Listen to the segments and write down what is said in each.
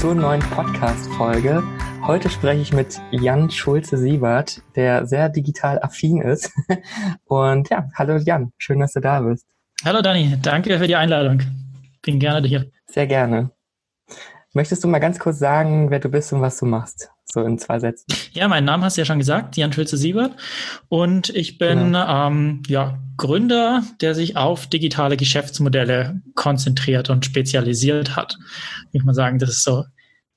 zur neuen Podcast-Folge. Heute spreche ich mit Jan Schulze-Siebert, der sehr digital affin ist. Und ja, hallo Jan, schön, dass du da bist. Hallo Dani, danke für die Einladung. Bin gerne hier. Sehr gerne. Möchtest du mal ganz kurz sagen, wer du bist und was du machst? So in zwei Sätzen. Ja, meinen Namen hast du ja schon gesagt, Jan Schulze-Siebert. Und ich bin genau. ähm, ja, Gründer, der sich auf digitale Geschäftsmodelle konzentriert und spezialisiert hat. Ich mal sagen, das ist so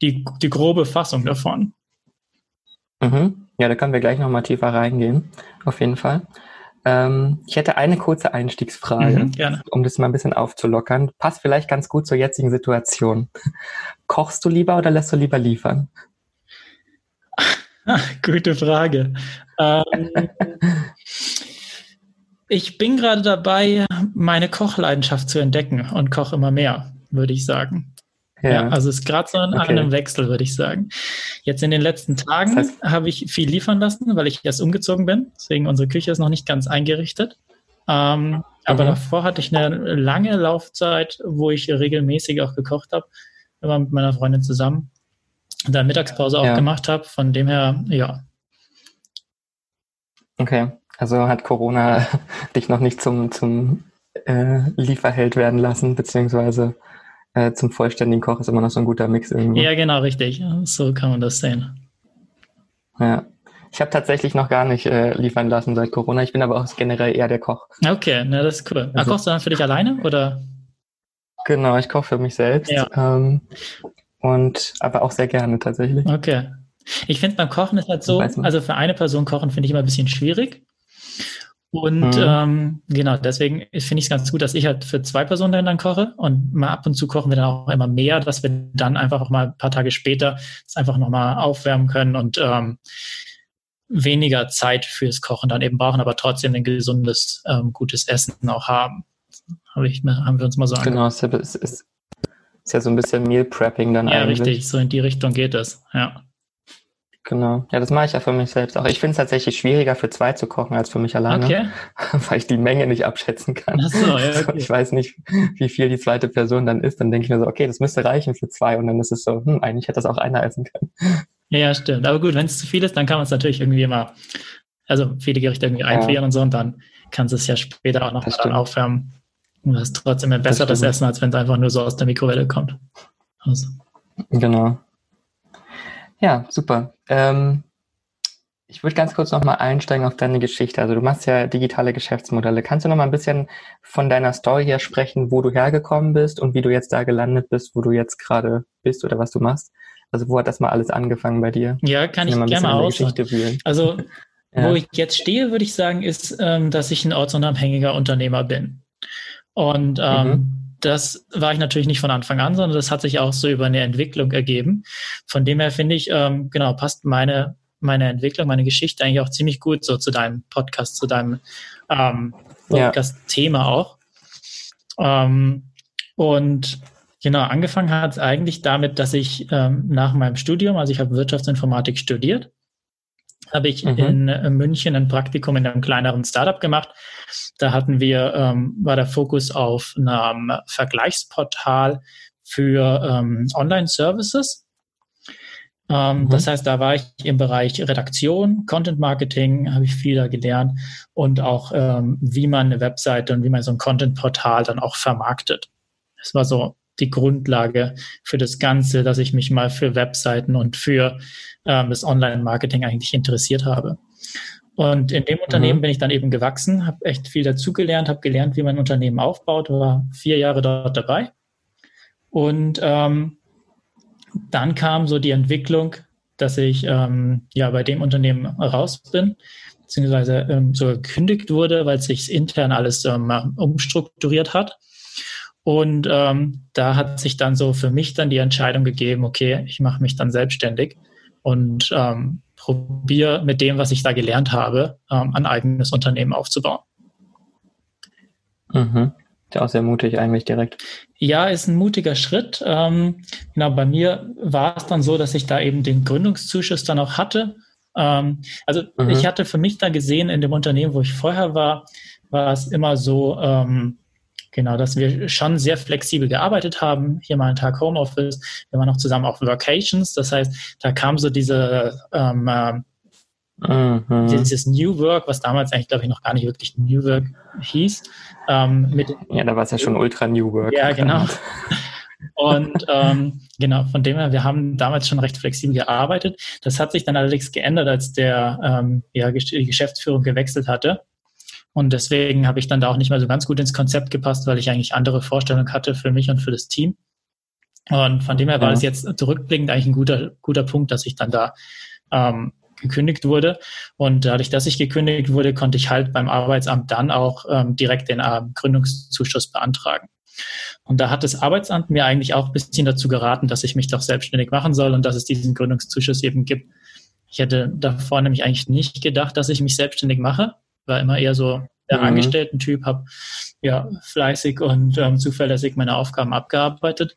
die, die grobe Fassung davon. Mhm. Ja, da können wir gleich nochmal tiefer reingehen, auf jeden Fall. Ähm, ich hätte eine kurze Einstiegsfrage, mhm, um das mal ein bisschen aufzulockern. Passt vielleicht ganz gut zur jetzigen Situation. Kochst du lieber oder lässt du lieber liefern? Gute Frage. Ähm, ich bin gerade dabei, meine Kochleidenschaft zu entdecken und koche immer mehr, würde ich sagen. Ja. ja also es ist gerade so in okay. einem Wechsel, würde ich sagen. Jetzt in den letzten Tagen das heißt, habe ich viel liefern lassen, weil ich erst umgezogen bin. Deswegen unsere Küche ist noch nicht ganz eingerichtet. Ähm, aber mhm. davor hatte ich eine lange Laufzeit, wo ich regelmäßig auch gekocht habe, immer mit meiner Freundin zusammen. Dann Mittagspause auch ja. gemacht habe. Von dem her, ja. Okay, also hat Corona dich noch nicht zum, zum äh, Lieferheld werden lassen, beziehungsweise äh, zum vollständigen Koch ist immer noch so ein guter Mix irgendwie. Ja, genau, richtig. So kann man das sehen. Ja. Ich habe tatsächlich noch gar nicht äh, liefern lassen seit Corona. Ich bin aber auch generell eher der Koch. Okay, na, das ist cool. Also, kochst du dann für dich alleine oder? Genau, ich koche für mich selbst. Ja. Ähm, und aber auch sehr gerne tatsächlich. Okay. Ich finde beim Kochen ist halt so, also für eine Person kochen finde ich immer ein bisschen schwierig. Und mhm. ähm, genau, deswegen finde ich es ganz gut, dass ich halt für zwei Personen dann koche und mal ab und zu kochen wir dann auch immer mehr, dass wir dann einfach auch mal ein paar Tage später es einfach nochmal aufwärmen können und ähm, weniger Zeit fürs Kochen dann eben brauchen, aber trotzdem ein gesundes, ähm, gutes Essen auch haben. Habe ich, haben wir uns mal so Genau, es ist, ist, ist, ja so ein bisschen Meal Prepping dann ja, eigentlich. Ja, richtig, so in die Richtung geht es, ja. Genau. Ja, das mache ich ja für mich selbst auch. Ich finde es tatsächlich schwieriger für zwei zu kochen als für mich alleine, okay. weil ich die Menge nicht abschätzen kann. Ach so, ja, okay. Ich weiß nicht, wie viel die zweite Person dann ist. Dann denke ich mir so, okay, das müsste reichen für zwei. Und dann ist es so, hm, eigentlich hätte das auch einer essen können. Ja, stimmt. Aber gut, wenn es zu viel ist, dann kann man es natürlich irgendwie immer, also viele Gerichte irgendwie einfrieren ja. und so und dann kannst du es ja später auch noch mal aufwärmen. Und das ist trotzdem ein besseres Essen, als wenn es einfach nur so aus der Mikrowelle kommt. Also. Genau. Ja, super. Ähm, ich würde ganz kurz nochmal einsteigen auf deine Geschichte. Also du machst ja digitale Geschäftsmodelle. Kannst du nochmal ein bisschen von deiner Story her sprechen, wo du hergekommen bist und wie du jetzt da gelandet bist, wo du jetzt gerade bist oder was du machst? Also wo hat das mal alles angefangen bei dir? Ja, kann ich gerne mal aus. Also ja. wo ich jetzt stehe, würde ich sagen, ist, ähm, dass ich ein ortsunabhängiger Unternehmer bin. Und ähm, mhm das war ich natürlich nicht von Anfang an, sondern das hat sich auch so über eine Entwicklung ergeben. Von dem her finde ich, ähm, genau, passt meine, meine Entwicklung, meine Geschichte eigentlich auch ziemlich gut so zu deinem Podcast, zu deinem ähm, Podcast-Thema ja. auch. Ähm, und genau, angefangen hat es eigentlich damit, dass ich ähm, nach meinem Studium, also ich habe Wirtschaftsinformatik studiert, habe ich mhm. in äh, München ein Praktikum in einem kleineren Startup gemacht. Da hatten wir, ähm, war der Fokus auf einem Vergleichsportal für ähm, Online-Services. Ähm, mhm. Das heißt, da war ich im Bereich Redaktion, Content Marketing, habe ich viel da gelernt und auch, ähm, wie man eine Webseite und wie man so ein Content-Portal dann auch vermarktet. Das war so die Grundlage für das Ganze, dass ich mich mal für Webseiten und für ähm, das Online-Marketing eigentlich interessiert habe. Und in dem Unternehmen mhm. bin ich dann eben gewachsen, habe echt viel dazugelernt, habe gelernt, wie man ein Unternehmen aufbaut, war vier Jahre dort dabei. Und ähm, dann kam so die Entwicklung, dass ich ähm, ja bei dem Unternehmen raus bin, beziehungsweise ähm, so gekündigt wurde, weil sich intern alles ähm, umstrukturiert hat. Und ähm, da hat sich dann so für mich dann die Entscheidung gegeben, okay, ich mache mich dann selbstständig und ähm, probiere mit dem, was ich da gelernt habe, ähm, ein eigenes Unternehmen aufzubauen. Mhm. Ist ja auch sehr mutig eigentlich direkt. Ja, ist ein mutiger Schritt. Ähm, genau, bei mir war es dann so, dass ich da eben den Gründungszuschuss dann auch hatte. Ähm, also mhm. ich hatte für mich da gesehen, in dem Unternehmen, wo ich vorher war, war es immer so, ähm, Genau, dass wir schon sehr flexibel gearbeitet haben. Hier mal einen Tag Homeoffice. Wir waren auch zusammen auf Vacations. Das heißt, da kam so diese ähm, äh, dieses New Work, was damals eigentlich, glaube ich, noch gar nicht wirklich New Work hieß. Ähm, mit ja, da war es ja schon ultra New Work. Ja, genau. Und ähm, genau, von dem her, wir haben damals schon recht flexibel gearbeitet. Das hat sich dann allerdings geändert, als der ähm, ja, die Geschäftsführung gewechselt hatte. Und deswegen habe ich dann da auch nicht mehr so ganz gut ins Konzept gepasst, weil ich eigentlich andere Vorstellungen hatte für mich und für das Team. Und von dem her war ja. das jetzt zurückblickend eigentlich ein guter, guter Punkt, dass ich dann da ähm, gekündigt wurde. Und dadurch, dass ich gekündigt wurde, konnte ich halt beim Arbeitsamt dann auch ähm, direkt den äh, Gründungszuschuss beantragen. Und da hat das Arbeitsamt mir eigentlich auch ein bisschen dazu geraten, dass ich mich doch selbstständig machen soll und dass es diesen Gründungszuschuss eben gibt. Ich hätte davor nämlich eigentlich nicht gedacht, dass ich mich selbstständig mache. War immer eher so der mhm. Angestellten-Typ, habe ja fleißig und ähm, zuverlässig meine Aufgaben abgearbeitet.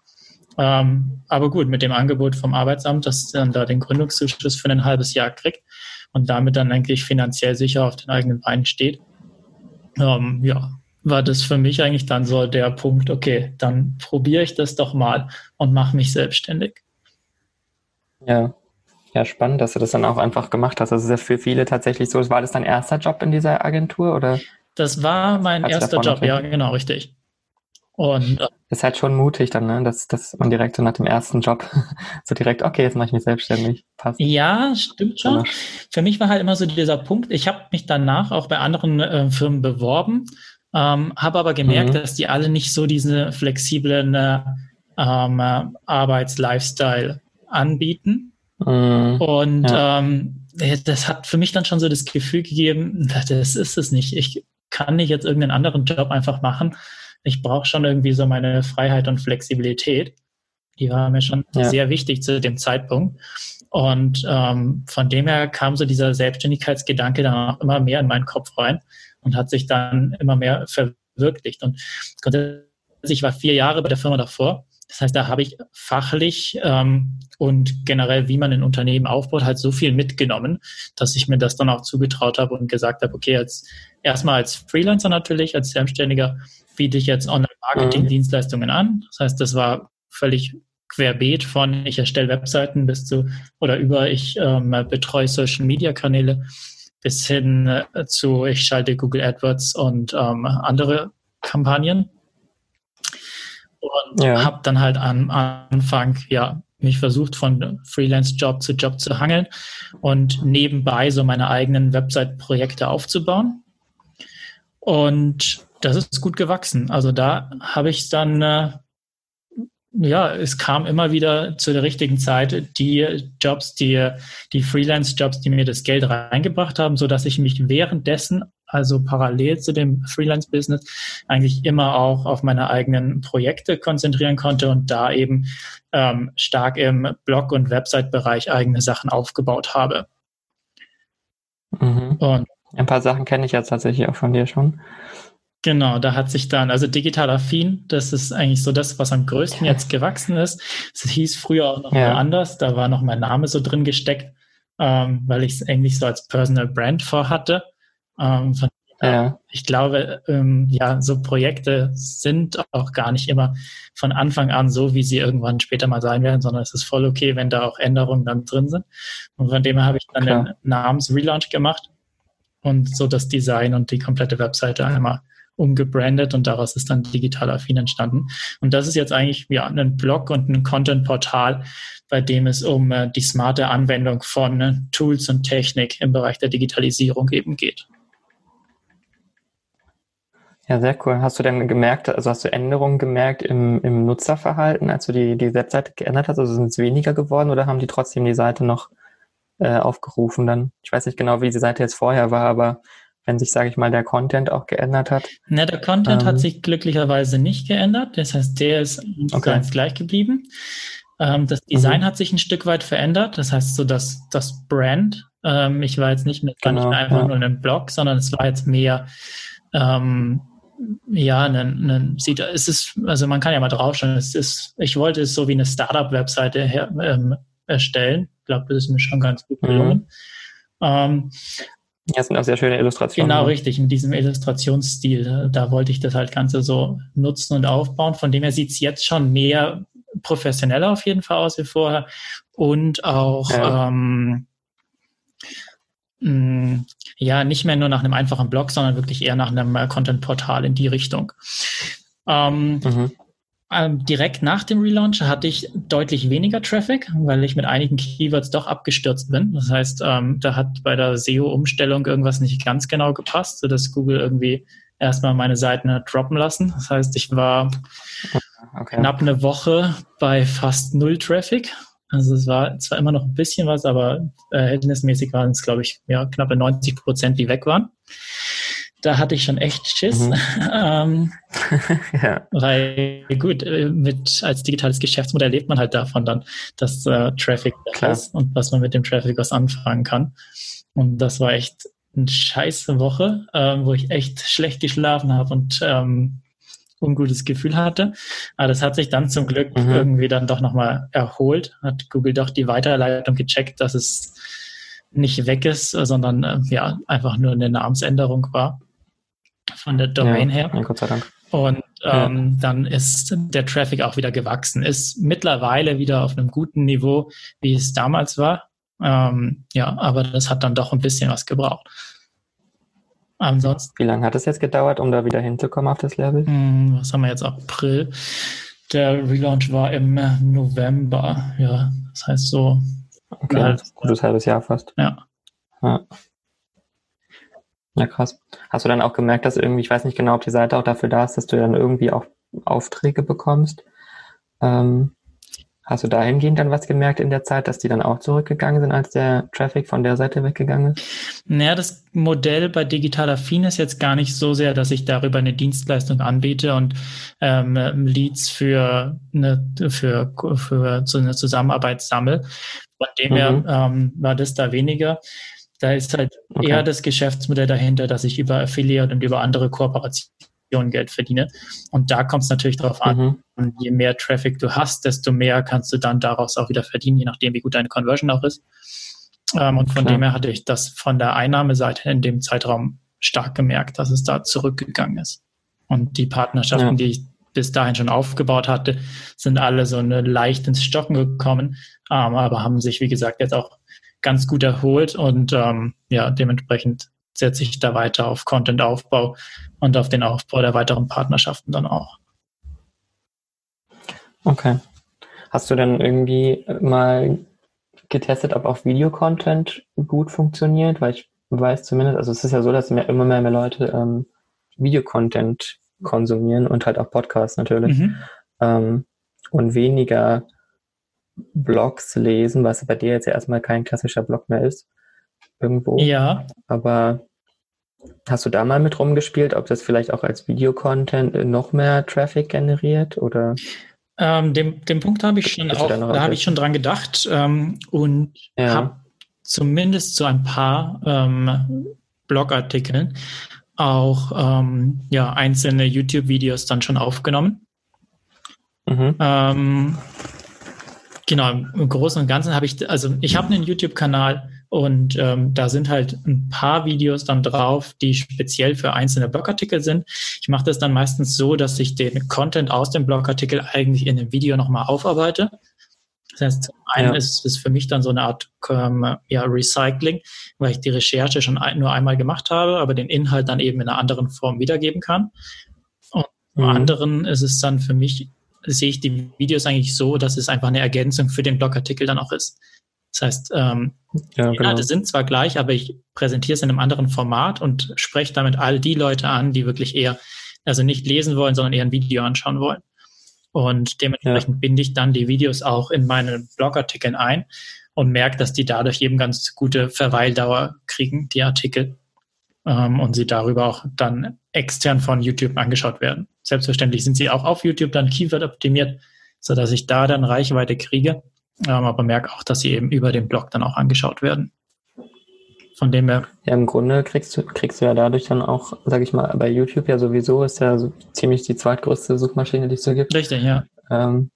Ähm, aber gut, mit dem Angebot vom Arbeitsamt, dass dann da den Gründungszuschuss für ein halbes Jahr kriegt und damit dann eigentlich finanziell sicher auf den eigenen Beinen steht, ähm, ja, war das für mich eigentlich dann so der Punkt, okay, dann probiere ich das doch mal und mache mich selbstständig. Ja. Ja, spannend, dass du das dann auch einfach gemacht hast. Also ist ja für viele tatsächlich so. War das dein erster Job in dieser Agentur oder? Das war mein erster Job, ja, genau, richtig. Und äh, ist halt schon mutig dann, ne? dass, dass man direkt so nach dem ersten Job so direkt, okay, jetzt mache ich mich selbstständig. Passt. Ja, stimmt schon. Danach. Für mich war halt immer so dieser Punkt, ich habe mich danach auch bei anderen äh, Firmen beworben, ähm, habe aber gemerkt, mhm. dass die alle nicht so diese flexiblen äh, ähm, Arbeits-Lifestyle anbieten. Mhm. Und ja. ähm, das hat für mich dann schon so das Gefühl gegeben, das ist es nicht. Ich kann nicht jetzt irgendeinen anderen Job einfach machen ich brauche schon irgendwie so meine Freiheit und Flexibilität. Die war mir schon ja. sehr wichtig zu dem Zeitpunkt. Und ähm, von dem her kam so dieser Selbstständigkeitsgedanke dann auch immer mehr in meinen Kopf rein und hat sich dann immer mehr verwirklicht. Und ich war vier Jahre bei der Firma davor. Das heißt, da habe ich fachlich ähm, und generell, wie man ein Unternehmen aufbaut, halt so viel mitgenommen, dass ich mir das dann auch zugetraut habe und gesagt habe, okay, jetzt erstmal als Freelancer natürlich, als Selbstständiger biete ich jetzt Online-Marketing-Dienstleistungen an. Das heißt, das war völlig querbeet von ich erstelle Webseiten bis zu oder über ich ähm, betreue Social-Media-Kanäle bis hin äh, zu ich schalte Google AdWords und ähm, andere Kampagnen. Und ja. habe dann halt am Anfang ja mich versucht von Freelance-Job zu Job zu hangeln und nebenbei so meine eigenen Website-Projekte aufzubauen. Und das ist gut gewachsen. Also da habe ich dann, äh, ja, es kam immer wieder zu der richtigen Zeit die Jobs, die, die Freelance-Jobs, die mir das Geld reingebracht haben, so dass ich mich währenddessen, also parallel zu dem Freelance-Business, eigentlich immer auch auf meine eigenen Projekte konzentrieren konnte und da eben ähm, stark im Blog- und Website-Bereich eigene Sachen aufgebaut habe. Mhm. Und ein paar Sachen kenne ich jetzt tatsächlich auch von dir schon. Genau, da hat sich dann, also digital affin, das ist eigentlich so das, was am größten jetzt gewachsen ist. Es hieß früher auch noch ja. mal anders, da war noch mein Name so drin gesteckt, ähm, weil ich es eigentlich so als Personal Brand vorhatte. Ähm, von, ja. Ich glaube, ähm, ja, so Projekte sind auch gar nicht immer von Anfang an so, wie sie irgendwann später mal sein werden, sondern es ist voll okay, wenn da auch Änderungen dann drin sind. Und von dem her habe ich dann Klar. den Namens-Relaunch gemacht und so das Design und die komplette Webseite einmal umgebrandet und daraus ist dann digital affin entstanden. Und das ist jetzt eigentlich ja ein Blog und ein Content-Portal, bei dem es um äh, die smarte Anwendung von äh, Tools und Technik im Bereich der Digitalisierung eben geht. Ja, sehr cool. Hast du denn gemerkt, also hast du Änderungen gemerkt im, im Nutzerverhalten, als du die, die Webseite geändert hast? Also sind es weniger geworden oder haben die trotzdem die Seite noch äh, aufgerufen dann? Ich weiß nicht genau, wie die Seite jetzt vorher war, aber wenn sich, sage ich mal, der Content auch geändert hat? Na, der Content ähm, hat sich glücklicherweise nicht geändert. Das heißt, der ist okay. ganz gleich geblieben. Ähm, das Design mhm. hat sich ein Stück weit verändert. Das heißt, so dass das Brand, ähm, ich war jetzt nicht mit genau, nicht einfach ja. nur einem Blog, sondern es war jetzt mehr ähm, ja, einen, einen, sieht, es ist, also man kann ja mal draufschauen, es ist, ich wollte es so wie eine Startup-Webseite ähm, erstellen. Ich glaube, das ist mir schon ganz gut gelungen. Mhm. Ähm, Ja, sind auch sehr schöne Illustrationen. Genau, richtig, in diesem Illustrationsstil. Da wollte ich das halt Ganze so nutzen und aufbauen. Von dem her sieht es jetzt schon mehr professioneller auf jeden Fall aus wie vorher. Und auch ja. ähm, mh, mm, ja, nicht mehr nur nach einem einfachen Blog, sondern wirklich eher nach einem äh, Content-Portal in die Richtung. Ähm, mhm. Ähm, direkt nach dem Relaunch hatte ich deutlich weniger Traffic, weil ich mit einigen Keywords doch abgestürzt bin. Das heißt, ähm, da hat bei der SEO-Umstellung irgendwas nicht ganz genau gepasst, sodass Google irgendwie erstmal meine Seiten hat droppen lassen. Das heißt, ich war okay. knapp eine Woche bei fast null Traffic. Also es war zwar immer noch ein bisschen was, aber äh, verhältnismäßig waren es, glaube ich, ja, knappe 90 Prozent, die weg waren da hatte ich schon echt Schiss. Mhm. ähm, ja. Weil gut, äh, mit als digitales Geschäftsmodell lebt man halt davon dann, dass äh, Traffic da ist und was man mit dem Traffic was anfangen kann. Und das war echt eine scheiße Woche, äh, wo ich echt schlecht geschlafen habe und ähm, ungutes Gefühl hatte. Aber das hat sich dann zum Glück mhm. irgendwie dann doch nochmal erholt. Hat Google doch die Weiterleitung gecheckt, dass es nicht weg ist, sondern äh, ja einfach nur eine Namensänderung war von der Domain ja, her. Gott sei Dank. Und ähm, ja. dann ist der Traffic auch wieder gewachsen. Ist mittlerweile wieder auf einem guten Niveau, wie es damals war. Ähm, ja, aber das hat dann doch ein bisschen was gebraucht. Ansonsten. Wie lange hat es jetzt gedauert, um da wieder hinzukommen auf das Level? Hm, was haben wir jetzt? April. Der Relaunch war im November. Ja, das heißt so. Okay, halt, gutes halbes Jahr fast. Ja. ja. Ja, krass. Hast du dann auch gemerkt, dass irgendwie, ich weiß nicht genau, ob die Seite auch dafür da ist, dass du dann irgendwie auch Aufträge bekommst? Ähm, hast du dahingehend dann was gemerkt in der Zeit, dass die dann auch zurückgegangen sind, als der Traffic von der Seite weggegangen ist? Naja, das Modell bei Digital Affin ist jetzt gar nicht so sehr, dass ich darüber eine Dienstleistung anbiete und ähm, Leads für eine, für, für so eine Zusammenarbeit sammle. Von dem mhm. her ähm, war das da weniger. Da ist halt okay. eher das Geschäftsmodell dahinter, dass ich über Affiliate und über andere Kooperationen Geld verdiene. Und da kommt es natürlich darauf an, mhm. je mehr Traffic du hast, desto mehr kannst du dann daraus auch wieder verdienen, je nachdem, wie gut deine Conversion auch ist. Ähm, und von Klar. dem her hatte ich das von der Einnahmeseite in dem Zeitraum stark gemerkt, dass es da zurückgegangen ist. Und die Partnerschaften, ja. die ich bis dahin schon aufgebaut hatte, sind alle so eine leicht ins Stocken gekommen, ähm, aber haben sich, wie gesagt, jetzt auch ganz gut erholt und ähm, ja, dementsprechend setze ich da weiter auf Content-Aufbau und auf den Aufbau der weiteren Partnerschaften dann auch. Okay. Hast du dann irgendwie mal getestet, ob auch Videocontent gut funktioniert? Weil ich weiß zumindest, also es ist ja so, dass immer mehr, mehr Leute ähm, Videocontent konsumieren und halt auch Podcasts natürlich. Mhm. Ähm, und weniger Blogs lesen, was bei dir jetzt ja erstmal kein klassischer Blog mehr ist. Irgendwo. Ja. Aber hast du da mal mit rumgespielt, ob das vielleicht auch als Videocontent noch mehr Traffic generiert oder? Ähm, dem, dem Punkt habe ich schon auch, da, da habe ich schon dran gedacht ähm, und ja. habe zumindest so ein paar ähm, Blogartikeln auch ähm, ja, einzelne YouTube-Videos dann schon aufgenommen. Mhm. Ähm, Genau, im Großen und Ganzen habe ich, also ich habe einen YouTube-Kanal und ähm, da sind halt ein paar Videos dann drauf, die speziell für einzelne Blogartikel sind. Ich mache das dann meistens so, dass ich den Content aus dem Blogartikel eigentlich in dem Video nochmal aufarbeite. Das heißt, zum einen ja. ist es für mich dann so eine Art ähm, ja, Recycling, weil ich die Recherche schon ein, nur einmal gemacht habe, aber den Inhalt dann eben in einer anderen Form wiedergeben kann. Und zum mhm. anderen ist es dann für mich sehe ich die Videos eigentlich so, dass es einfach eine Ergänzung für den Blogartikel dann auch ist. Das heißt, ähm, ja, die Inhalte genau. sind zwar gleich, aber ich präsentiere es in einem anderen Format und spreche damit all die Leute an, die wirklich eher, also nicht lesen wollen, sondern eher ein Video anschauen wollen. Und dementsprechend ja. binde ich dann die Videos auch in meinen Blogartikeln ein und merke, dass die dadurch eben ganz gute Verweildauer kriegen, die Artikel, ähm, und sie darüber auch dann extern von YouTube angeschaut werden. Selbstverständlich sind sie auch auf YouTube dann Keyword optimiert, sodass ich da dann Reichweite kriege, ähm, aber merke auch, dass sie eben über den Blog dann auch angeschaut werden. Von dem her. Ja, im Grunde kriegst du, kriegst du ja dadurch dann auch, sag ich mal, bei YouTube ja sowieso ist ja so ziemlich die zweitgrößte Suchmaschine, die es so gibt. Richtig, ja. Ähm,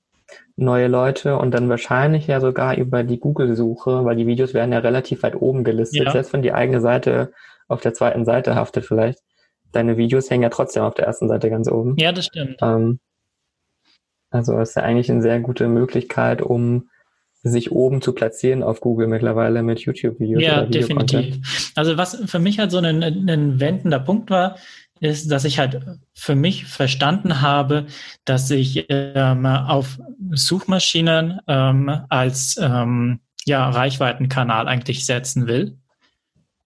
neue Leute und dann wahrscheinlich ja sogar über die Google-Suche, weil die Videos werden ja relativ weit oben gelistet, ja. selbst wenn die eigene Seite auf der zweiten Seite haftet vielleicht. Deine Videos hängen ja trotzdem auf der ersten Seite ganz oben. Ja, das stimmt. Ähm, also ist ja eigentlich eine sehr gute Möglichkeit, um sich oben zu platzieren auf Google mittlerweile mit YouTube-Videos. Ja, definitiv. Also was für mich halt so ein, ein wendender Punkt war, ist, dass ich halt für mich verstanden habe, dass ich ähm, auf Suchmaschinen ähm, als ähm, ja, Reichweitenkanal eigentlich setzen will.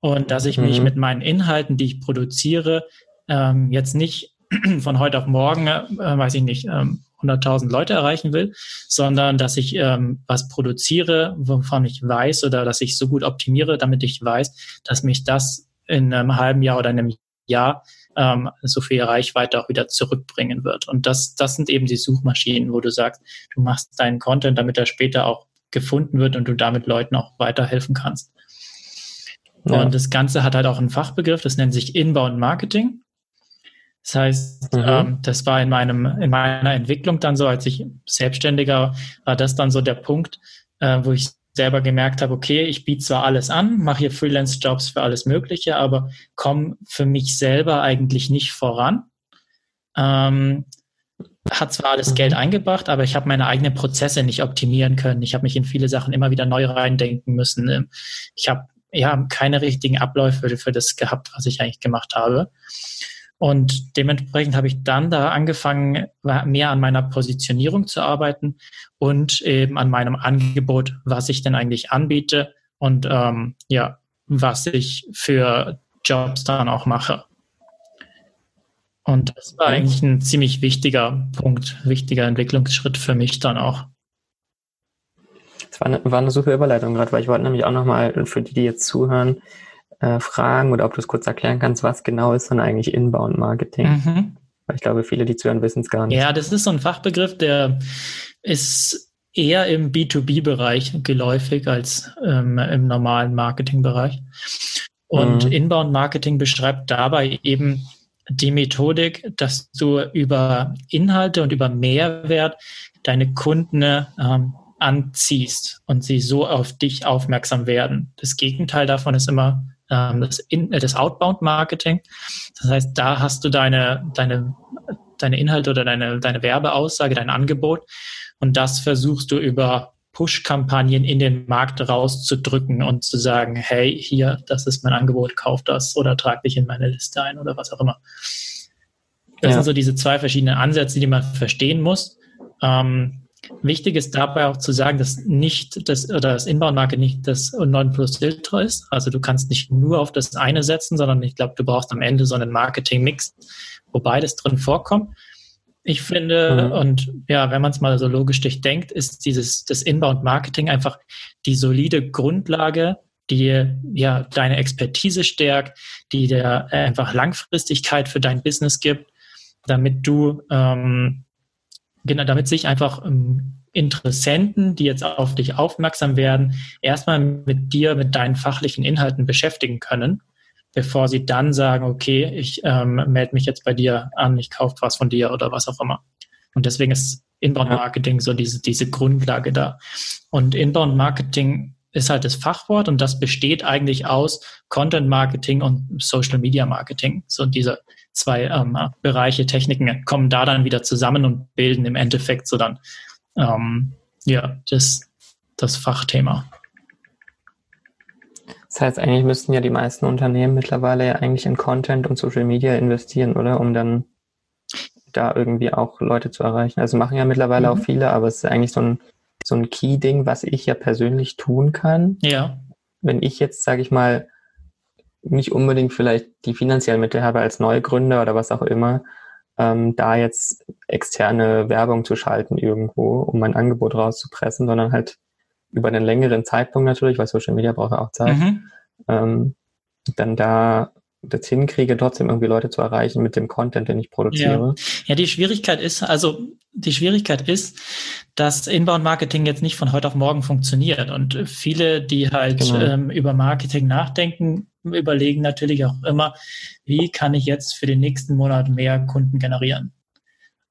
Und dass ich mhm. mich mit meinen Inhalten, die ich produziere, ähm, jetzt nicht von heute auf morgen, äh, weiß ich nicht, ähm, 100.000 Leute erreichen will, sondern dass ich ähm, was produziere, wovon ich weiß oder dass ich so gut optimiere, damit ich weiß, dass mich das in einem halben Jahr oder einem Jahr ähm, so viel Reichweite auch wieder zurückbringen wird. Und das, das sind eben die Suchmaschinen, wo du sagst, du machst deinen Content, damit er später auch gefunden wird und du damit Leuten auch weiterhelfen kannst. Ja. Und das Ganze hat halt auch einen Fachbegriff, das nennt sich Inbound Marketing. Das heißt, mhm. ähm, das war in meinem, in meiner Entwicklung dann so, als ich Selbstständiger war das dann so der Punkt, äh, wo ich selber gemerkt habe, okay, ich biete zwar alles an, mache hier Freelance-Jobs für alles Mögliche, aber komme für mich selber eigentlich nicht voran. Ähm, hat zwar alles mhm. Geld eingebracht, aber ich habe meine eigenen Prozesse nicht optimieren können. Ich habe mich in viele Sachen immer wieder neu reindenken müssen. Ich habe ja keine richtigen Abläufe für das gehabt, was ich eigentlich gemacht habe. Und dementsprechend habe ich dann da angefangen, mehr an meiner Positionierung zu arbeiten und eben an meinem Angebot, was ich denn eigentlich anbiete und ähm, ja, was ich für Jobs dann auch mache. Und das war eigentlich ein ziemlich wichtiger Punkt, wichtiger Entwicklungsschritt für mich dann auch. Das war eine, war eine super Überleitung gerade, weil ich wollte nämlich auch nochmal für die, die jetzt zuhören, äh, fragen oder ob du es kurz erklären kannst, was genau ist dann eigentlich Inbound Marketing? Mhm. Weil ich glaube, viele, die zuhören, wissen es gar nicht. Ja, das ist so ein Fachbegriff, der ist eher im B2B-Bereich geläufig als ähm, im normalen Marketing-Bereich. Und mhm. Inbound Marketing beschreibt dabei eben die Methodik, dass du über Inhalte und über Mehrwert deine Kunden ähm, anziehst und sie so auf dich aufmerksam werden. Das Gegenteil davon ist immer ähm, das, In äh, das Outbound-Marketing. Das heißt, da hast du deine, deine, deine Inhalte oder deine, deine Werbeaussage, dein Angebot und das versuchst du über Push-Kampagnen in den Markt rauszudrücken und zu sagen, hey, hier, das ist mein Angebot, kauf das oder trag dich in meine Liste ein oder was auch immer. Das ja. sind so diese zwei verschiedenen Ansätze, die man verstehen muss. Ähm, Wichtig ist dabei auch zu sagen, dass nicht das oder das Inbound-Market nicht das Nonplusultra ist. Also du kannst nicht nur auf das eine setzen, sondern ich glaube, du brauchst am Ende so einen Marketing-Mix, wo beides drin vorkommt. Ich finde, mhm. und ja, wenn man es mal so logisch durchdenkt, ist dieses das Inbound-Marketing einfach die solide Grundlage, die ja deine Expertise stärkt, die dir einfach Langfristigkeit für dein Business gibt, damit du ähm, genau, damit sich einfach ähm, Interessenten, die jetzt auf dich aufmerksam werden, erstmal mit dir, mit deinen fachlichen Inhalten beschäftigen können, bevor sie dann sagen, okay, ich ähm, melde mich jetzt bei dir an, ich kaufe was von dir oder was auch immer. Und deswegen ist Inbound Marketing so diese, diese Grundlage da. Und Inbound Marketing ist halt das Fachwort und das besteht eigentlich aus Content Marketing und Social Media Marketing. So diese zwei ähm, Bereiche, Techniken kommen da dann wieder zusammen und bilden im Endeffekt so dann ähm, ja das, das Fachthema. Das heißt, eigentlich müssten ja die meisten Unternehmen mittlerweile ja eigentlich in Content und Social Media investieren, oder? Um dann da irgendwie auch Leute zu erreichen. Also machen ja mittlerweile mhm. auch viele, aber es ist eigentlich so ein so ein Key-Ding, was ich ja persönlich tun kann. Ja. Wenn ich jetzt, sage ich mal, nicht unbedingt vielleicht die finanziellen Mittel habe als Neugründer oder was auch immer, ähm, da jetzt externe Werbung zu schalten irgendwo, um mein Angebot rauszupressen, sondern halt über einen längeren Zeitpunkt natürlich, weil Social Media braucht ja auch Zeit, mhm. ähm, dann da das hinkriege, trotzdem irgendwie Leute zu erreichen mit dem Content, den ich produziere. Ja. ja, die Schwierigkeit ist, also die Schwierigkeit ist, dass Inbound-Marketing jetzt nicht von heute auf morgen funktioniert. Und viele, die halt genau. ähm, über Marketing nachdenken, überlegen natürlich auch immer, wie kann ich jetzt für den nächsten Monat mehr Kunden generieren?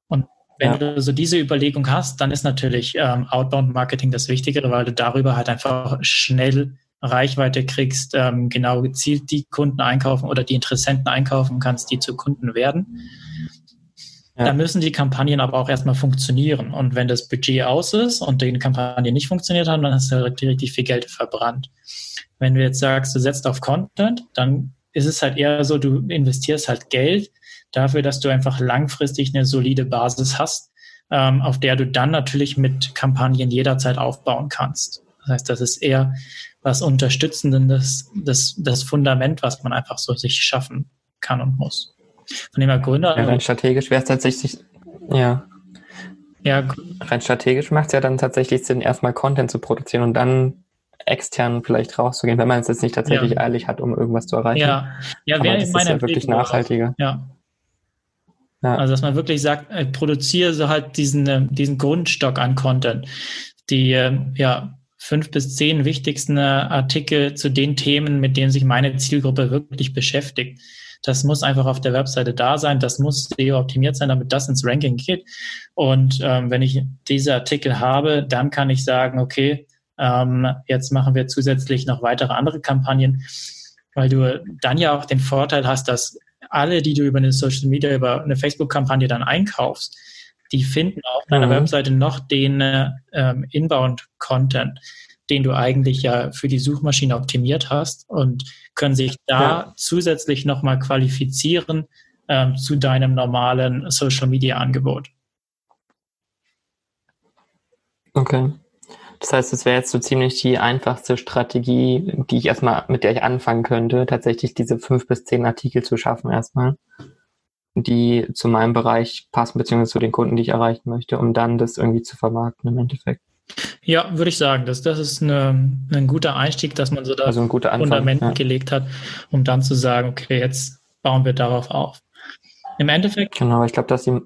Und wenn ja. du so diese Überlegung hast, dann ist natürlich ähm, Outbound-Marketing das Wichtigere, weil du darüber halt einfach schnell Reichweite kriegst, ähm, genau gezielt die Kunden einkaufen oder die Interessenten einkaufen kannst, die zu Kunden werden. Ja. Da müssen die Kampagnen aber auch erstmal funktionieren. Und wenn das Budget aus ist und die Kampagne nicht funktioniert hat, dann hast du richtig viel Geld verbrannt. Wenn du jetzt sagst, du setzt auf Content, dann ist es halt eher so, du investierst halt Geld dafür, dass du einfach langfristig eine solide Basis hast, ähm, auf der du dann natürlich mit Kampagnen jederzeit aufbauen kannst. Das heißt, das ist eher was Unterstützendes, das, das Fundament, was man einfach so sich schaffen kann und muss. Von dem her Gründer. Ja, rein strategisch wäre es tatsächlich, ja. Ja. Rein strategisch macht es ja dann tatsächlich Sinn, erstmal Content zu produzieren und dann extern vielleicht rauszugehen, wenn man es jetzt nicht tatsächlich ja. eilig hat, um irgendwas zu erreichen. Ja, ja wäre in meiner ja wirklich nachhaltiger. Ja. ja. Also dass man wirklich sagt, äh, produziere so halt diesen, äh, diesen Grundstock an Content. Die äh, ja fünf bis zehn wichtigsten Artikel zu den Themen, mit denen sich meine Zielgruppe wirklich beschäftigt. Das muss einfach auf der Webseite da sein. Das muss SEO optimiert sein, damit das ins Ranking geht. Und ähm, wenn ich diese Artikel habe, dann kann ich sagen, okay, ähm, jetzt machen wir zusätzlich noch weitere andere Kampagnen, weil du dann ja auch den Vorteil hast, dass alle, die du über eine Social Media, über eine Facebook-Kampagne dann einkaufst, die finden auf deiner mhm. Webseite noch den ähm, Inbound-Content, den du eigentlich ja für die Suchmaschine optimiert hast und können sich da ja. zusätzlich nochmal qualifizieren ähm, zu deinem normalen Social-Media-Angebot. Okay. Das heißt, es wäre jetzt so ziemlich die einfachste Strategie, die ich erstmal, mit der ich anfangen könnte, tatsächlich diese fünf bis zehn Artikel zu schaffen erstmal die zu meinem Bereich passen, beziehungsweise zu den Kunden, die ich erreichen möchte, um dann das irgendwie zu vermarkten im Endeffekt. Ja, würde ich sagen, das, das ist eine, ein guter Einstieg, dass man so das also Anfang, Fundament ja. gelegt hat, um dann zu sagen, okay, jetzt bauen wir darauf auf. Im Endeffekt. Genau, ich glaube, dass die.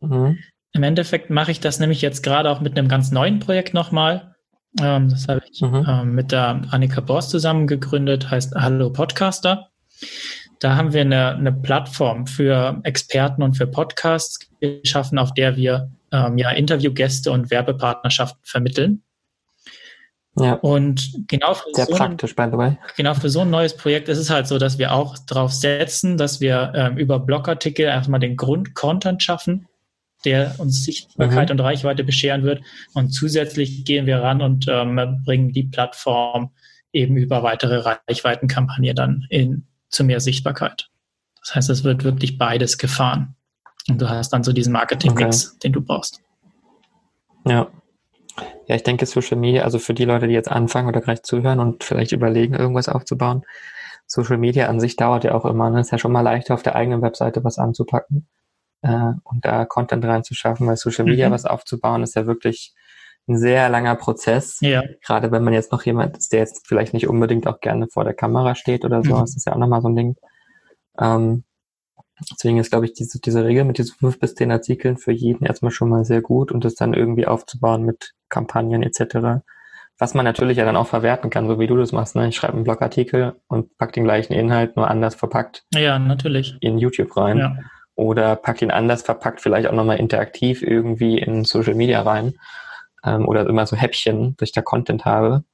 Mhm. Im Endeffekt mache ich das nämlich jetzt gerade auch mit einem ganz neuen Projekt nochmal. Ähm, das habe ich mhm. ähm, mit der Annika Boss zusammen gegründet, heißt Hallo Podcaster. Da haben wir eine, eine Plattform für Experten und für Podcasts geschaffen, auf der wir ähm, ja Interviewgäste und Werbepartnerschaften vermitteln. Ja. Und genau für, Sehr so praktisch, by the way. genau für so ein neues Projekt ist es halt so, dass wir auch darauf setzen, dass wir ähm, über Blogartikel erstmal den Grundcontent schaffen, der uns Sichtbarkeit mhm. und Reichweite bescheren wird. Und zusätzlich gehen wir ran und ähm, bringen die Plattform eben über weitere Reichweitenkampagne dann in zu mehr Sichtbarkeit. Das heißt, es wird wirklich beides gefahren. Und du hast dann so diesen Marketing-Mix, okay. den du brauchst. Ja. Ja, ich denke, Social Media, also für die Leute, die jetzt anfangen oder gleich zuhören und vielleicht überlegen, irgendwas aufzubauen, Social Media an sich dauert ja auch immer. Ne? Ist ja schon mal leichter, auf der eigenen Webseite was anzupacken äh, und da Content reinzuschaffen, weil Social Media mhm. was aufzubauen ist ja wirklich ein sehr langer Prozess. Ja. Gerade wenn man jetzt noch jemand ist, der jetzt vielleicht nicht unbedingt auch gerne vor der Kamera steht oder so, mhm. das ist ja auch nochmal so ein Ding. Ähm, deswegen ist, glaube ich, diese, diese Regel mit diesen fünf bis zehn Artikeln für jeden erstmal schon mal sehr gut und das dann irgendwie aufzubauen mit Kampagnen etc. Was man natürlich ja dann auch verwerten kann, so wie du das machst. Ne? Ich schreibe einen Blogartikel und pack den gleichen Inhalt nur anders verpackt. Ja, natürlich. In YouTube rein. Ja. Oder pack ihn anders verpackt, vielleicht auch nochmal interaktiv irgendwie in Social Media rein ähm, oder immer so Häppchen, dass ich da Content habe.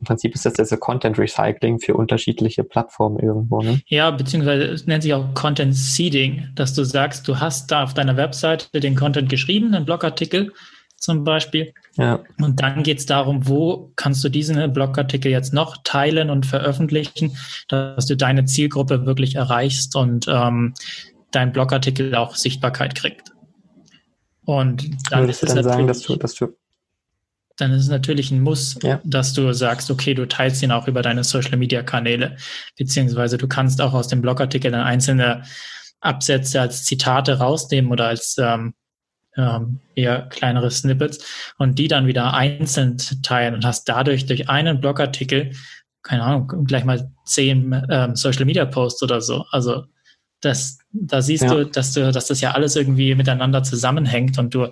Im Prinzip ist das ja so Content Recycling für unterschiedliche Plattformen irgendwo. Ne? Ja, beziehungsweise es nennt sich auch Content Seeding, dass du sagst, du hast da auf deiner Webseite den Content geschrieben, einen Blogartikel zum Beispiel. Ja. Und dann geht es darum, wo kannst du diesen Blogartikel jetzt noch teilen und veröffentlichen, dass du deine Zielgruppe wirklich erreichst und ähm, dein Blogartikel auch Sichtbarkeit kriegt. Und dann Würdest ist es dann sagen, dass du, dass du dann ist es natürlich ein Muss, ja. dass du sagst, okay, du teilst ihn auch über deine Social Media Kanäle, beziehungsweise du kannst auch aus dem Blogartikel dann einzelne Absätze als Zitate rausnehmen oder als ähm, ähm, eher kleinere Snippets und die dann wieder einzeln teilen und hast dadurch durch einen Blogartikel, keine Ahnung, gleich mal zehn ähm, Social Media Posts oder so. Also das, da siehst ja. du, dass du, dass das ja alles irgendwie miteinander zusammenhängt und du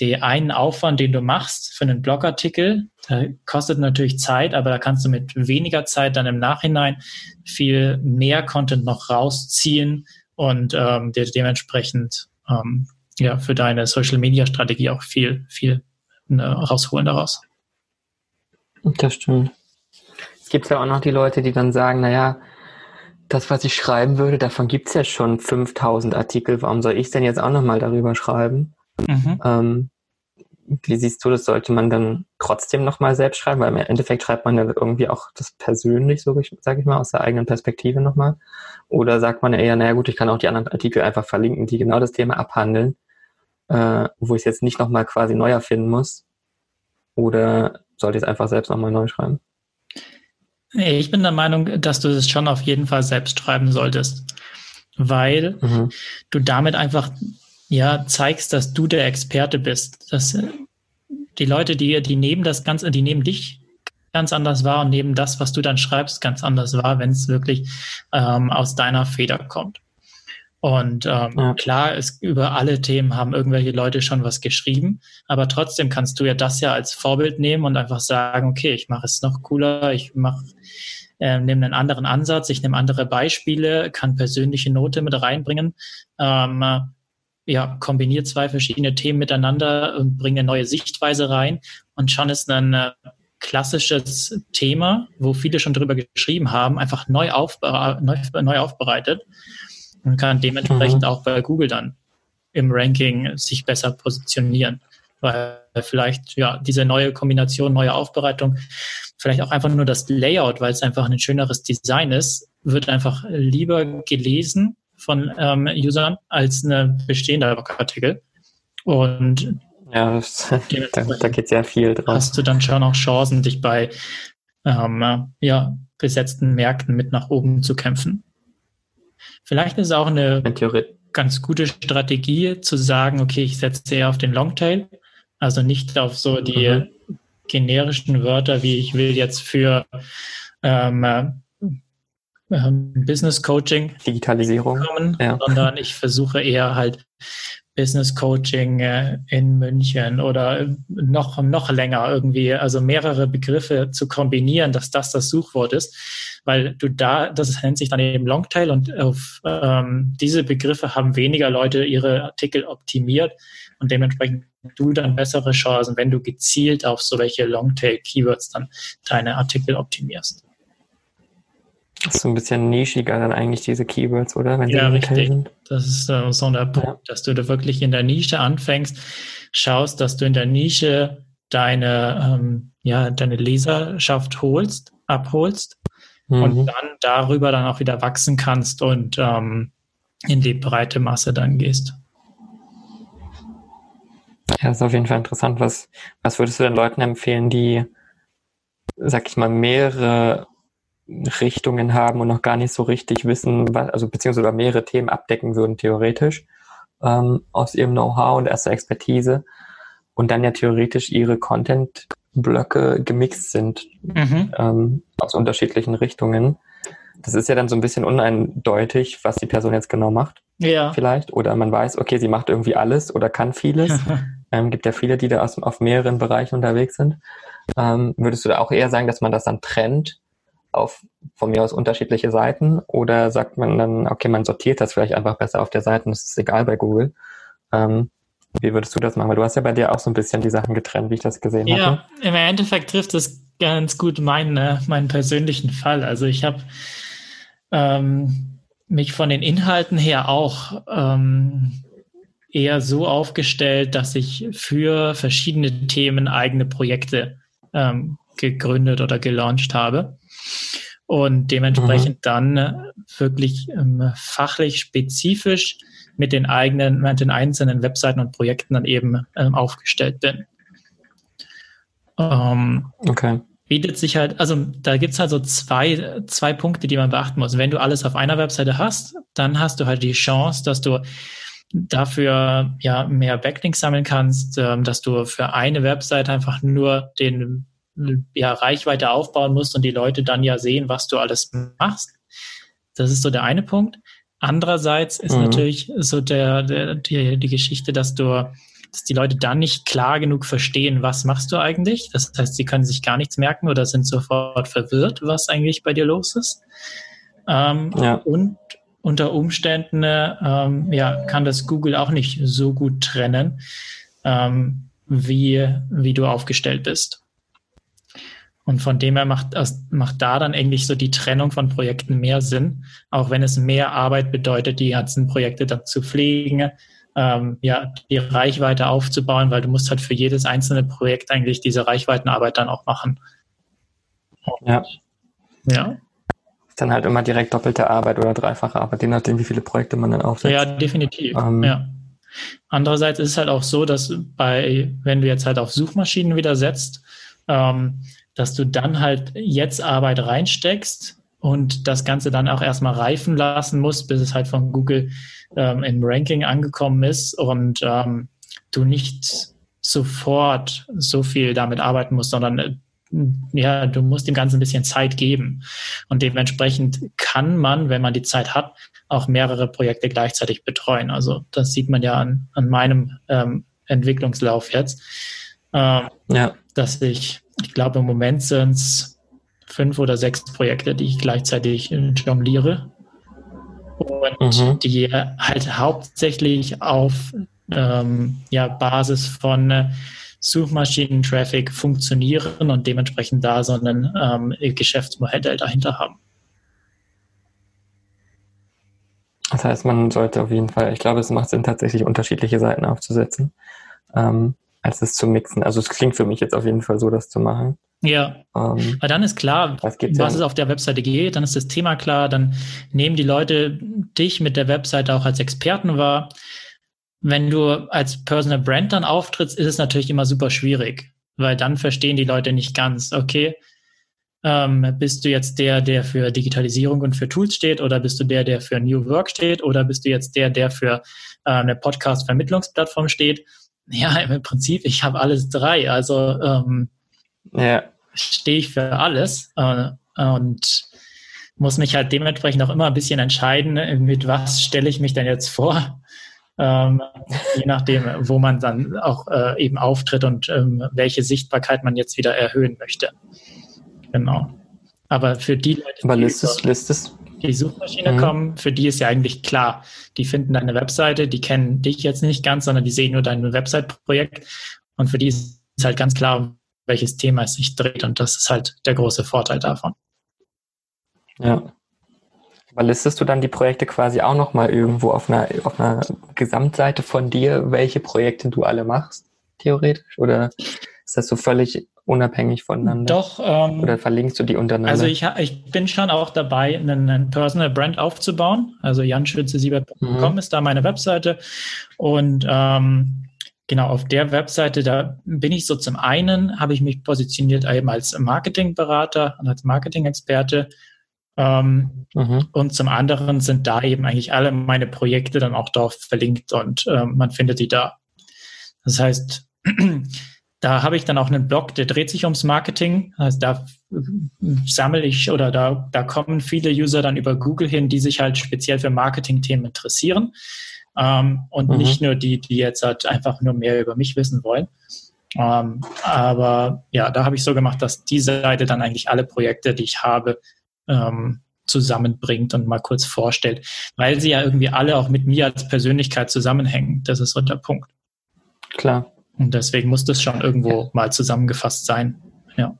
den einen Aufwand, den du machst für einen Blogartikel, der kostet natürlich Zeit, aber da kannst du mit weniger Zeit dann im Nachhinein viel mehr Content noch rausziehen und ähm, dir dementsprechend ähm, ja, für deine Social Media Strategie auch viel, viel ne, rausholen daraus. Das stimmt. Es gibt ja auch noch die Leute, die dann sagen, naja, das, was ich schreiben würde, davon gibt es ja schon 5000 Artikel. Warum soll ich denn jetzt auch nochmal darüber schreiben? Mhm. Ähm, wie siehst du, das sollte man dann trotzdem nochmal selbst schreiben? Weil im Endeffekt schreibt man ja irgendwie auch das persönlich, so sage ich mal, aus der eigenen Perspektive nochmal. Oder sagt man eher, naja gut, ich kann auch die anderen Artikel einfach verlinken, die genau das Thema abhandeln, äh, wo ich es jetzt nicht nochmal quasi neu erfinden muss. Oder sollte ich es einfach selbst nochmal neu schreiben? Ich bin der Meinung, dass du es schon auf jeden Fall selbst schreiben solltest, weil mhm. du damit einfach ja zeigst, dass du der Experte bist. Dass äh, die Leute, die, die nehmen das Ganze, die nehmen dich ganz anders wahr und nehmen das, was du dann schreibst, ganz anders wahr, wenn es wirklich ähm, aus deiner Feder kommt. Und ähm, ja. klar, es, über alle Themen haben irgendwelche Leute schon was geschrieben, aber trotzdem kannst du ja das ja als Vorbild nehmen und einfach sagen, okay, ich mache es noch cooler, ich mache äh, nehme einen anderen Ansatz, ich nehme andere Beispiele, kann persönliche Note mit reinbringen, ähm, ja, kombiniere zwei verschiedene Themen miteinander und bringe eine neue Sichtweise rein und schon ist ein äh, klassisches Thema, wo viele schon drüber geschrieben haben, einfach neu, aufbe neu, neu aufbereitet und kann dementsprechend mhm. auch bei Google dann im Ranking sich besser positionieren. Weil vielleicht, ja, diese neue Kombination, neue Aufbereitung, vielleicht auch einfach nur das Layout, weil es einfach ein schöneres Design ist, wird einfach lieber gelesen von ähm, Usern als eine bestehende Blogartikel. Und ja, das, da, da geht sehr viel drauf. Hast du dann schon auch Chancen, dich bei ähm, ja, besetzten Märkten mit nach oben zu kämpfen. Vielleicht ist es auch eine ganz gute Strategie zu sagen, okay, ich setze eher auf den Longtail, also nicht auf so die mhm. generischen Wörter, wie ich will jetzt für ähm, ähm Business Coaching Digitalisierung kommen, ja. sondern ich versuche eher halt Business Coaching äh, in München oder noch, noch länger irgendwie, also mehrere Begriffe zu kombinieren, dass das das Suchwort ist, weil du da, das nennt sich dann eben Longtail und auf ähm, diese Begriffe haben weniger Leute ihre Artikel optimiert und dementsprechend du dann bessere Chancen, wenn du gezielt auf solche Longtail-Keywords dann deine Artikel optimierst. Das ist so ein bisschen nischiger dann eigentlich diese Keywords, oder? Wenn ja, richtig. Sind. Das ist äh, so der Punkt, ja. dass du da wirklich in der Nische anfängst, schaust, dass du in der Nische deine, ähm, ja, deine Leserschaft holst, abholst mhm. und dann darüber dann auch wieder wachsen kannst und ähm, in die breite Masse dann gehst. Ja, ist auf jeden Fall interessant. Was, was würdest du den Leuten empfehlen, die, sag ich mal, mehrere Richtungen haben und noch gar nicht so richtig wissen, was, also beziehungsweise mehrere Themen abdecken würden, theoretisch, ähm, aus ihrem Know-how und erster Expertise und dann ja theoretisch ihre Content-Blöcke gemixt sind mhm. ähm, aus unterschiedlichen Richtungen. Das ist ja dann so ein bisschen uneindeutig, was die Person jetzt genau macht. Ja. Vielleicht. Oder man weiß, okay, sie macht irgendwie alles oder kann vieles. ähm, gibt ja viele, die da aus, auf mehreren Bereichen unterwegs sind. Ähm, würdest du da auch eher sagen, dass man das dann trennt auf von mir aus unterschiedliche Seiten oder sagt man dann, okay, man sortiert das vielleicht einfach besser auf der Seite und es ist egal bei Google. Ähm, wie würdest du das machen? Weil du hast ja bei dir auch so ein bisschen die Sachen getrennt, wie ich das gesehen habe. Ja, im Endeffekt trifft es ganz gut meinen, äh, meinen persönlichen Fall. Also ich habe ähm, mich von den Inhalten her auch ähm, eher so aufgestellt, dass ich für verschiedene Themen eigene Projekte ähm, gegründet oder gelauncht habe und dementsprechend mhm. dann wirklich ähm, fachlich spezifisch mit den eigenen, mit den einzelnen Webseiten und Projekten dann eben ähm, aufgestellt bin. Ähm, okay. Bietet sich halt, also da gibt es halt so zwei, zwei Punkte, die man beachten muss. Wenn du alles auf einer Webseite hast, dann hast du halt die Chance, dass du dafür ja mehr Backlinks sammeln kannst, ähm, dass du für eine Webseite einfach nur den ja, Reichweite aufbauen musst und die Leute dann ja sehen, was du alles machst. Das ist so der eine Punkt. Andererseits ist mhm. natürlich so der, der, die, die Geschichte, dass du, dass die Leute dann nicht klar genug verstehen, was machst du eigentlich. Das heißt, sie können sich gar nichts merken oder sind sofort verwirrt, was eigentlich bei dir los ist. Ähm, ja. Und unter Umständen ähm, ja, kann das Google auch nicht so gut trennen, ähm, wie, wie du aufgestellt bist. Und von dem her macht, macht da dann eigentlich so die Trennung von Projekten mehr Sinn, auch wenn es mehr Arbeit bedeutet, die ganzen Projekte dann zu pflegen, ähm, ja, die Reichweite aufzubauen, weil du musst halt für jedes einzelne Projekt eigentlich diese Reichweitenarbeit dann auch machen. Ja. Ja. Ist dann halt immer direkt doppelte Arbeit oder dreifache Arbeit, je nachdem, wie viele Projekte man dann aufsetzt. Ja, definitiv. Ähm, ja. Andererseits ist es halt auch so, dass bei, wenn du jetzt halt auf Suchmaschinen wieder setzt, ähm, dass du dann halt jetzt Arbeit reinsteckst und das Ganze dann auch erstmal reifen lassen musst, bis es halt von Google ähm, im Ranking angekommen ist und ähm, du nicht sofort so viel damit arbeiten musst, sondern äh, ja, du musst dem Ganzen ein bisschen Zeit geben. Und dementsprechend kann man, wenn man die Zeit hat, auch mehrere Projekte gleichzeitig betreuen. Also das sieht man ja an, an meinem ähm, Entwicklungslauf jetzt, ähm, ja. dass ich ich glaube, im Moment sind es fünf oder sechs Projekte, die ich gleichzeitig jongliere. Und mhm. die halt hauptsächlich auf ähm, ja, Basis von äh, Suchmaschinen-Traffic funktionieren und dementsprechend da so ein ähm, Geschäftsmodell dahinter haben. Das heißt, man sollte auf jeden Fall, ich glaube, es macht Sinn, tatsächlich unterschiedliche Seiten aufzusetzen. Ähm, als es zu mixen. Also es klingt für mich jetzt auf jeden Fall so, das zu machen. Ja, ähm, weil dann ist klar, was ja es auf der Webseite geht, dann ist das Thema klar, dann nehmen die Leute dich mit der Webseite auch als Experten wahr. Wenn du als Personal Brand dann auftrittst, ist es natürlich immer super schwierig, weil dann verstehen die Leute nicht ganz, okay, ähm, bist du jetzt der, der für Digitalisierung und für Tools steht oder bist du der, der für New Work steht oder bist du jetzt der, der für äh, eine Podcast-Vermittlungsplattform steht? Ja, im Prinzip, ich habe alles drei. Also ähm, ja. stehe ich für alles äh, und muss mich halt dementsprechend auch immer ein bisschen entscheiden, mit was stelle ich mich denn jetzt vor. Ähm, je nachdem, wo man dann auch äh, eben auftritt und ähm, welche Sichtbarkeit man jetzt wieder erhöhen möchte. Genau. Aber für die Leute, Aber listest, listest, die Suchmaschine mhm. kommen, für die ist ja eigentlich klar, die finden deine Webseite, die kennen dich jetzt nicht ganz, sondern die sehen nur dein Website-Projekt und für die ist halt ganz klar, um welches Thema es sich dreht und das ist halt der große Vorteil davon. Ja. Aber listest du dann die Projekte quasi auch nochmal irgendwo auf einer, auf einer Gesamtseite von dir, welche Projekte du alle machst, theoretisch? Oder ist das so völlig unabhängig voneinander? Doch. Ähm, Oder verlinkst du die untereinander? Also ich, ich bin schon auch dabei, einen, einen Personal Brand aufzubauen. Also janschütze7.com mhm. ist da meine Webseite. Und ähm, genau auf der Webseite, da bin ich so zum einen, habe ich mich positioniert eben als Marketingberater und als Marketing-Experte. Ähm, mhm. Und zum anderen sind da eben eigentlich alle meine Projekte dann auch dort verlinkt und ähm, man findet die da. Das heißt, Da habe ich dann auch einen Blog, der dreht sich ums Marketing. Also da sammle ich oder da, da kommen viele User dann über Google hin, die sich halt speziell für Marketing-Themen interessieren. Ähm, und mhm. nicht nur die, die jetzt halt einfach nur mehr über mich wissen wollen. Ähm, aber ja, da habe ich so gemacht, dass diese Seite dann eigentlich alle Projekte, die ich habe, ähm, zusammenbringt und mal kurz vorstellt, weil sie ja irgendwie alle auch mit mir als Persönlichkeit zusammenhängen. Das ist so der Punkt. Klar. Und deswegen muss das schon irgendwo mal zusammengefasst sein. Ja.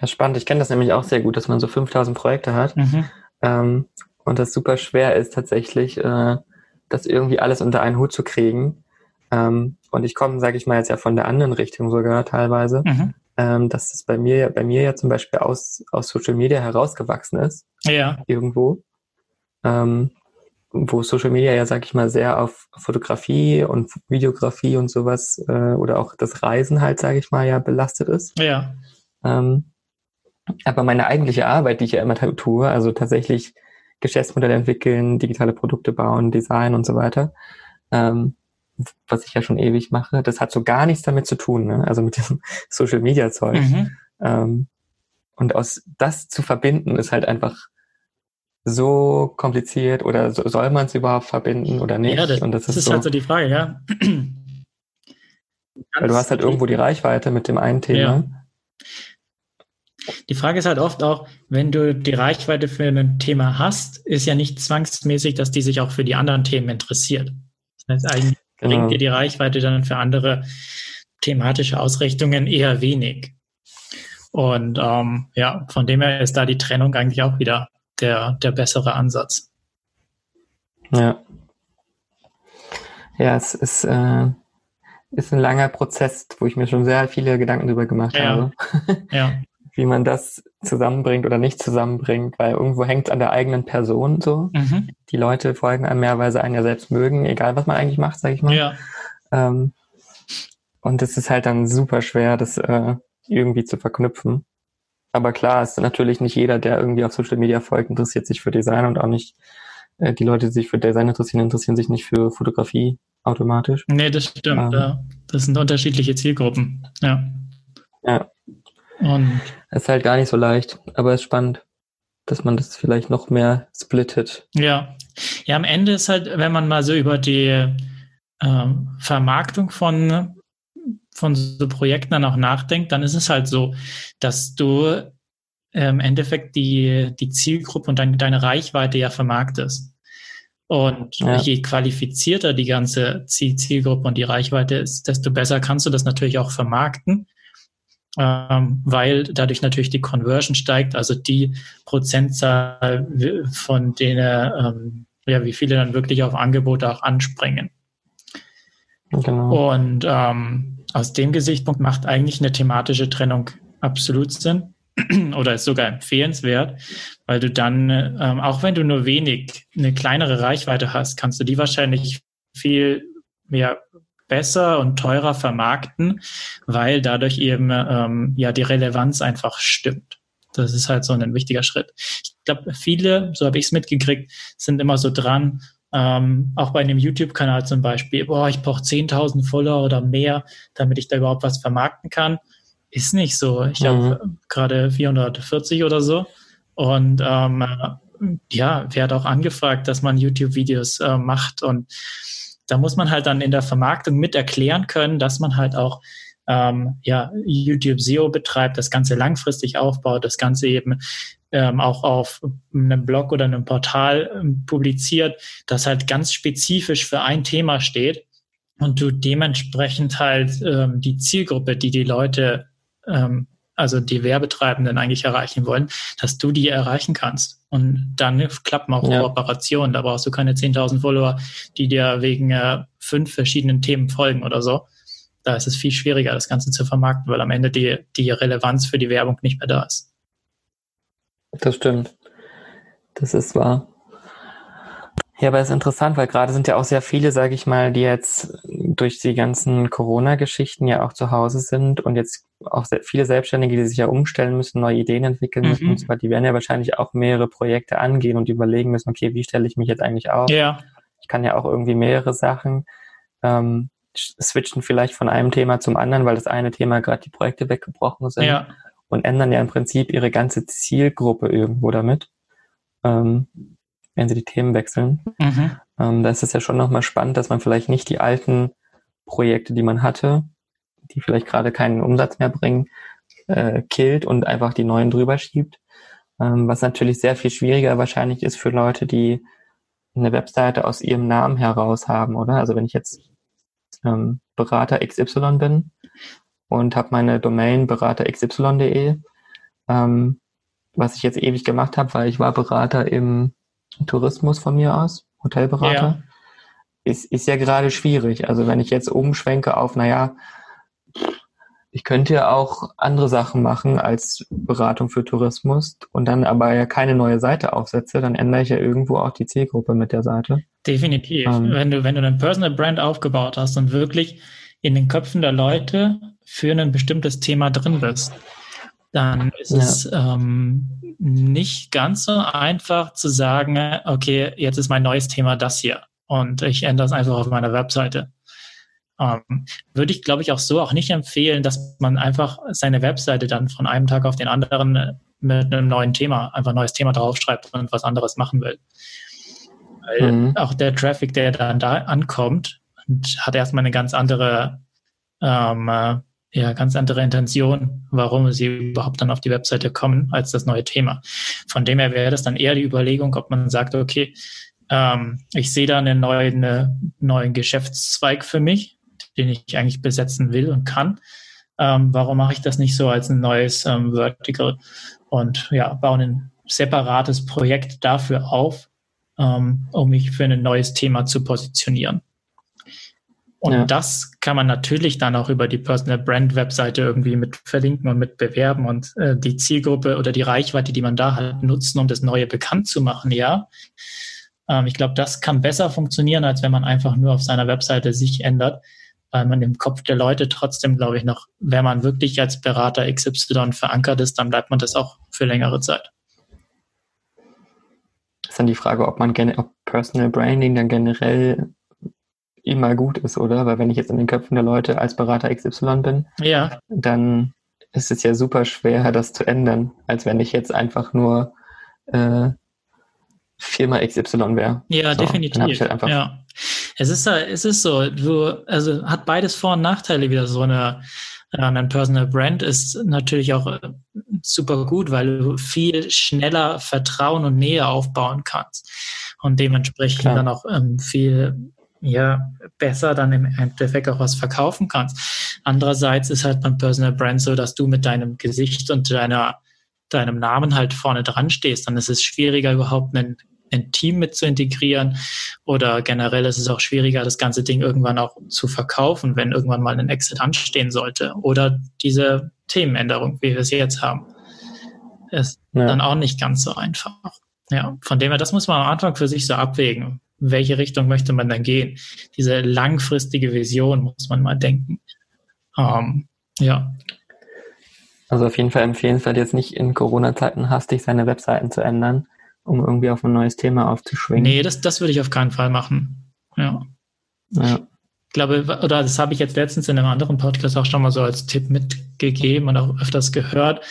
Ja, spannend. Ich kenne das nämlich auch sehr gut, dass man so 5000 Projekte hat. Mhm. Ähm, und das super schwer ist tatsächlich, äh, das irgendwie alles unter einen Hut zu kriegen. Ähm, und ich komme, sage ich mal, jetzt ja von der anderen Richtung sogar teilweise, mhm. ähm, dass es bei mir, bei mir ja zum Beispiel aus, aus Social Media herausgewachsen ist. Ja. Irgendwo. Ähm, wo Social Media ja, sag ich mal, sehr auf Fotografie und Videografie und sowas äh, oder auch das Reisen halt, sage ich mal, ja belastet ist. Ja. Ähm, aber meine eigentliche Arbeit, die ich ja immer tue, also tatsächlich Geschäftsmodelle entwickeln, digitale Produkte bauen, Design und so weiter, ähm, was ich ja schon ewig mache, das hat so gar nichts damit zu tun, ne? also mit diesem Social Media Zeug. Mhm. Ähm, und aus das zu verbinden ist halt einfach so kompliziert oder so, soll man es überhaupt verbinden oder nicht? Ja, das, und das, das ist, so, halt so die Frage, ja. Weil du hast halt irgendwo die Reichweite mit dem einen Thema. Ja. Die Frage ist halt oft auch, wenn du die Reichweite für ein Thema hast, ist ja nicht zwangsmäßig, dass die sich auch für die anderen Themen interessiert. Das heißt, eigentlich genau. bringt dir die Reichweite dann für andere thematische Ausrichtungen eher wenig. Und ähm, ja, von dem her ist da die Trennung eigentlich auch wieder der, der bessere Ansatz. Ja. Ja, es ist, äh, ist ein langer Prozess, wo ich mir schon sehr viele Gedanken drüber gemacht ja. habe. Ja. Wie man das zusammenbringt oder nicht zusammenbringt, weil irgendwo hängt es an der eigenen Person so. Mhm. Die Leute folgen einem mehrweise einen ja selbst mögen, egal was man eigentlich macht, sag ich mal. Ja. Ähm, und es ist halt dann super schwer, das äh, irgendwie zu verknüpfen. Aber klar, ist natürlich nicht jeder, der irgendwie auf Social Media folgt, interessiert sich für Design und auch nicht äh, die Leute, die sich für Design interessieren, interessieren sich nicht für Fotografie automatisch. Nee, das stimmt. Ähm, ja. Das sind unterschiedliche Zielgruppen. Ja. Ja. Und es ist halt gar nicht so leicht, aber es ist spannend, dass man das vielleicht noch mehr splittet. Ja. Ja, am Ende ist halt, wenn man mal so über die ähm, Vermarktung von von so Projekten dann auch nachdenkt, dann ist es halt so, dass du im Endeffekt die, die Zielgruppe und dein, deine Reichweite ja vermarktest. Und ja. je qualifizierter die ganze Zielgruppe und die Reichweite ist, desto besser kannst du das natürlich auch vermarkten, ähm, weil dadurch natürlich die Conversion steigt, also die Prozentzahl von denen, ähm, ja, wie viele dann wirklich auf Angebote auch anspringen. Genau. Und ähm, aus dem Gesichtspunkt macht eigentlich eine thematische Trennung absolut Sinn oder ist sogar empfehlenswert, weil du dann, ähm, auch wenn du nur wenig, eine kleinere Reichweite hast, kannst du die wahrscheinlich viel mehr besser und teurer vermarkten, weil dadurch eben ähm, ja die Relevanz einfach stimmt. Das ist halt so ein wichtiger Schritt. Ich glaube, viele, so habe ich es mitgekriegt, sind immer so dran, ähm, auch bei einem YouTube-Kanal zum Beispiel, boah, ich brauche 10.000 Follower oder mehr, damit ich da überhaupt was vermarkten kann. Ist nicht so. Ich mhm. habe gerade 440 oder so. Und ähm, ja, werde auch angefragt, dass man YouTube-Videos äh, macht. Und da muss man halt dann in der Vermarktung mit erklären können, dass man halt auch ähm, ja, YouTube SEO betreibt, das Ganze langfristig aufbaut, das Ganze eben ähm, auch auf einem Blog oder einem Portal ähm, publiziert, das halt ganz spezifisch für ein Thema steht und du dementsprechend halt ähm, die Zielgruppe, die die Leute, ähm, also die Werbetreibenden eigentlich erreichen wollen, dass du die erreichen kannst. Und dann klappen auch ja. Kooperationen. Da brauchst du keine 10.000 Follower, die dir wegen äh, fünf verschiedenen Themen folgen oder so. Da ist es viel schwieriger, das Ganze zu vermarkten, weil am Ende die, die Relevanz für die Werbung nicht mehr da ist. Das stimmt. Das ist wahr. Ja, aber es ist interessant, weil gerade sind ja auch sehr viele, sage ich mal, die jetzt durch die ganzen Corona-Geschichten ja auch zu Hause sind und jetzt auch sehr viele Selbstständige, die sich ja umstellen müssen, neue Ideen entwickeln müssen mhm. und zwar, die werden ja wahrscheinlich auch mehrere Projekte angehen und überlegen müssen, okay, wie stelle ich mich jetzt eigentlich auf? Ja. Ich kann ja auch irgendwie mehrere Sachen ähm, switchen vielleicht von einem Thema zum anderen, weil das eine Thema gerade die Projekte weggebrochen sind. Ja und ändern ja im Prinzip ihre ganze Zielgruppe irgendwo damit, ähm, wenn sie die Themen wechseln. Mhm. Ähm, da ist es ja schon nochmal spannend, dass man vielleicht nicht die alten Projekte, die man hatte, die vielleicht gerade keinen Umsatz mehr bringen, äh, killt und einfach die neuen drüber schiebt. Ähm, was natürlich sehr viel schwieriger wahrscheinlich ist für Leute, die eine Webseite aus ihrem Namen heraus haben, oder? Also wenn ich jetzt ähm, Berater XY bin und habe meine Domain beraterxy.de, ähm, was ich jetzt ewig gemacht habe, weil ich war Berater im Tourismus von mir aus, Hotelberater. Ja. Ist, ist ja gerade schwierig. Also wenn ich jetzt umschwenke auf, naja, ich könnte ja auch andere Sachen machen als Beratung für Tourismus und dann aber ja keine neue Seite aufsetze, dann ändere ich ja irgendwo auch die Zielgruppe mit der Seite. Definitiv. Ähm, wenn du, wenn du einen Personal Brand aufgebaut hast und wirklich in den Köpfen der Leute für ein bestimmtes Thema drin bist, dann ist ja. es ähm, nicht ganz so einfach zu sagen, okay, jetzt ist mein neues Thema das hier und ich ändere es einfach auf meiner Webseite. Ähm, würde ich, glaube ich, auch so auch nicht empfehlen, dass man einfach seine Webseite dann von einem Tag auf den anderen mit einem neuen Thema, einfach ein neues Thema draufschreibt und was anderes machen will. Weil mhm. auch der Traffic, der dann da ankommt, hat erstmal eine ganz andere ähm, ja, ganz andere Intention, warum sie überhaupt dann auf die Webseite kommen, als das neue Thema. Von dem her wäre das dann eher die Überlegung, ob man sagt, okay, ähm, ich sehe da einen neuen, einen neuen Geschäftszweig für mich, den ich eigentlich besetzen will und kann. Ähm, warum mache ich das nicht so als ein neues ähm, Vertical und ja, baue ein separates Projekt dafür auf, ähm, um mich für ein neues Thema zu positionieren. Und ja. das kann man natürlich dann auch über die Personal Brand Webseite irgendwie mit verlinken und mit bewerben und äh, die Zielgruppe oder die Reichweite, die man da hat, nutzen, um das Neue bekannt zu machen, ja. Ähm, ich glaube, das kann besser funktionieren, als wenn man einfach nur auf seiner Webseite sich ändert, weil man im Kopf der Leute trotzdem, glaube ich, noch, wenn man wirklich als Berater XY verankert ist, dann bleibt man das auch für längere Zeit. Das ist dann die Frage, ob man gerne, ob Personal Branding dann generell immer gut ist, oder? Weil wenn ich jetzt in den Köpfen der Leute als Berater XY bin, ja. dann ist es ja super schwer, das zu ändern, als wenn ich jetzt einfach nur äh, Firma XY wäre. Ja, so, definitiv. Halt ja. Es ist, es ist so, du, also hat beides Vor- und Nachteile wieder. So eine, äh, ein Personal Brand ist natürlich auch äh, super gut, weil du viel schneller Vertrauen und Nähe aufbauen kannst und dementsprechend Klar. dann auch ähm, viel ja, besser dann im Endeffekt auch was verkaufen kannst. Andererseits ist halt beim Personal Brand so, dass du mit deinem Gesicht und deiner, deinem Namen halt vorne dran stehst. Dann ist es schwieriger, überhaupt ein, ein Team mit zu integrieren oder generell ist es auch schwieriger, das ganze Ding irgendwann auch zu verkaufen, wenn irgendwann mal ein Exit anstehen sollte oder diese Themenänderung, wie wir es jetzt haben. Ist ja. dann auch nicht ganz so einfach. Ja, von dem her, das muss man am Anfang für sich so abwägen welche Richtung möchte man dann gehen? Diese langfristige Vision muss man mal denken. Ähm, ja. Also auf jeden Fall empfehlenswert, jetzt nicht in Corona-Zeiten hastig seine Webseiten zu ändern, um irgendwie auf ein neues Thema aufzuschwingen. Nee, das, das würde ich auf keinen Fall machen. Ja. ja. Ich glaube, oder das habe ich jetzt letztens in einem anderen Podcast auch schon mal so als Tipp mitgegeben und auch öfters gehört,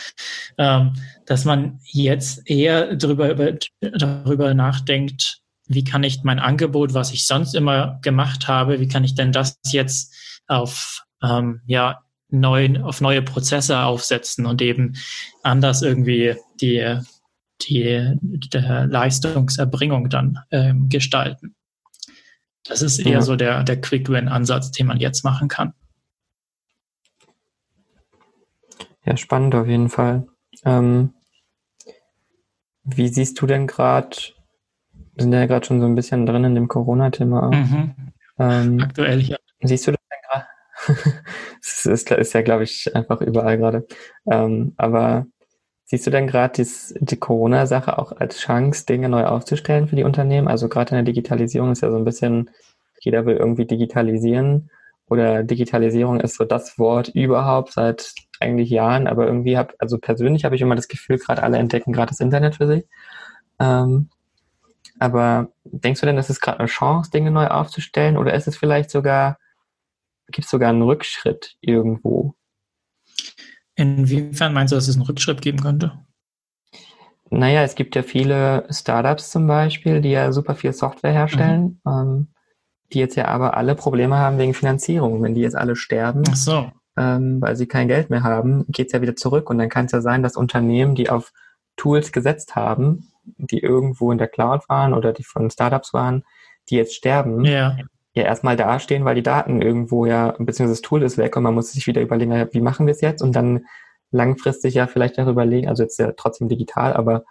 ähm, dass man jetzt eher darüber, darüber nachdenkt, wie kann ich mein Angebot, was ich sonst immer gemacht habe, wie kann ich denn das jetzt auf ähm, ja neuen auf neue Prozesse aufsetzen und eben anders irgendwie die die der Leistungserbringung dann ähm, gestalten. Das ist eher ja. so der der Quick Win Ansatz, den man jetzt machen kann. Ja, spannend auf jeden Fall. Ähm, wie siehst du denn gerade wir sind ja gerade schon so ein bisschen drin in dem Corona-Thema. Mhm. Ähm, Aktuell, ja. Siehst du das denn gerade? Es ist, ist, ja, glaube ich, einfach überall gerade. Ähm, aber siehst du denn gerade die Corona-Sache auch als Chance, Dinge neu aufzustellen für die Unternehmen? Also gerade in der Digitalisierung ist ja so ein bisschen, jeder will irgendwie digitalisieren oder Digitalisierung ist so das Wort überhaupt seit eigentlich Jahren, aber irgendwie habe, also persönlich habe ich immer das Gefühl, gerade alle entdecken gerade das Internet für sich. Ähm, aber denkst du denn, das ist gerade eine Chance, Dinge neu aufzustellen oder ist es vielleicht sogar, gibt es sogar einen Rückschritt irgendwo? Inwiefern meinst du, dass es einen Rückschritt geben könnte? Naja, es gibt ja viele Startups zum Beispiel, die ja super viel Software herstellen, mhm. ähm, die jetzt ja aber alle Probleme haben wegen Finanzierung. Wenn die jetzt alle sterben, so. Ähm, weil sie kein Geld mehr haben, geht es ja wieder zurück. Und dann kann es ja sein, dass Unternehmen, die auf Tools gesetzt haben, die irgendwo in der Cloud waren oder die von Startups waren, die jetzt sterben, ja, ja erstmal dastehen, weil die Daten irgendwo ja, beziehungsweise das Tool ist weg und man muss sich wieder überlegen, wie machen wir es jetzt und dann langfristig ja vielleicht darüber überlegen, also jetzt ja trotzdem digital, aber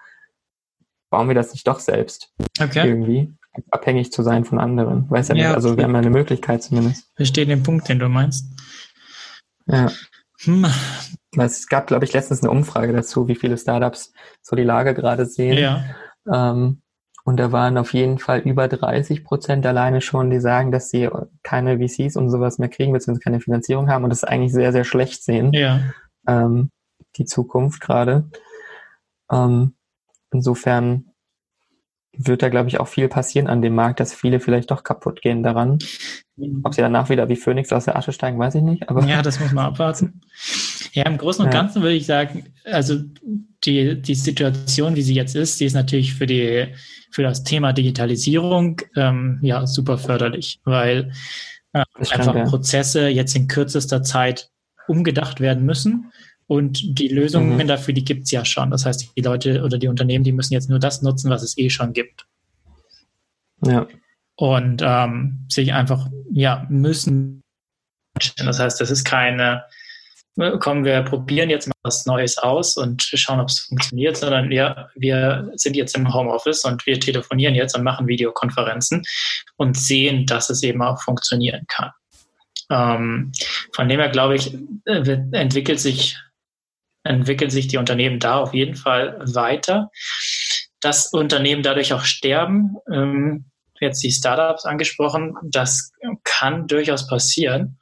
bauen wir das nicht doch selbst okay. irgendwie? Abhängig zu sein von anderen. Weiß ja, ja nicht, also wir haben ja eine Möglichkeit zumindest. Verstehe den Punkt, den du meinst. Ja. Hm. Es gab, glaube ich, letztens eine Umfrage dazu, wie viele Startups so die Lage gerade sehen. Ja. Ähm, und da waren auf jeden Fall über 30 Prozent alleine schon, die sagen, dass sie keine VCs und sowas mehr kriegen, beziehungsweise keine Finanzierung haben und das eigentlich sehr, sehr schlecht sehen. Ja. Ähm, die Zukunft gerade. Ähm, insofern wird da, glaube ich, auch viel passieren an dem Markt, dass viele vielleicht doch kaputt gehen daran. Ob sie danach wieder wie Phoenix aus der Asche steigen, weiß ich nicht. Aber ja, das muss man abwarten. Ja, im Großen und Ganzen würde ich sagen, also die, die Situation, wie sie jetzt ist, die ist natürlich für die für das Thema Digitalisierung ähm, ja super förderlich, weil äh, einfach stimmt, ja. Prozesse jetzt in kürzester Zeit umgedacht werden müssen. Und die Lösungen mhm. dafür, die gibt es ja schon. Das heißt, die Leute oder die Unternehmen, die müssen jetzt nur das nutzen, was es eh schon gibt. Ja. Und ähm, sich einfach, ja, müssen. Das heißt, das ist keine, kommen wir probieren jetzt mal was Neues aus und schauen, ob es funktioniert, sondern ja, wir sind jetzt im Homeoffice und wir telefonieren jetzt und machen Videokonferenzen und sehen, dass es eben auch funktionieren kann. Ähm, von dem her glaube ich, äh, entwickelt sich entwickeln sich die Unternehmen da auf jeden Fall weiter. Dass Unternehmen dadurch auch sterben, ähm, jetzt die Startups angesprochen, das kann durchaus passieren.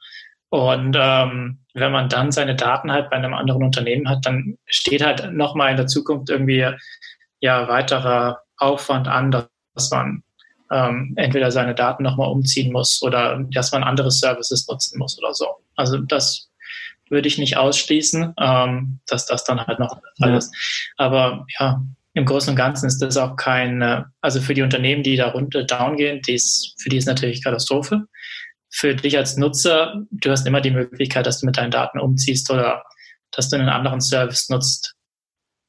Und ähm, wenn man dann seine Daten halt bei einem anderen Unternehmen hat, dann steht halt nochmal in der Zukunft irgendwie ja weiterer Aufwand an, dass man ähm, entweder seine Daten nochmal umziehen muss oder dass man andere Services nutzen muss oder so. Also das würde ich nicht ausschließen, ähm, dass das dann halt noch alles. Ja. Aber ja, im Großen und Ganzen ist das auch kein, also für die Unternehmen, die da runter down gehen, die ist, für die ist natürlich Katastrophe. Für dich als Nutzer, du hast immer die Möglichkeit, dass du mit deinen Daten umziehst oder dass du einen anderen Service nutzt.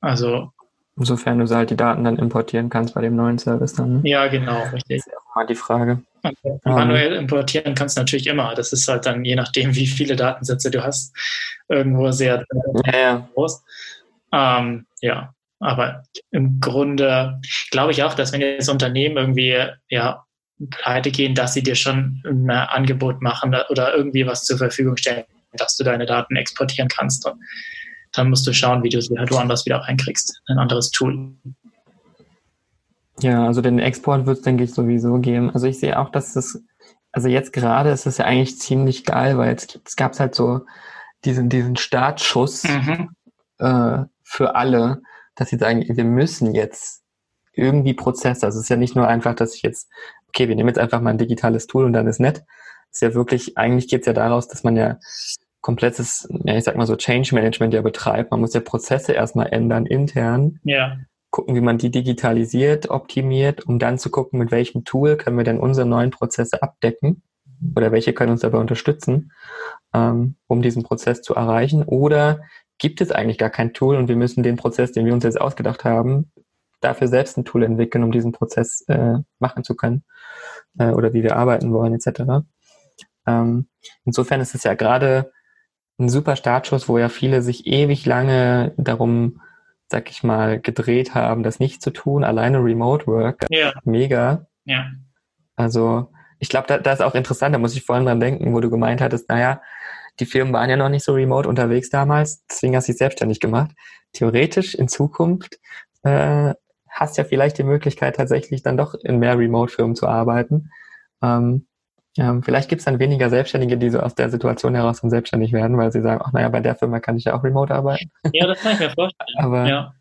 Also Insofern du halt die Daten dann importieren kannst bei dem neuen Service dann. Ne? Ja, genau, richtig. Das ist auch mal die Frage. Okay. Manuell importieren kannst du natürlich immer. Das ist halt dann je nachdem, wie viele Datensätze du hast, irgendwo sehr ja, ja. groß. Ähm, ja, aber im Grunde glaube ich auch, dass wenn jetzt Unternehmen irgendwie ja pleite gehen, dass sie dir schon ein Angebot machen oder irgendwie was zur Verfügung stellen, dass du deine Daten exportieren kannst. Und dann musst du schauen, wie du sie halt woanders wieder reinkriegst. Ein anderes Tool. Ja, also den Export wird es, denke ich, sowieso geben. Also ich sehe auch, dass das, also jetzt gerade ist es ja eigentlich ziemlich geil, weil jetzt es gab es halt so diesen, diesen Startschuss mhm. äh, für alle, dass sie sagen, wir müssen jetzt irgendwie Prozesse. Also es ist ja nicht nur einfach, dass ich jetzt, okay, wir nehmen jetzt einfach mal ein digitales Tool und dann ist nett. Es ist ja wirklich, eigentlich geht es ja daraus, dass man ja komplettes, ja, ich sag mal so Change Management ja betreibt. Man muss ja Prozesse erstmal ändern intern. Ja. Gucken, wie man die digitalisiert, optimiert, um dann zu gucken, mit welchem Tool können wir denn unsere neuen Prozesse abdecken oder welche können uns dabei unterstützen, ähm, um diesen Prozess zu erreichen. Oder gibt es eigentlich gar kein Tool und wir müssen den Prozess, den wir uns jetzt ausgedacht haben, dafür selbst ein Tool entwickeln, um diesen Prozess äh, machen zu können äh, oder wie wir arbeiten wollen etc. Ähm, insofern ist es ja gerade ein super Startschuss, wo ja viele sich ewig lange darum, sag ich mal, gedreht haben, das nicht zu tun. Alleine Remote Work, ja. mega. Ja. Also ich glaube, da, da ist auch interessant, da muss ich vorhin dran denken, wo du gemeint hattest, naja, die Firmen waren ja noch nicht so remote unterwegs damals, deswegen hast du dich selbstständig gemacht. Theoretisch in Zukunft äh, hast ja vielleicht die Möglichkeit, tatsächlich dann doch in mehr Remote-Firmen zu arbeiten. Ähm, ja, vielleicht gibt es dann weniger Selbstständige, die so aus der Situation heraus dann selbstständig werden, weil sie sagen, ach naja, bei der Firma kann ich ja auch remote arbeiten. Ja, das kann ich mir vorstellen. Aber ja.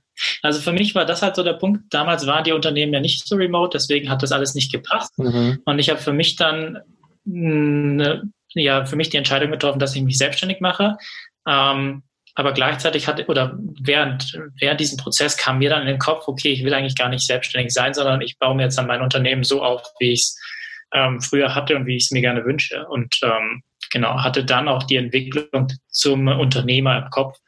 Also für mich war das halt so der Punkt. Damals waren die Unternehmen ja nicht so remote, deswegen hat das alles nicht gepasst. Mhm. Und ich habe für mich dann eine, ja für mich die Entscheidung getroffen, dass ich mich selbstständig mache. Ähm, aber gleichzeitig hatte oder während während diesem Prozess kam mir dann in den Kopf, okay, ich will eigentlich gar nicht selbstständig sein, sondern ich baue mir jetzt dann mein Unternehmen so auf, wie ich es ähm, früher hatte und wie ich es mir gerne wünsche. Und ähm, genau, hatte dann auch die Entwicklung zum Unternehmer im Kopf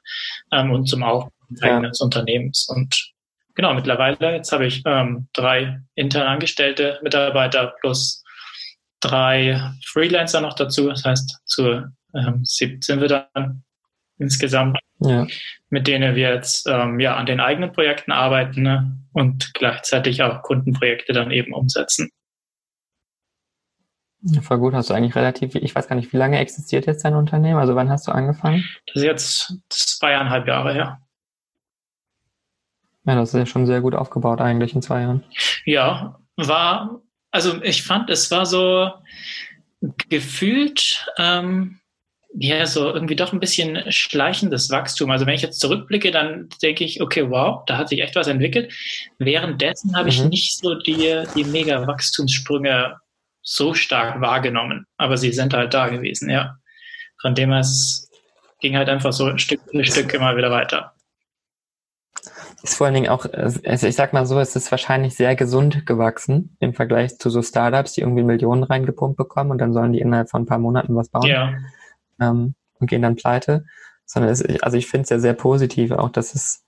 ähm, und zum Aufbau ja. eines Unternehmens. Und genau, mittlerweile, jetzt habe ich ähm, drei intern angestellte Mitarbeiter plus drei Freelancer noch dazu. Das heißt, zu ähm, 17 wir dann insgesamt, ja. mit denen wir jetzt ähm, ja an den eigenen Projekten arbeiten ne? und gleichzeitig auch Kundenprojekte dann eben umsetzen. Ja, voll gut, hast du eigentlich relativ, ich weiß gar nicht, wie lange existiert jetzt dein Unternehmen? Also wann hast du angefangen? Das ist jetzt zweieinhalb Jahre her. Ja, das ist ja schon sehr gut aufgebaut eigentlich in zwei Jahren. Ja, war, also ich fand, es war so gefühlt, ähm, ja, so irgendwie doch ein bisschen schleichendes Wachstum. Also wenn ich jetzt zurückblicke, dann denke ich, okay, wow, da hat sich echt was entwickelt. Währenddessen habe ich mhm. nicht so die, die mega Wachstumssprünge so stark wahrgenommen, aber sie sind halt da gewesen, ja. Von dem her es ging halt einfach so Stück für Stück immer wieder weiter. Ist vor allen Dingen auch, also ich sag mal so, es ist wahrscheinlich sehr gesund gewachsen im Vergleich zu so Startups, die irgendwie Millionen reingepumpt bekommen und dann sollen die innerhalb von ein paar Monaten was bauen. Ja. Ähm, und gehen dann pleite, sondern es, also ich finde es ja sehr positiv auch, dass es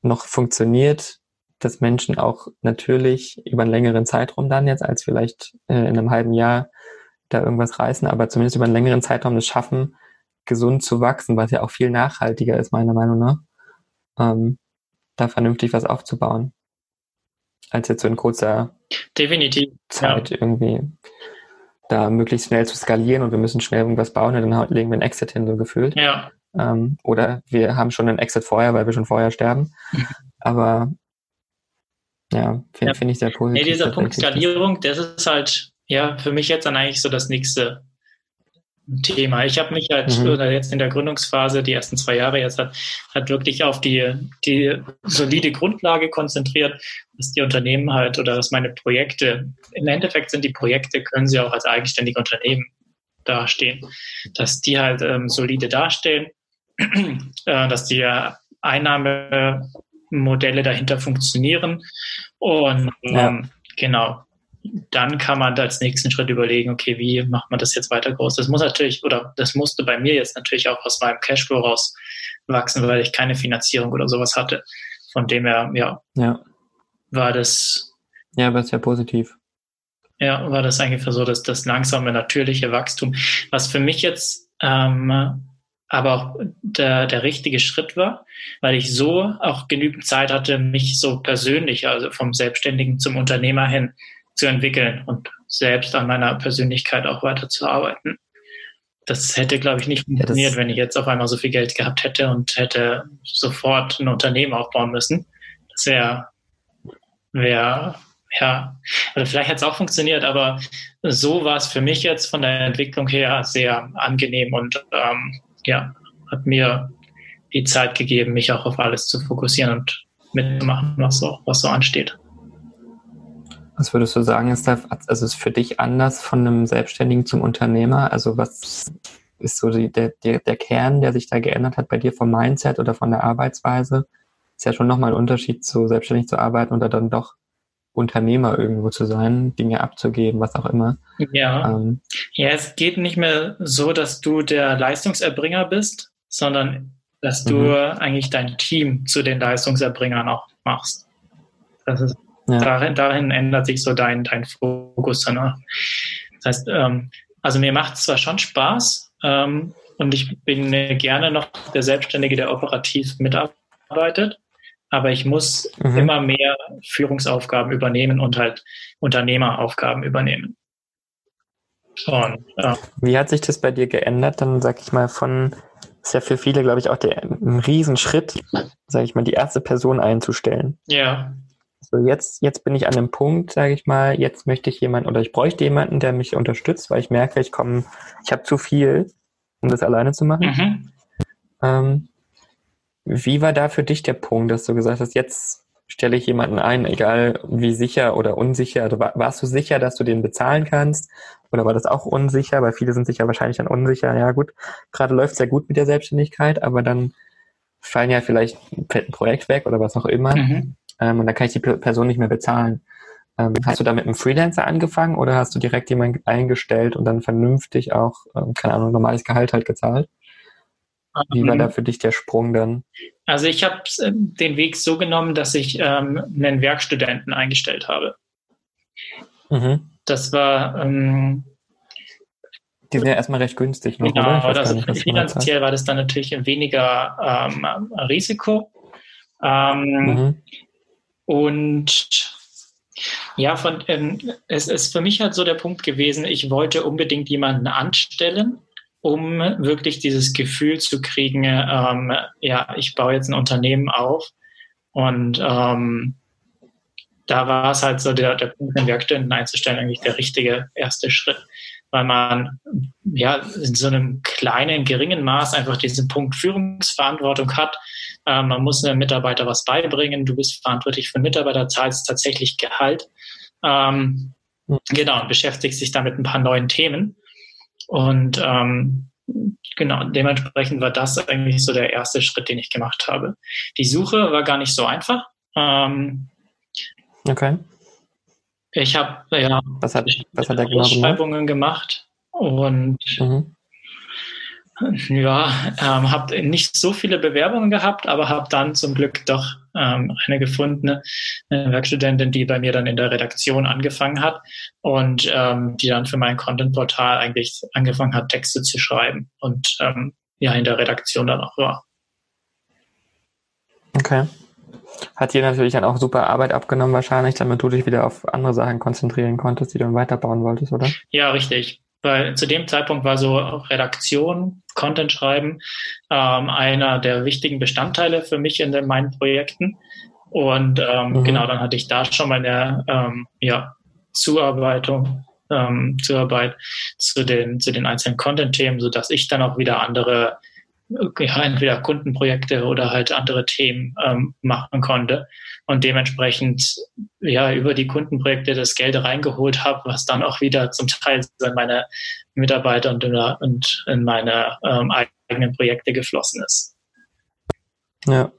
noch funktioniert, dass Menschen auch natürlich über einen längeren Zeitraum dann jetzt als vielleicht äh, in einem halben Jahr da irgendwas reißen, aber zumindest über einen längeren Zeitraum es schaffen, gesund zu wachsen, was ja auch viel nachhaltiger ist, meiner Meinung nach, ähm, da vernünftig was aufzubauen, als jetzt so in kurzer Definitiv, Zeit ja. irgendwie da möglichst schnell zu skalieren und wir müssen schnell irgendwas bauen und dann legen wir einen Exit hin, so gefühlt. Ja. Ähm, oder wir haben schon einen Exit vorher, weil wir schon vorher sterben. Aber ja, finde ja. find ich sehr positiv. Nee, dieser Punkt Skalierung, das ist halt ja für mich jetzt dann eigentlich so das nächste Thema. Ich habe mich halt mhm. oder jetzt in der Gründungsphase, die ersten zwei Jahre jetzt hat, hat wirklich auf die, die solide Grundlage konzentriert, dass die Unternehmen halt oder dass meine Projekte, im Endeffekt sind die Projekte, können sie auch als eigenständige Unternehmen dastehen, dass die halt ähm, solide dastehen, äh, dass die Einnahmemodelle dahinter funktionieren und ja. ähm, genau, dann kann man als nächsten Schritt überlegen, okay, wie macht man das jetzt weiter groß? Das muss natürlich, oder das musste bei mir jetzt natürlich auch aus meinem Cashflow raus wachsen, weil ich keine Finanzierung oder sowas hatte. Von dem her, ja, ja. war das. Ja, aber ist ja positiv. Ja, war das eigentlich so, dass das langsame, natürliche Wachstum, was für mich jetzt ähm, aber auch der, der richtige Schritt war, weil ich so auch genügend Zeit hatte, mich so persönlich, also vom Selbstständigen zum Unternehmer hin, zu entwickeln und selbst an meiner Persönlichkeit auch weiterzuarbeiten. Das hätte, glaube ich, nicht funktioniert, ja, wenn ich jetzt auf einmal so viel Geld gehabt hätte und hätte sofort ein Unternehmen aufbauen müssen. Das wäre, wäre, ja, oder vielleicht hätte es auch funktioniert, aber so war es für mich jetzt von der Entwicklung her sehr angenehm und ähm, ja, hat mir die Zeit gegeben, mich auch auf alles zu fokussieren und mitzumachen, was so, was so ansteht. Was würdest du sagen, ist da, also ist für dich anders von einem Selbstständigen zum Unternehmer? Also was ist so die, der, der, der Kern, der sich da geändert hat bei dir vom Mindset oder von der Arbeitsweise? Ist ja schon nochmal ein Unterschied zu selbstständig zu arbeiten oder dann doch Unternehmer irgendwo zu sein, Dinge abzugeben, was auch immer. Ja. Ähm, ja, es geht nicht mehr so, dass du der Leistungserbringer bist, sondern dass du mhm. eigentlich dein Team zu den Leistungserbringern auch machst. Das ist ja. Darin, darin, ändert sich so dein, dein Fokus dann. Ne? Das heißt, ähm, also mir macht es zwar schon Spaß ähm, und ich bin gerne noch der Selbstständige, der operativ mitarbeitet, aber ich muss mhm. immer mehr Führungsaufgaben übernehmen und halt Unternehmeraufgaben übernehmen. Und, ja. Wie hat sich das bei dir geändert? Dann sag ich mal von ist ja für viele, glaube ich, auch der, ein Riesenschritt, sage ich mal, die erste Person einzustellen. Ja. So jetzt, jetzt bin ich an einem Punkt, sage ich mal, jetzt möchte ich jemanden oder ich bräuchte jemanden, der mich unterstützt, weil ich merke, ich komme, ich habe zu viel, um das alleine zu machen. Mhm. Ähm, wie war da für dich der Punkt, dass du gesagt hast, jetzt stelle ich jemanden ein, egal wie sicher oder unsicher. Also warst du sicher, dass du den bezahlen kannst? Oder war das auch unsicher? Weil viele sind sich ja wahrscheinlich dann unsicher. Ja gut, gerade läuft es ja gut mit der Selbstständigkeit, aber dann fallen ja vielleicht ein Projekt weg oder was auch immer. Mhm ähm, und dann kann ich die Person nicht mehr bezahlen. Ähm, hast du da mit einem Freelancer angefangen oder hast du direkt jemanden eingestellt und dann vernünftig auch, ähm, keine Ahnung, normales Gehalt halt gezahlt? Wie war da ähm, für dich der Sprung dann? Also ich habe äh, den Weg so genommen, dass ich ähm, einen Werkstudenten eingestellt habe. Mhm. Das war ähm, die sind ja erstmal recht günstig. Noch, genau, also nicht, finanziell war das dann natürlich weniger ähm, Risiko. Ähm, mhm. Und ja, von, ähm, es ist für mich halt so der Punkt gewesen, ich wollte unbedingt jemanden anstellen, um wirklich dieses Gefühl zu kriegen, ähm, ja, ich baue jetzt ein Unternehmen auf. Und ähm, da war es halt so der, der Punkt, den Werkstätten einzustellen, eigentlich der richtige erste Schritt, weil man ja in so einem kleinen, geringen Maß einfach diesen Punkt Führungsverantwortung hat äh, man muss einem Mitarbeiter was beibringen. Du bist verantwortlich für Mitarbeiter, zahlst tatsächlich Gehalt. Ähm, mhm. Genau, und beschäftigst dich damit ein paar neuen Themen. Und ähm, genau, dementsprechend war das eigentlich so der erste Schritt, den ich gemacht habe. Die Suche war gar nicht so einfach. Ähm, okay. Ich habe ja, was hat, was hat er genau Ausschreibungen gemacht und mhm. Ja, ähm, habe nicht so viele Bewerbungen gehabt, aber habe dann zum Glück doch ähm, eine gefunden, eine Werkstudentin, die bei mir dann in der Redaktion angefangen hat und ähm, die dann für mein Content-Portal eigentlich angefangen hat, Texte zu schreiben und ähm, ja in der Redaktion dann auch war. Okay. Hat dir natürlich dann auch super Arbeit abgenommen wahrscheinlich, damit du dich wieder auf andere Sachen konzentrieren konntest, die du dann weiterbauen wolltest, oder? Ja, richtig. Weil zu dem Zeitpunkt war so Redaktion, Content schreiben ähm, einer der wichtigen Bestandteile für mich in den, meinen Projekten. Und ähm, mhm. genau, dann hatte ich da schon meine ähm, ja, Zuarbeitung, ähm, Zuarbeit zu den, zu den einzelnen Content-Themen, sodass ich dann auch wieder andere ja, entweder Kundenprojekte oder halt andere Themen ähm, machen konnte und dementsprechend ja über die Kundenprojekte das Geld reingeholt habe, was dann auch wieder zum Teil in meine Mitarbeiter und in, und in meine ähm, eigenen Projekte geflossen ist. Ja.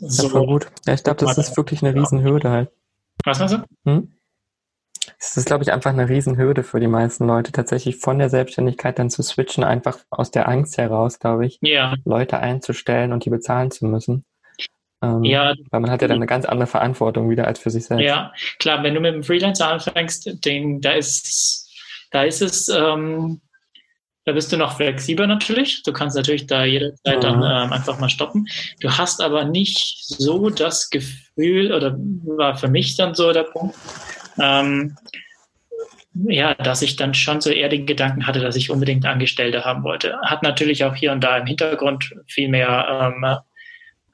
So, ja, voll gut. Ja, ich glaube, das ist wirklich eine Riesenhürde halt. Was meinst du? Hm? Es ist, glaube ich, einfach eine Riesenhürde für die meisten Leute, tatsächlich von der Selbstständigkeit dann zu switchen, einfach aus der Angst heraus, glaube ich, ja. Leute einzustellen und die bezahlen zu müssen. Ähm, ja. Weil man hat ja dann eine ganz andere Verantwortung wieder als für sich selbst. Ja, klar, wenn du mit dem Freelancer anfängst, den, da ist, da ist es, ähm, da bist du noch flexibler natürlich. Du kannst natürlich da jederzeit mhm. dann ähm, einfach mal stoppen. Du hast aber nicht so das Gefühl, oder war für mich dann so der Punkt, ähm, ja, dass ich dann schon so eher den Gedanken hatte, dass ich unbedingt Angestellte haben wollte. Hat natürlich auch hier und da im Hintergrund viel mehr ähm,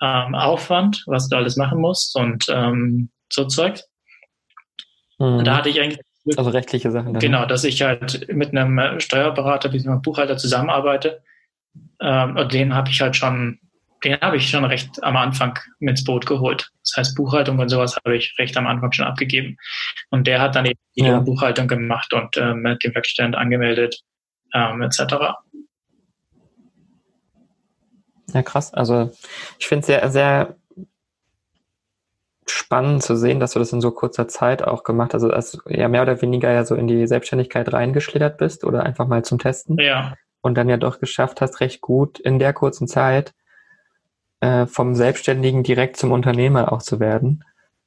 ähm, Aufwand, was du alles machen musst und ähm, so Zeug. Mhm. Da hatte ich eigentlich also rechtliche Sachen. Dann. Genau, dass ich halt mit einem Steuerberater bzw. Buchhalter zusammenarbeite. Ähm, und den habe ich halt schon den habe ich schon recht am Anfang mit ins Boot geholt. Das heißt, Buchhaltung und sowas habe ich recht am Anfang schon abgegeben. Und der hat dann eben die ja. Buchhaltung gemacht und ähm, den Werkstätten angemeldet, ähm, etc. Ja, krass. Also ich finde es sehr, sehr spannend zu sehen, dass du das in so kurzer Zeit auch gemacht hast. Also als ja mehr oder weniger ja so in die Selbstständigkeit reingeschlittert bist oder einfach mal zum Testen. Ja. Und dann ja doch geschafft hast, recht gut in der kurzen Zeit äh, vom Selbstständigen direkt zum Unternehmer auch zu werden,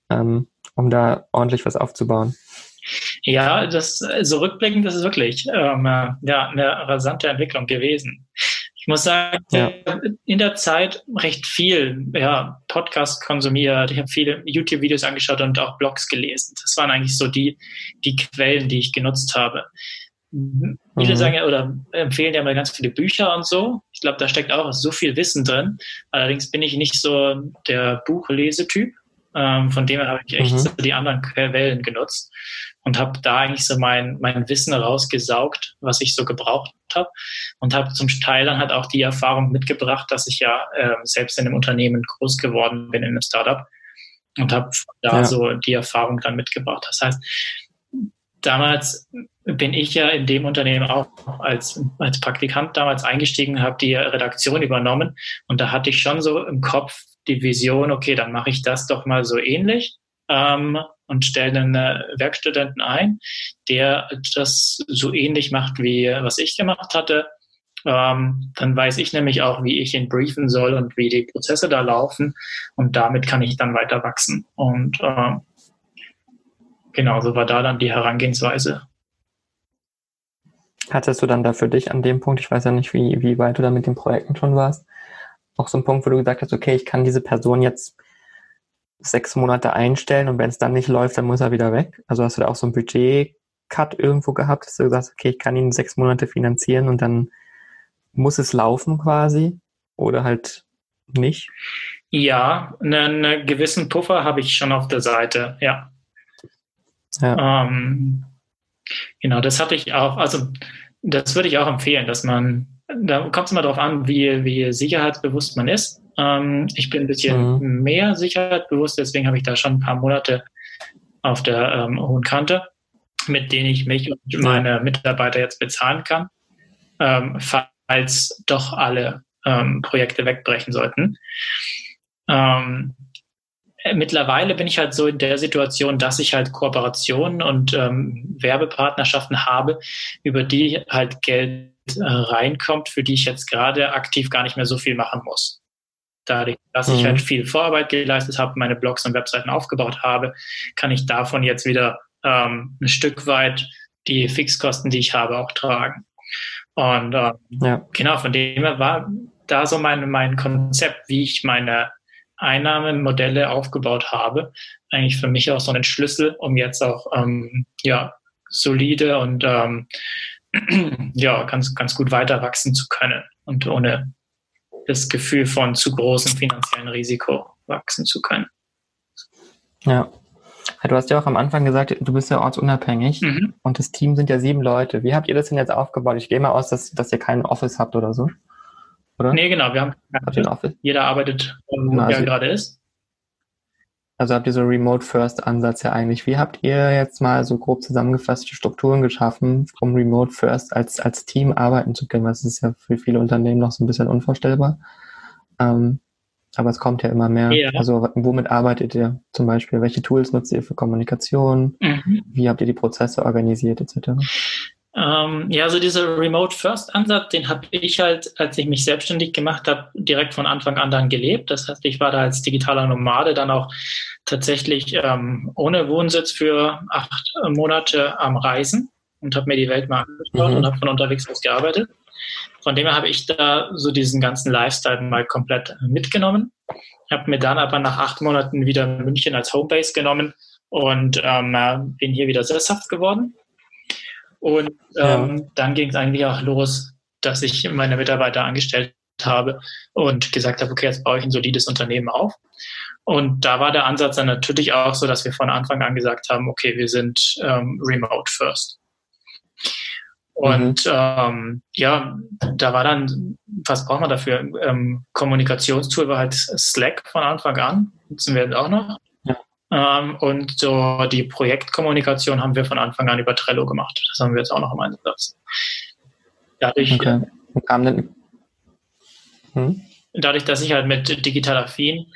ähm, um da ordentlich was aufzubauen. Ja, das so rückblickend das ist wirklich ähm, äh, ja, eine rasante Entwicklung gewesen. Ich muss sagen, ja. in der Zeit recht viel ja, Podcast konsumiert, ich habe viele YouTube-Videos angeschaut und auch Blogs gelesen. Das waren eigentlich so die, die Quellen, die ich genutzt habe. Viele mhm. sagen ja oder empfehlen ja mal ganz viele Bücher und so. Ich glaube, da steckt auch so viel Wissen drin. Allerdings bin ich nicht so der Buchlesetyp. Ähm, von dem her habe ich echt mhm. so die anderen Quellen genutzt und habe da eigentlich so mein, mein Wissen rausgesaugt, was ich so gebraucht habe und habe zum Teil dann halt auch die Erfahrung mitgebracht, dass ich ja äh, selbst in einem Unternehmen groß geworden bin, in einem Startup und habe da ja. so die Erfahrung dann mitgebracht. Das heißt, damals bin ich ja in dem Unternehmen auch als, als Praktikant damals eingestiegen, habe die Redaktion übernommen und da hatte ich schon so im Kopf die Vision, okay, dann mache ich das doch mal so ähnlich ähm, und stelle einen Werkstudenten ein, der das so ähnlich macht, wie was ich gemacht hatte. Ähm, dann weiß ich nämlich auch, wie ich ihn briefen soll und wie die Prozesse da laufen und damit kann ich dann weiter wachsen. Und ähm, genau, so war da dann die Herangehensweise. Hattest du dann da für dich an dem Punkt, ich weiß ja nicht, wie, wie weit du da mit den Projekten schon warst, auch so ein Punkt, wo du gesagt hast, okay, ich kann diese Person jetzt sechs Monate einstellen und wenn es dann nicht läuft, dann muss er wieder weg? Also hast du da auch so ein Budget-Cut irgendwo gehabt, dass du gesagt hast, okay, ich kann ihn sechs Monate finanzieren und dann muss es laufen quasi oder halt nicht? Ja, einen, einen gewissen Puffer habe ich schon auf der Seite, ja. ja. Ähm, Genau, das hatte ich auch, also das würde ich auch empfehlen, dass man, da kommt es immer darauf an, wie, wie sicherheitsbewusst man ist. Ähm, ich bin ein bisschen mhm. mehr sicherheitsbewusst, deswegen habe ich da schon ein paar Monate auf der ähm, hohen Kante, mit denen ich mich und meine Mitarbeiter jetzt bezahlen kann, ähm, falls doch alle ähm, Projekte wegbrechen sollten. Ähm, äh, mittlerweile bin ich halt so in der Situation, dass ich halt Kooperationen und ähm, Werbepartnerschaften habe, über die halt Geld äh, reinkommt, für die ich jetzt gerade aktiv gar nicht mehr so viel machen muss. Dadurch, dass mhm. ich halt viel Vorarbeit geleistet habe, meine Blogs und Webseiten aufgebaut habe, kann ich davon jetzt wieder ähm, ein Stück weit die Fixkosten, die ich habe, auch tragen. Und ähm, ja. genau, von dem her war da so mein, mein Konzept, wie ich meine Einnahmemodelle aufgebaut habe, eigentlich für mich auch so ein Schlüssel, um jetzt auch ähm, ja, solide und ähm, ja, ganz, ganz gut weiter wachsen zu können und ohne das Gefühl von zu großem finanziellen Risiko wachsen zu können. Ja. Du hast ja auch am Anfang gesagt, du bist ja ortsunabhängig mhm. und das Team sind ja sieben Leute. Wie habt ihr das denn jetzt aufgebaut? Ich gehe mal aus, dass, dass ihr kein Office habt oder so. Oder? Nee, genau. Wir haben habt ihr ein Office? Jeder arbeitet, wo genau, er also, gerade ist. Also habt ihr so Remote-First-Ansatz ja eigentlich. Wie habt ihr jetzt mal so grob zusammengefasste Strukturen geschaffen, um Remote-First als, als Team arbeiten zu können? Das ist ja für viele Unternehmen noch so ein bisschen unvorstellbar. Ähm, aber es kommt ja immer mehr. Ja. Also womit arbeitet ihr zum Beispiel? Welche Tools nutzt ihr für Kommunikation? Mhm. Wie habt ihr die Prozesse organisiert etc.? Ähm, ja, also dieser Remote First Ansatz, den habe ich halt, als ich mich selbstständig gemacht habe, direkt von Anfang an dann gelebt. Das heißt, ich war da als digitaler Nomade dann auch tatsächlich ähm, ohne Wohnsitz für acht Monate am Reisen und habe mir die Welt mal angeschaut mhm. und habe von unterwegs aus gearbeitet. Von dem her habe ich da so diesen ganzen Lifestyle mal komplett mitgenommen. Habe mir dann aber nach acht Monaten wieder München als Homebase genommen und ähm, bin hier wieder sesshaft geworden. Und ähm, ja. dann ging es eigentlich auch los, dass ich meine Mitarbeiter angestellt habe und gesagt habe, okay, jetzt baue ich ein solides Unternehmen auf. Und da war der Ansatz dann natürlich auch so, dass wir von Anfang an gesagt haben, okay, wir sind ähm, remote first. Und mhm. ähm, ja, da war dann, was braucht man dafür? Ähm, Kommunikationstool war halt Slack von Anfang an, nutzen wir auch noch. Ähm, und so die Projektkommunikation haben wir von Anfang an über Trello gemacht. Das haben wir jetzt auch noch im Einsatz. Dadurch, okay. hm? dadurch, dass ich halt mit digital affin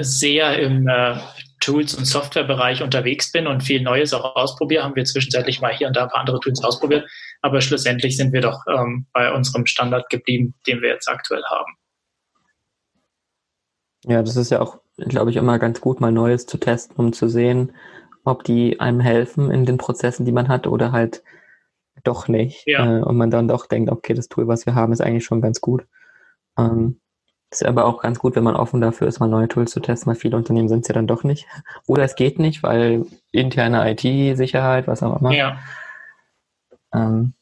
sehr im äh, Tools- und Softwarebereich unterwegs bin und viel Neues auch ausprobiere, haben wir zwischenzeitlich mal hier und da ein paar andere Tools ausprobiert. Aber schlussendlich sind wir doch ähm, bei unserem Standard geblieben, den wir jetzt aktuell haben. Ja, das ist ja auch, glaube ich, immer ganz gut, mal Neues zu testen, um zu sehen, ob die einem helfen in den Prozessen, die man hat, oder halt doch nicht. Ja. Äh, und man dann doch denkt, okay, das Tool, was wir haben, ist eigentlich schon ganz gut. Ähm, ist aber auch ganz gut, wenn man offen dafür ist, mal neue Tools zu testen, weil viele Unternehmen sind es ja dann doch nicht. Oder es geht nicht, weil interne IT-Sicherheit, was auch immer. Ja. Ähm,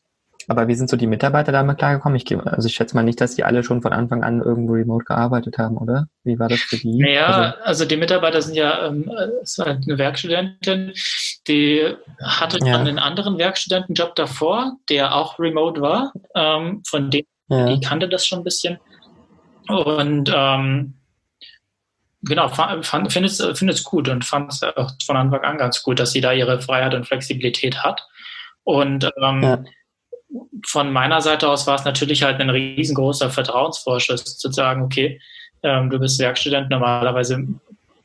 aber wie sind so die Mitarbeiter damit klargekommen? Ich also ich schätze mal nicht, dass die alle schon von Anfang an irgendwo remote gearbeitet haben, oder? Wie war das für die? Naja, also, also die Mitarbeiter sind ja ähm, halt eine Werkstudentin, die hatte ja. einen anderen Werkstudentenjob davor, der auch remote war. Ähm, von dem, ja. die kannte das schon ein bisschen. Und ähm, genau, fand, findet es gut und fand es auch von Anfang an ganz gut, dass sie da ihre Freiheit und Flexibilität hat. Und ähm, ja. Von meiner Seite aus war es natürlich halt ein riesengroßer Vertrauensvorschuss, zu sagen, okay, ähm, du bist Werkstudent, normalerweise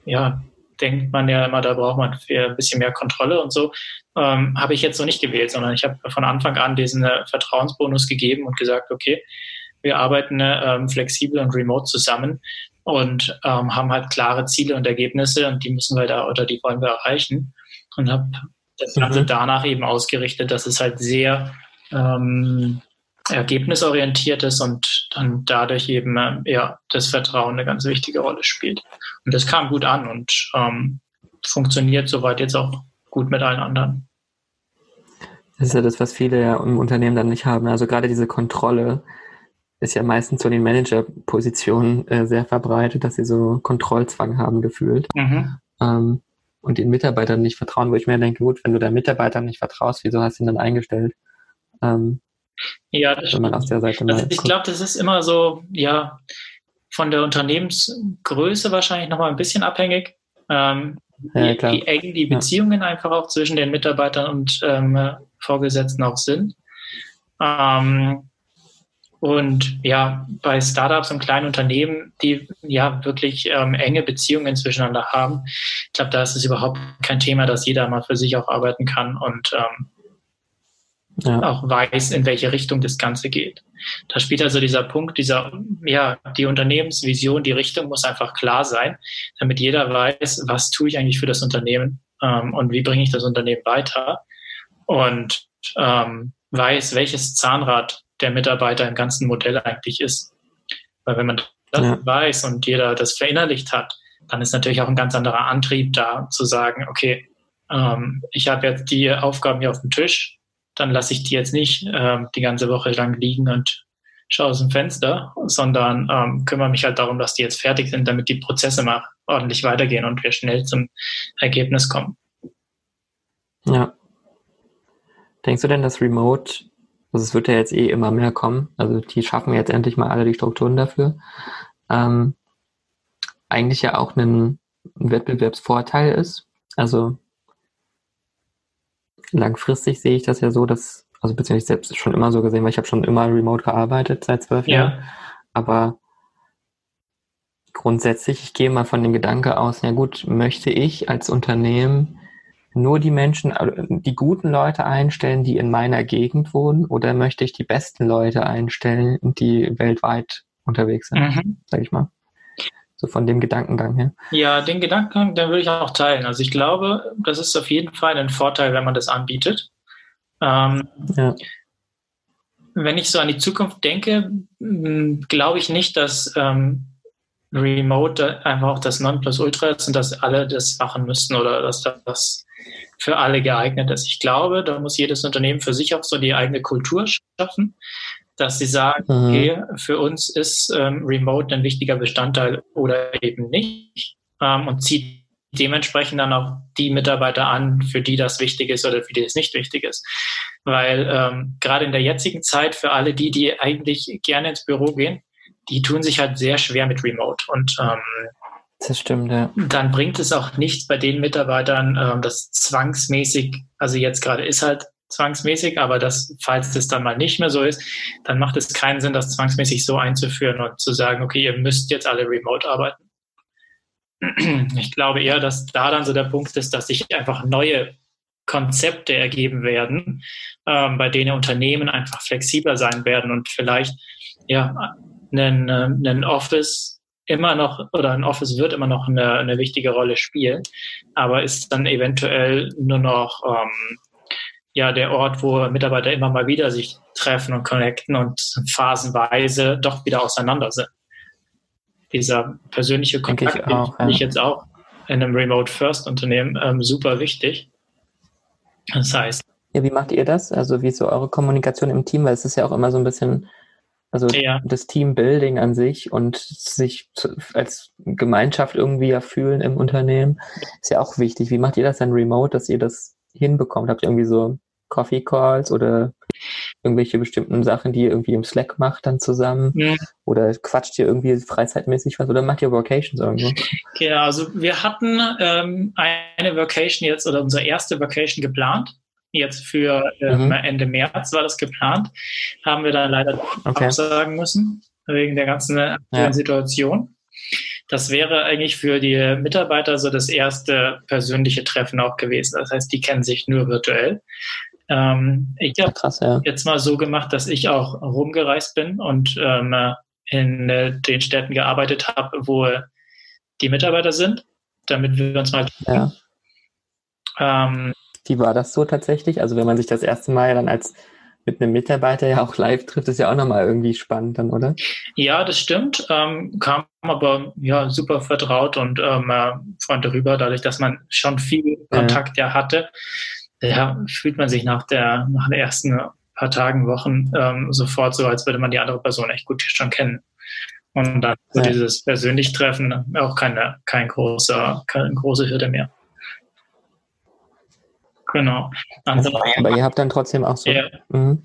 ja, denkt man ja immer, da braucht man ein bisschen mehr Kontrolle und so. Ähm, habe ich jetzt so nicht gewählt, sondern ich habe von Anfang an diesen äh, Vertrauensbonus gegeben und gesagt, okay, wir arbeiten ähm, flexibel und remote zusammen und ähm, haben halt klare Ziele und Ergebnisse und die müssen wir da oder die wollen wir erreichen. Und habe das Ganze mhm. danach eben ausgerichtet, dass es halt sehr ähm, ergebnisorientiert ist und dann dadurch eben äh, ja das Vertrauen eine ganz wichtige Rolle spielt. Und das kam gut an und ähm, funktioniert soweit jetzt auch gut mit allen anderen. Das ist ja das, was viele ja im Unternehmen dann nicht haben. Also gerade diese Kontrolle, ist ja meistens so in den Managerpositionen äh, sehr verbreitet, dass sie so Kontrollzwang haben gefühlt. Mhm. Ähm, und den Mitarbeitern nicht vertrauen, wo ich mir denke, gut, wenn du deinen Mitarbeitern nicht vertraust, wieso hast du ihn dann eingestellt? Ähm, ja, das wenn man aus der Seite also ich glaube, das ist immer so, ja, von der Unternehmensgröße wahrscheinlich nochmal ein bisschen abhängig. Ähm, ja, wie, wie, eng die Beziehungen ja. einfach auch zwischen den Mitarbeitern und ähm, Vorgesetzten auch sind. Ähm, und ja, bei Startups und kleinen Unternehmen, die ja wirklich ähm, enge Beziehungen zwischeneinander haben, ich glaube, da ist es überhaupt kein Thema, dass jeder mal für sich auch arbeiten kann und ähm, ja. auch weiß, in welche Richtung das Ganze geht. Da spielt also dieser Punkt, dieser, ja, die Unternehmensvision, die Richtung muss einfach klar sein, damit jeder weiß, was tue ich eigentlich für das Unternehmen ähm, und wie bringe ich das Unternehmen weiter und ähm, weiß, welches Zahnrad der Mitarbeiter im ganzen Modell eigentlich ist. Weil wenn man das ja. weiß und jeder das verinnerlicht hat, dann ist natürlich auch ein ganz anderer Antrieb da, zu sagen, okay, ähm, ich habe jetzt die Aufgaben hier auf dem Tisch, dann lasse ich die jetzt nicht ähm, die ganze Woche lang liegen und schaue aus dem Fenster, sondern ähm, kümmere mich halt darum, dass die jetzt fertig sind, damit die Prozesse mal ordentlich weitergehen und wir schnell zum Ergebnis kommen. Ja. Denkst du denn, dass Remote, also es wird ja jetzt eh immer mehr kommen, also die schaffen jetzt endlich mal alle die Strukturen dafür, ähm, eigentlich ja auch ein Wettbewerbsvorteil ist? Also langfristig sehe ich das ja so, dass, also beziehungsweise selbst schon immer so gesehen, weil ich habe schon immer remote gearbeitet seit zwölf ja. Jahren. Aber grundsätzlich, ich gehe mal von dem Gedanke aus, ja gut, möchte ich als Unternehmen nur die Menschen, äh, die guten Leute einstellen, die in meiner Gegend wohnen, oder möchte ich die besten Leute einstellen, die weltweit unterwegs sind, mhm. sag ich mal? So von dem Gedankengang her. Ja, den Gedankengang, den würde ich auch teilen. Also ich glaube, das ist auf jeden Fall ein Vorteil, wenn man das anbietet. Ähm, ja. Wenn ich so an die Zukunft denke, glaube ich nicht, dass ähm, Remote einfach auch das Nonplusultra ist und dass alle das machen müssten oder dass das für alle geeignet ist. Ich glaube, da muss jedes Unternehmen für sich auch so die eigene Kultur schaffen dass sie sagen, mhm. okay, für uns ist ähm, Remote ein wichtiger Bestandteil oder eben nicht ähm, und zieht dementsprechend dann auch die Mitarbeiter an, für die das wichtig ist oder für die es nicht wichtig ist. Weil ähm, gerade in der jetzigen Zeit für alle die, die eigentlich gerne ins Büro gehen, die tun sich halt sehr schwer mit Remote. Und ähm, das stimmt, ja. Dann bringt es auch nichts bei den Mitarbeitern, ähm, das zwangsmäßig, also jetzt gerade ist halt zwangsmäßig, aber das, falls das dann mal nicht mehr so ist, dann macht es keinen Sinn, das zwangsmäßig so einzuführen und zu sagen, okay, ihr müsst jetzt alle remote arbeiten. Ich glaube eher, dass da dann so der Punkt ist, dass sich einfach neue Konzepte ergeben werden, ähm, bei denen Unternehmen einfach flexibler sein werden und vielleicht ja ein, ein Office immer noch oder ein Office wird immer noch eine, eine wichtige Rolle spielen, aber ist dann eventuell nur noch ähm, ja der Ort, wo Mitarbeiter immer mal wieder sich treffen und connecten und phasenweise doch wieder auseinander sind. Dieser persönliche Kontakt finde ich, ja. ich jetzt auch in einem Remote First Unternehmen ähm, super wichtig. Das heißt. Ja, wie macht ihr das? Also wie ist so eure Kommunikation im Team? Weil es ist ja auch immer so ein bisschen, also ja. das Teambuilding an sich und sich als Gemeinschaft irgendwie ja fühlen im Unternehmen ist ja auch wichtig. Wie macht ihr das dann remote, dass ihr das hinbekommt? Habt ihr irgendwie so Coffee Calls oder irgendwelche bestimmten Sachen, die ihr irgendwie im Slack macht dann zusammen? Ja. Oder quatscht ihr irgendwie freizeitmäßig was oder macht ihr Vocations irgendwo? Genau, also wir hatten ähm, eine Vocation jetzt oder unsere erste Vocation geplant. Jetzt für ähm, mhm. Ende März war das geplant. Haben wir dann leider okay. absagen müssen, wegen der ganzen ja. Situation. Das wäre eigentlich für die Mitarbeiter so das erste persönliche Treffen auch gewesen. Das heißt, die kennen sich nur virtuell. Ähm, ich habe ja. jetzt mal so gemacht, dass ich auch rumgereist bin und ähm, in äh, den Städten gearbeitet habe, wo die Mitarbeiter sind, damit wir uns mal. Ja. Ähm, Wie war das so tatsächlich? Also wenn man sich das erste Mal dann als mit einem Mitarbeiter ja auch live trifft, ist ja auch nochmal irgendwie spannend dann, oder? Ja, das stimmt. Ähm, kam aber ja super vertraut und ähm, äh, freundlich rüber, dadurch, dass man schon viel Kontakt ja, ja hatte ja, fühlt man sich nach der, nach den ersten paar Tagen, Wochen ähm, sofort so, als würde man die andere Person echt gut schon kennen. Und dann ja. dieses persönlich Treffen auch keine, kein großer, keine große Hürde mehr. Genau. Ansonsten, Aber ihr habt dann trotzdem auch so. Ja, mhm.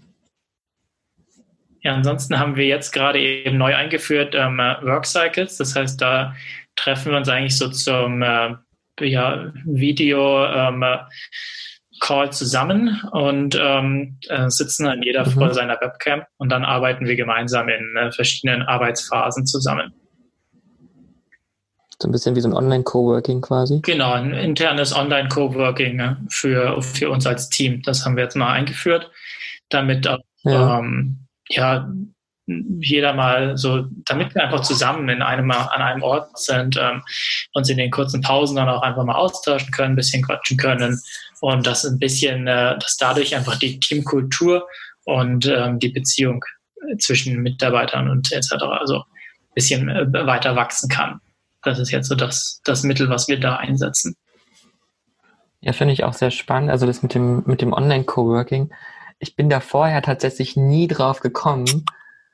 ja ansonsten haben wir jetzt gerade eben neu eingeführt ähm, Work Cycles. Das heißt, da treffen wir uns eigentlich so zum äh, ja, Video ähm, Call zusammen und ähm, äh, sitzen dann jeder mhm. vor seiner Webcam und dann arbeiten wir gemeinsam in äh, verschiedenen Arbeitsphasen zusammen. So ein bisschen wie so ein Online-Coworking quasi? Genau, ein internes Online-Coworking ne, für, für uns als Team. Das haben wir jetzt mal eingeführt. damit auch, ja. Ähm, ja, jeder mal so, damit wir einfach zusammen in einem, an einem Ort sind, ähm, uns in den kurzen Pausen dann auch einfach mal austauschen können, ein bisschen quatschen können und das ein bisschen, äh, dass dadurch einfach die Teamkultur und ähm, die Beziehung zwischen Mitarbeitern und etc. also ein bisschen äh, weiter wachsen kann. Das ist jetzt so das, das Mittel, was wir da einsetzen. Ja, finde ich auch sehr spannend. Also das mit dem, mit dem Online-Coworking. Ich bin da vorher tatsächlich nie drauf gekommen,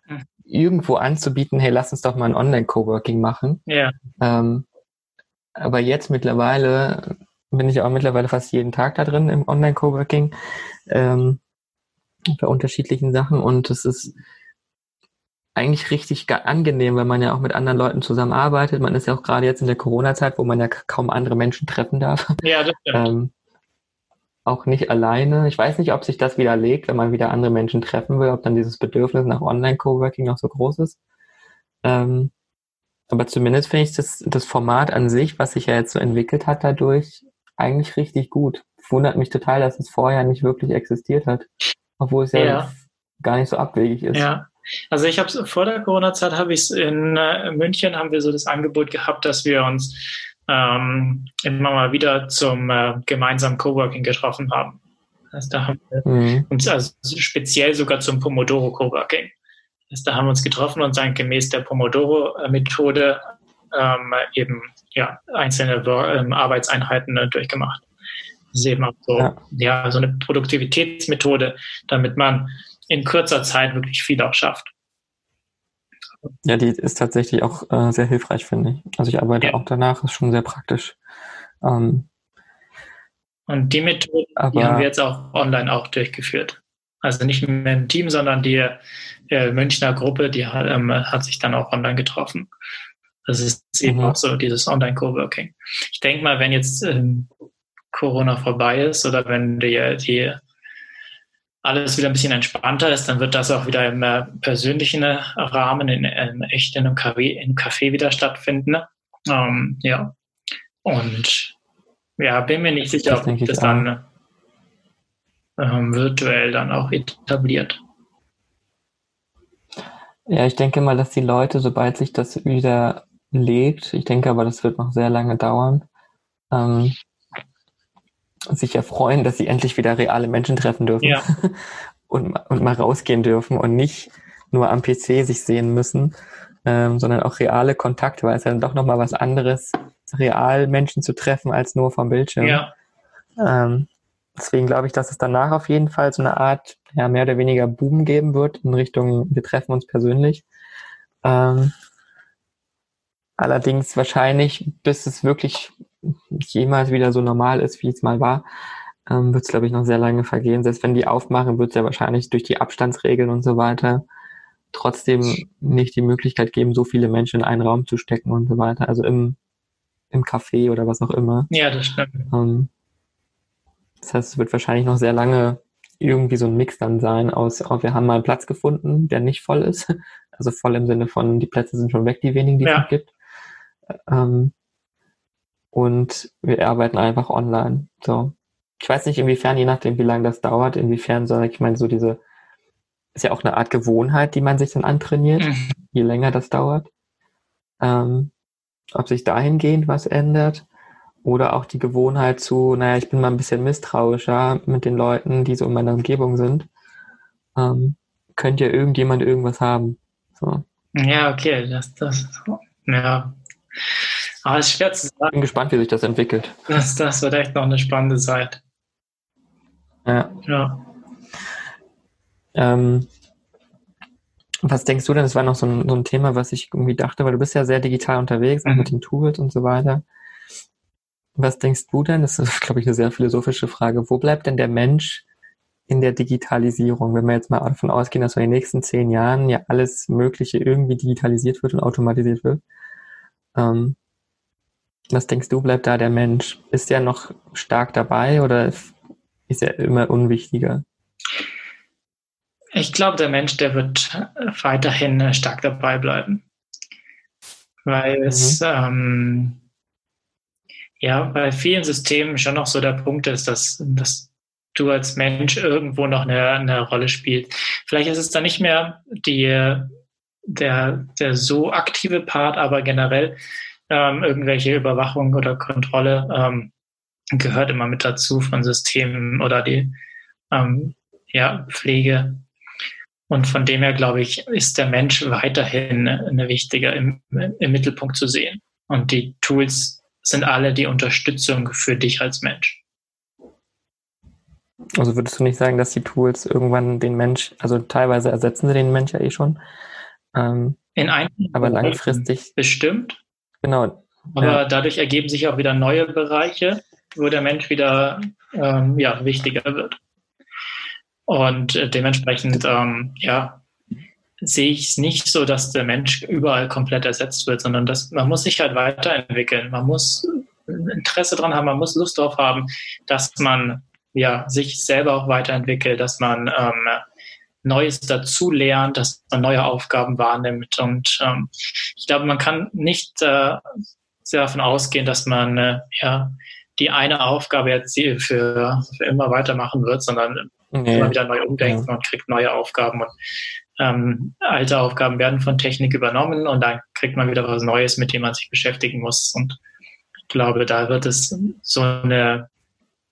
hm. irgendwo anzubieten, hey, lass uns doch mal ein Online-Coworking machen. Ja. Ähm, aber jetzt mittlerweile bin ich auch mittlerweile fast jeden Tag da drin im Online-Coworking ähm, bei unterschiedlichen Sachen und es ist eigentlich richtig angenehm, weil man ja auch mit anderen Leuten zusammenarbeitet. Man ist ja auch gerade jetzt in der Corona-Zeit, wo man ja kaum andere Menschen treffen darf. Ja, das stimmt. Ähm, auch nicht alleine. Ich weiß nicht, ob sich das widerlegt, wenn man wieder andere Menschen treffen will, ob dann dieses Bedürfnis nach Online-Coworking noch so groß ist. Ähm, aber zumindest finde ich das, das Format an sich, was sich ja jetzt so entwickelt hat dadurch, eigentlich richtig gut. Wundert mich total, dass es vorher nicht wirklich existiert hat. Obwohl es ja, ja. gar nicht so abwegig ist. Ja. Also ich habe vor der Corona-Zeit habe ich es in äh, München haben wir so das Angebot gehabt, dass wir uns ähm, immer mal wieder zum äh, gemeinsamen Coworking getroffen haben. Also da haben wir mhm. uns also speziell sogar zum Pomodoro Coworking. Also da haben wir uns getroffen und dann gemäß der Pomodoro-Methode ähm, eben ja, einzelne ähm, Arbeitseinheiten äh, durchgemacht. Das ist eben auch so, ja. ja, so eine Produktivitätsmethode, damit man in kurzer Zeit wirklich viel auch schafft. Ja, die ist tatsächlich auch äh, sehr hilfreich, finde ich. Also ich arbeite ja. auch danach, ist schon sehr praktisch. Ähm, und die Methode, die haben wir jetzt auch online auch durchgeführt. Also nicht mehr im Team, sondern die äh, Münchner Gruppe, die ähm, hat sich dann auch online getroffen. Das ist eben mhm. auch so dieses Online-Coworking. Ich denke mal, wenn jetzt ähm, Corona vorbei ist oder wenn die, die alles wieder ein bisschen entspannter ist, dann wird das auch wieder im äh, persönlichen äh, Rahmen, in, in echt in einem Café, in Café wieder stattfinden. Ähm, ja. Und ja, bin mir nicht sicher, das ob das dann ähm, virtuell dann auch etabliert. Ja, ich denke mal, dass die Leute, sobald sich das wieder lebt, ich denke aber, das wird noch sehr lange dauern, ähm, sich ja freuen, dass sie endlich wieder reale Menschen treffen dürfen ja. und, und mal rausgehen dürfen und nicht nur am PC sich sehen müssen, ähm, sondern auch reale Kontakte, weil es ja dann doch nochmal was anderes, real Menschen zu treffen, als nur vom Bildschirm. Ja. Ähm, deswegen glaube ich, dass es danach auf jeden Fall so eine Art, ja, mehr oder weniger Boom geben wird in Richtung, wir treffen uns persönlich. Ähm, allerdings wahrscheinlich, bis es wirklich jemals wieder so normal ist, wie es mal war, ähm, wird es, glaube ich, noch sehr lange vergehen. Selbst wenn die aufmachen, wird es ja wahrscheinlich durch die Abstandsregeln und so weiter trotzdem nicht die Möglichkeit geben, so viele Menschen in einen Raum zu stecken und so weiter. Also im, im Café oder was auch immer. Ja, das stimmt. Ähm, das heißt, es wird wahrscheinlich noch sehr lange irgendwie so ein Mix dann sein aus, oh, wir haben mal einen Platz gefunden, der nicht voll ist. Also voll im Sinne von, die Plätze sind schon weg, die wenigen, die ja. es gibt. Ähm, und wir arbeiten einfach online. So. Ich weiß nicht, inwiefern, je nachdem, wie lange das dauert, inwiefern, sage ich meine, so diese, ist ja auch eine Art Gewohnheit, die man sich dann antrainiert, mhm. je länger das dauert. Ähm, ob sich dahingehend was ändert oder auch die Gewohnheit zu, naja, ich bin mal ein bisschen misstrauischer mit den Leuten, die so in meiner Umgebung sind. Ähm, könnte ja irgendjemand irgendwas haben. So. Ja, okay, das, das, ja. Aber es ist schwer zu sagen. Ich bin gespannt, wie sich das entwickelt. Das, das wird echt noch eine spannende Zeit. Ja. ja. Ähm, was denkst du denn? Das war noch so ein, so ein, Thema, was ich irgendwie dachte, weil du bist ja sehr digital unterwegs, mhm. mit den Tools und so weiter. Was denkst du denn? Das ist, glaube ich, eine sehr philosophische Frage. Wo bleibt denn der Mensch in der Digitalisierung? Wenn wir jetzt mal davon ausgehen, dass in den nächsten zehn Jahren ja alles Mögliche irgendwie digitalisiert wird und automatisiert wird. Ähm, was denkst du, bleibt da der Mensch? Ist er noch stark dabei oder ist er immer unwichtiger? Ich glaube, der Mensch, der wird weiterhin stark dabei bleiben. Weil mhm. es ähm, ja bei vielen Systemen schon noch so der Punkt ist, dass, dass du als Mensch irgendwo noch eine, eine Rolle spielst. Vielleicht ist es dann nicht mehr die, der, der so aktive Part, aber generell ähm, irgendwelche Überwachung oder Kontrolle ähm, gehört immer mit dazu von Systemen oder die ähm, ja, Pflege. Und von dem her, glaube ich, ist der Mensch weiterhin eine wichtige im, im Mittelpunkt zu sehen. Und die Tools sind alle die Unterstützung für dich als Mensch. Also würdest du nicht sagen, dass die Tools irgendwann den Mensch, also teilweise ersetzen sie den Mensch ja eh schon. Ähm, In einem aber langfristig. Bestimmt. Genau. Aber ja. dadurch ergeben sich auch wieder neue Bereiche, wo der Mensch wieder ähm, ja, wichtiger wird. Und äh, dementsprechend, ähm, ja, sehe ich es nicht so, dass der Mensch überall komplett ersetzt wird, sondern dass man muss sich halt weiterentwickeln. Man muss Interesse dran haben, man muss Lust darauf haben, dass man ja, sich selber auch weiterentwickelt, dass man ähm, Neues dazu lernt, dass man neue Aufgaben wahrnimmt. Und ähm, ich glaube, man kann nicht äh, sehr davon ausgehen, dass man äh, ja die eine Aufgabe jetzt für, für immer weitermachen wird, sondern nee. immer wieder neu umdenken ja. und kriegt neue Aufgaben und ähm, alte Aufgaben werden von Technik übernommen und dann kriegt man wieder was Neues, mit dem man sich beschäftigen muss. Und ich glaube, da wird es so eine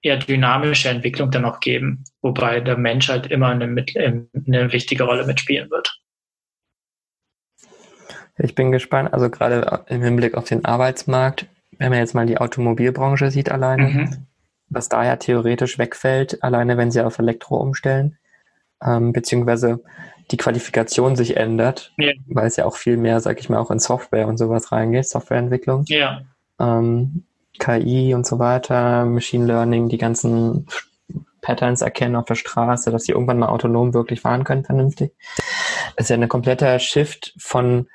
eher dynamische Entwicklung dann auch geben, wobei der Mensch halt immer eine, eine wichtige Rolle mitspielen wird. Ich bin gespannt, also gerade im Hinblick auf den Arbeitsmarkt, wenn man jetzt mal die Automobilbranche sieht alleine, mhm. was da ja theoretisch wegfällt, alleine wenn sie auf Elektro umstellen, ähm, beziehungsweise die Qualifikation sich ändert, ja. weil es ja auch viel mehr, sag ich mal, auch in Software und sowas reingeht, Softwareentwicklung. Ja. Ähm, KI und so weiter, Machine Learning, die ganzen Patterns erkennen auf der Straße, dass sie irgendwann mal autonom wirklich fahren können, vernünftig. Das ist ja ein kompletter Shift von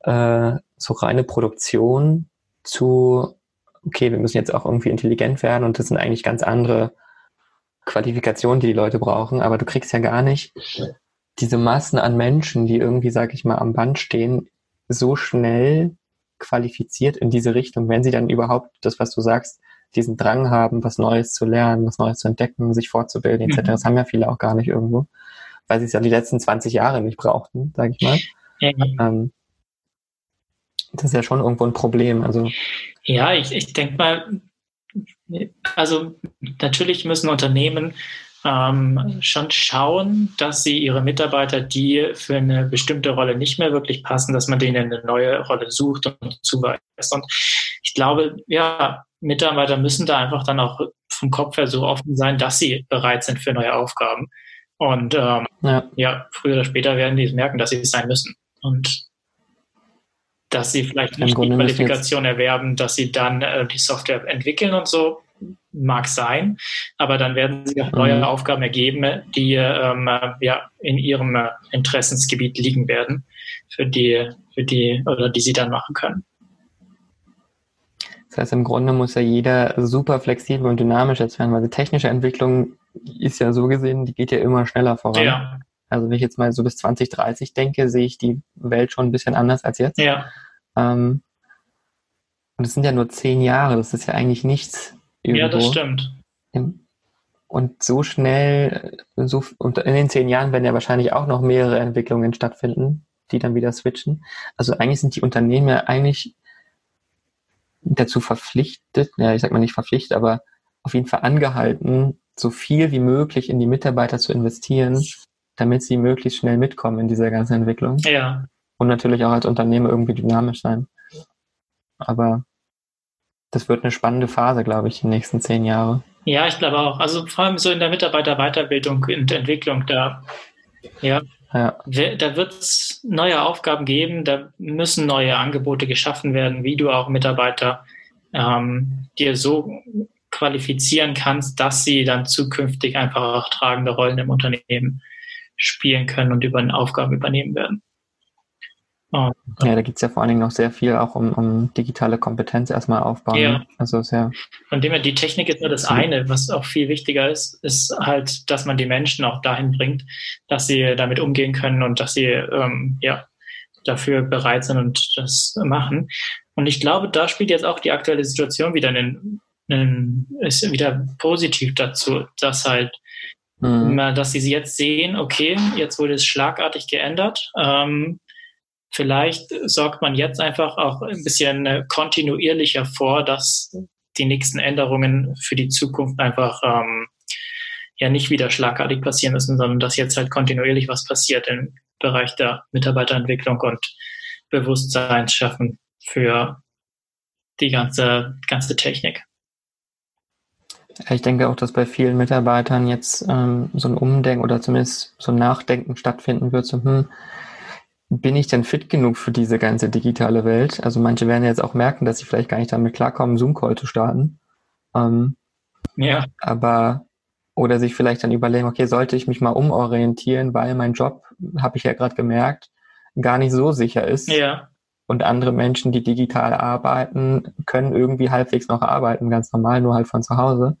äh, so reine Produktion zu, okay, wir müssen jetzt auch irgendwie intelligent werden und das sind eigentlich ganz andere Qualifikationen, die die Leute brauchen, aber du kriegst ja gar nicht diese Massen an Menschen, die irgendwie, sag ich mal, am Band stehen, so schnell qualifiziert in diese Richtung, wenn sie dann überhaupt das, was du sagst, diesen Drang haben, was Neues zu lernen, was Neues zu entdecken, sich fortzubilden, etc. Mhm. Das haben ja viele auch gar nicht irgendwo, weil sie es ja die letzten 20 Jahre nicht brauchten, sage ich mal. Mhm. Ähm, das ist ja schon irgendwo ein Problem. Also ja, ich, ich denke mal, also natürlich müssen Unternehmen ähm, schon schauen, dass sie ihre Mitarbeiter, die für eine bestimmte Rolle nicht mehr wirklich passen, dass man denen eine neue Rolle sucht und zuweist. Und ich glaube, ja, Mitarbeiter müssen da einfach dann auch vom Kopf her so offen sein, dass sie bereit sind für neue Aufgaben. Und ähm, ja. ja. früher oder später werden die es merken, dass sie es sein müssen. Und dass sie vielleicht nicht die Qualifikation erwerben, dass sie dann äh, die Software entwickeln und so, mag sein, aber dann werden sich auch neue mhm. Aufgaben ergeben, die ähm, ja in ihrem äh, Interessensgebiet liegen werden, für die, für die oder die sie dann machen können. Das heißt, im Grunde muss ja jeder super flexibel und dynamisch jetzt werden, weil die technische Entwicklung ist ja so gesehen, die geht ja immer schneller voran. Ja. Also wenn ich jetzt mal so bis 2030 denke, sehe ich die Welt schon ein bisschen anders als jetzt. Ja. Ähm, und es sind ja nur zehn Jahre, das ist ja eigentlich nichts. Irgendwo. Ja, das stimmt. Und so schnell, so, und in den zehn Jahren werden ja wahrscheinlich auch noch mehrere Entwicklungen stattfinden, die dann wieder switchen. Also eigentlich sind die Unternehmen ja eigentlich dazu verpflichtet, ja, ich sag mal nicht verpflichtet, aber auf jeden Fall angehalten, so viel wie möglich in die Mitarbeiter zu investieren, damit sie möglichst schnell mitkommen in dieser ganzen Entwicklung. Ja. Und natürlich auch als Unternehmen irgendwie dynamisch sein. Aber das wird eine spannende Phase, glaube ich, die nächsten zehn Jahre. Ja, ich glaube auch. Also vor allem so in der Mitarbeiterweiterbildung und Entwicklung, da, ja, ja. da wird es neue Aufgaben geben, da müssen neue Angebote geschaffen werden, wie du auch Mitarbeiter ähm, dir so qualifizieren kannst, dass sie dann zukünftig einfach auch tragende Rollen im Unternehmen spielen können und über Aufgaben übernehmen werden. Oh. Ja, da geht es ja vor allen Dingen noch sehr viel auch um, um digitale Kompetenz erstmal aufbauen. Ja. Ne? Also sehr. Von dem her, die Technik ist nur das eine, was auch viel wichtiger ist, ist halt, dass man die Menschen auch dahin bringt, dass sie damit umgehen können und dass sie ähm, ja dafür bereit sind und das machen. Und ich glaube, da spielt jetzt auch die aktuelle Situation wieder einen ähm, ist wieder positiv dazu, dass halt, mhm. dass sie jetzt sehen, okay, jetzt wurde es schlagartig geändert. Ähm, vielleicht sorgt man jetzt einfach auch ein bisschen äh, kontinuierlicher vor, dass die nächsten Änderungen für die Zukunft einfach ähm, ja nicht wieder schlagartig passieren müssen, sondern dass jetzt halt kontinuierlich was passiert im Bereich der Mitarbeiterentwicklung und Bewusstseinsschaffen für die ganze, ganze Technik. Ich denke auch, dass bei vielen Mitarbeitern jetzt ähm, so ein Umdenken oder zumindest so ein Nachdenken stattfinden wird, so, hm, bin ich denn fit genug für diese ganze digitale Welt? Also manche werden jetzt auch merken, dass sie vielleicht gar nicht damit klarkommen, Zoom-Call zu starten. Ähm, ja. Aber, oder sich vielleicht dann überlegen, okay, sollte ich mich mal umorientieren, weil mein Job, habe ich ja gerade gemerkt, gar nicht so sicher ist. Ja. Und andere Menschen, die digital arbeiten, können irgendwie halbwegs noch arbeiten, ganz normal, nur halt von zu Hause.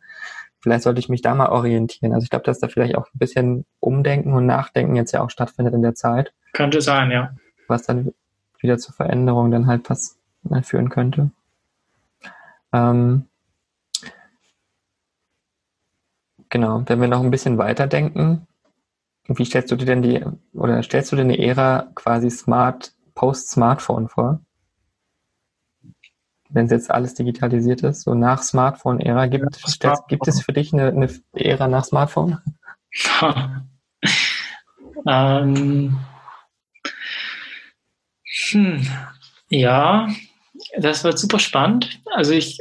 Vielleicht sollte ich mich da mal orientieren. Also ich glaube, dass da vielleicht auch ein bisschen Umdenken und Nachdenken jetzt ja auch stattfindet in der Zeit. Könnte sein, ja. Was dann wieder zur Veränderung dann halt was führen könnte. Ähm, genau, wenn wir noch ein bisschen weiterdenken, wie stellst du dir denn die, oder stellst du dir eine Ära quasi Smart, Post-Smartphone vor? Wenn es jetzt alles digitalisiert ist, so nach Smartphone-Ära, gibt, ja, Smartphone. gibt es für dich eine, eine Ära nach Smartphone? ähm, hm, ja, das wird super spannend. Also ich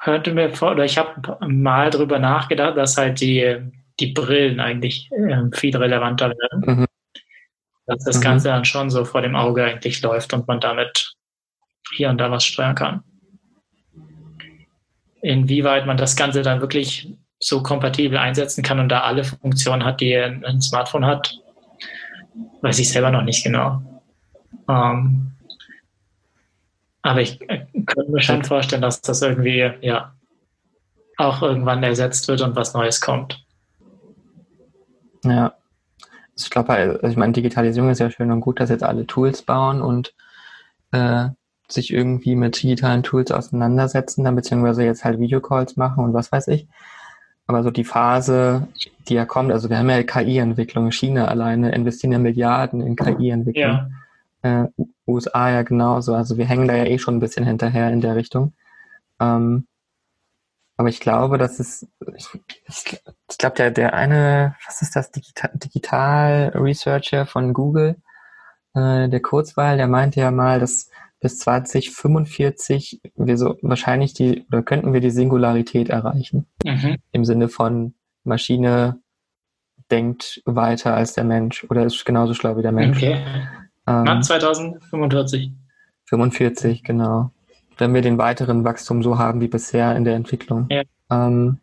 hörte mir vor, oder ich habe mal drüber nachgedacht, dass halt die, die Brillen eigentlich äh, viel relevanter werden. Mhm. Dass das mhm. Ganze dann schon so vor dem Auge eigentlich läuft und man damit hier und da was steuern kann. Inwieweit man das Ganze dann wirklich so kompatibel einsetzen kann und da alle Funktionen hat, die ein Smartphone hat, weiß ich selber noch nicht genau. Ähm, aber ich äh, könnte mir schon vorstellen, dass das irgendwie, ja, auch irgendwann ersetzt wird und was Neues kommt. Ja. Also ich glaube, also ich meine, Digitalisierung ist ja schön und gut, dass jetzt alle Tools bauen und äh, sich irgendwie mit digitalen Tools auseinandersetzen, dann beziehungsweise jetzt halt Videocalls machen und was weiß ich. Aber so die Phase, die ja kommt, also wir haben ja KI-Entwicklung, China alleine investieren ja Milliarden in KI-Entwicklung. Ja äh, USA ja genauso. Also wir hängen da ja eh schon ein bisschen hinterher in der Richtung. Ähm, aber ich glaube, dass es, ich, ich, ich glaube, der, der eine, was ist das, Digital, Digital Researcher von Google, äh, der Kurzweil, der meinte ja mal, dass bis 2045 wir so wahrscheinlich die, oder könnten wir die Singularität erreichen. Mhm. Im Sinne von Maschine denkt weiter als der Mensch oder ist genauso schlau wie der Mensch. Okay. Ähm, Ab 2045. 45, genau. Wenn wir den weiteren Wachstum so haben wie bisher in der Entwicklung, ja. ähm,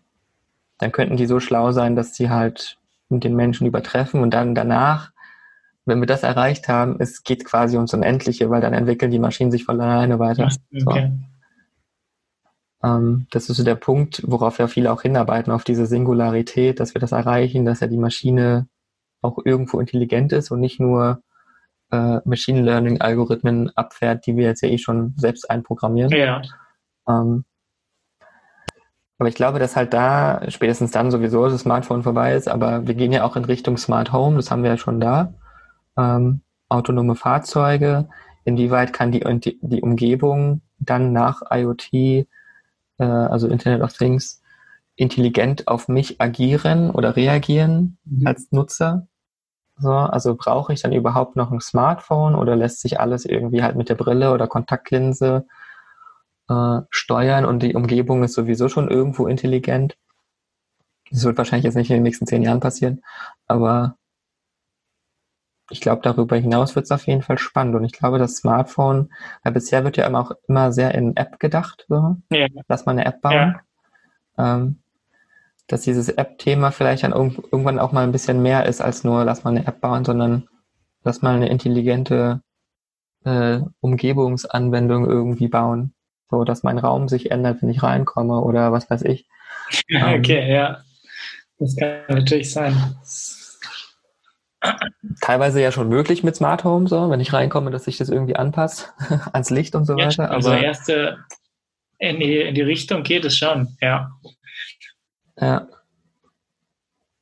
dann könnten die so schlau sein, dass sie halt den Menschen übertreffen und dann danach, wenn wir das erreicht haben, es geht quasi ums Unendliche, weil dann entwickeln die Maschinen sich von alleine weiter. Okay. So. Ähm, das ist so der Punkt, worauf ja viele auch hinarbeiten, auf diese Singularität, dass wir das erreichen, dass ja die Maschine auch irgendwo intelligent ist und nicht nur äh, Machine Learning Algorithmen abfährt, die wir jetzt ja eh schon selbst einprogrammieren. Ja. Ähm, aber ich glaube, dass halt da spätestens dann sowieso das Smartphone vorbei ist, aber wir gehen ja auch in Richtung Smart Home, das haben wir ja schon da. Ähm, autonome Fahrzeuge, inwieweit kann die, die, die Umgebung dann nach IoT, äh, also Internet of Things, intelligent auf mich agieren oder reagieren mhm. als Nutzer? So, also brauche ich dann überhaupt noch ein Smartphone oder lässt sich alles irgendwie halt mit der Brille oder Kontaktlinse äh, steuern und die Umgebung ist sowieso schon irgendwo intelligent? Das wird wahrscheinlich jetzt nicht in den nächsten zehn Jahren passieren, aber ich glaube, darüber hinaus wird es auf jeden Fall spannend. Und ich glaube, das Smartphone, weil bisher wird ja immer auch immer sehr in App gedacht, so. Ja. Lass mal eine App bauen. Ja. Ähm, dass dieses App-Thema vielleicht dann irgendwann auch mal ein bisschen mehr ist als nur, lass mal eine App bauen, sondern lass mal eine intelligente äh, Umgebungsanwendung irgendwie bauen. So, dass mein Raum sich ändert, wenn ich reinkomme oder was weiß ich. okay, ähm, ja. Das kann natürlich sein. Teilweise ja schon möglich mit Smart Home, so, wenn ich reinkomme, dass sich das irgendwie anpasst ans Licht und so ja, weiter. Also erste in die, in die Richtung geht es schon, ja. Ja.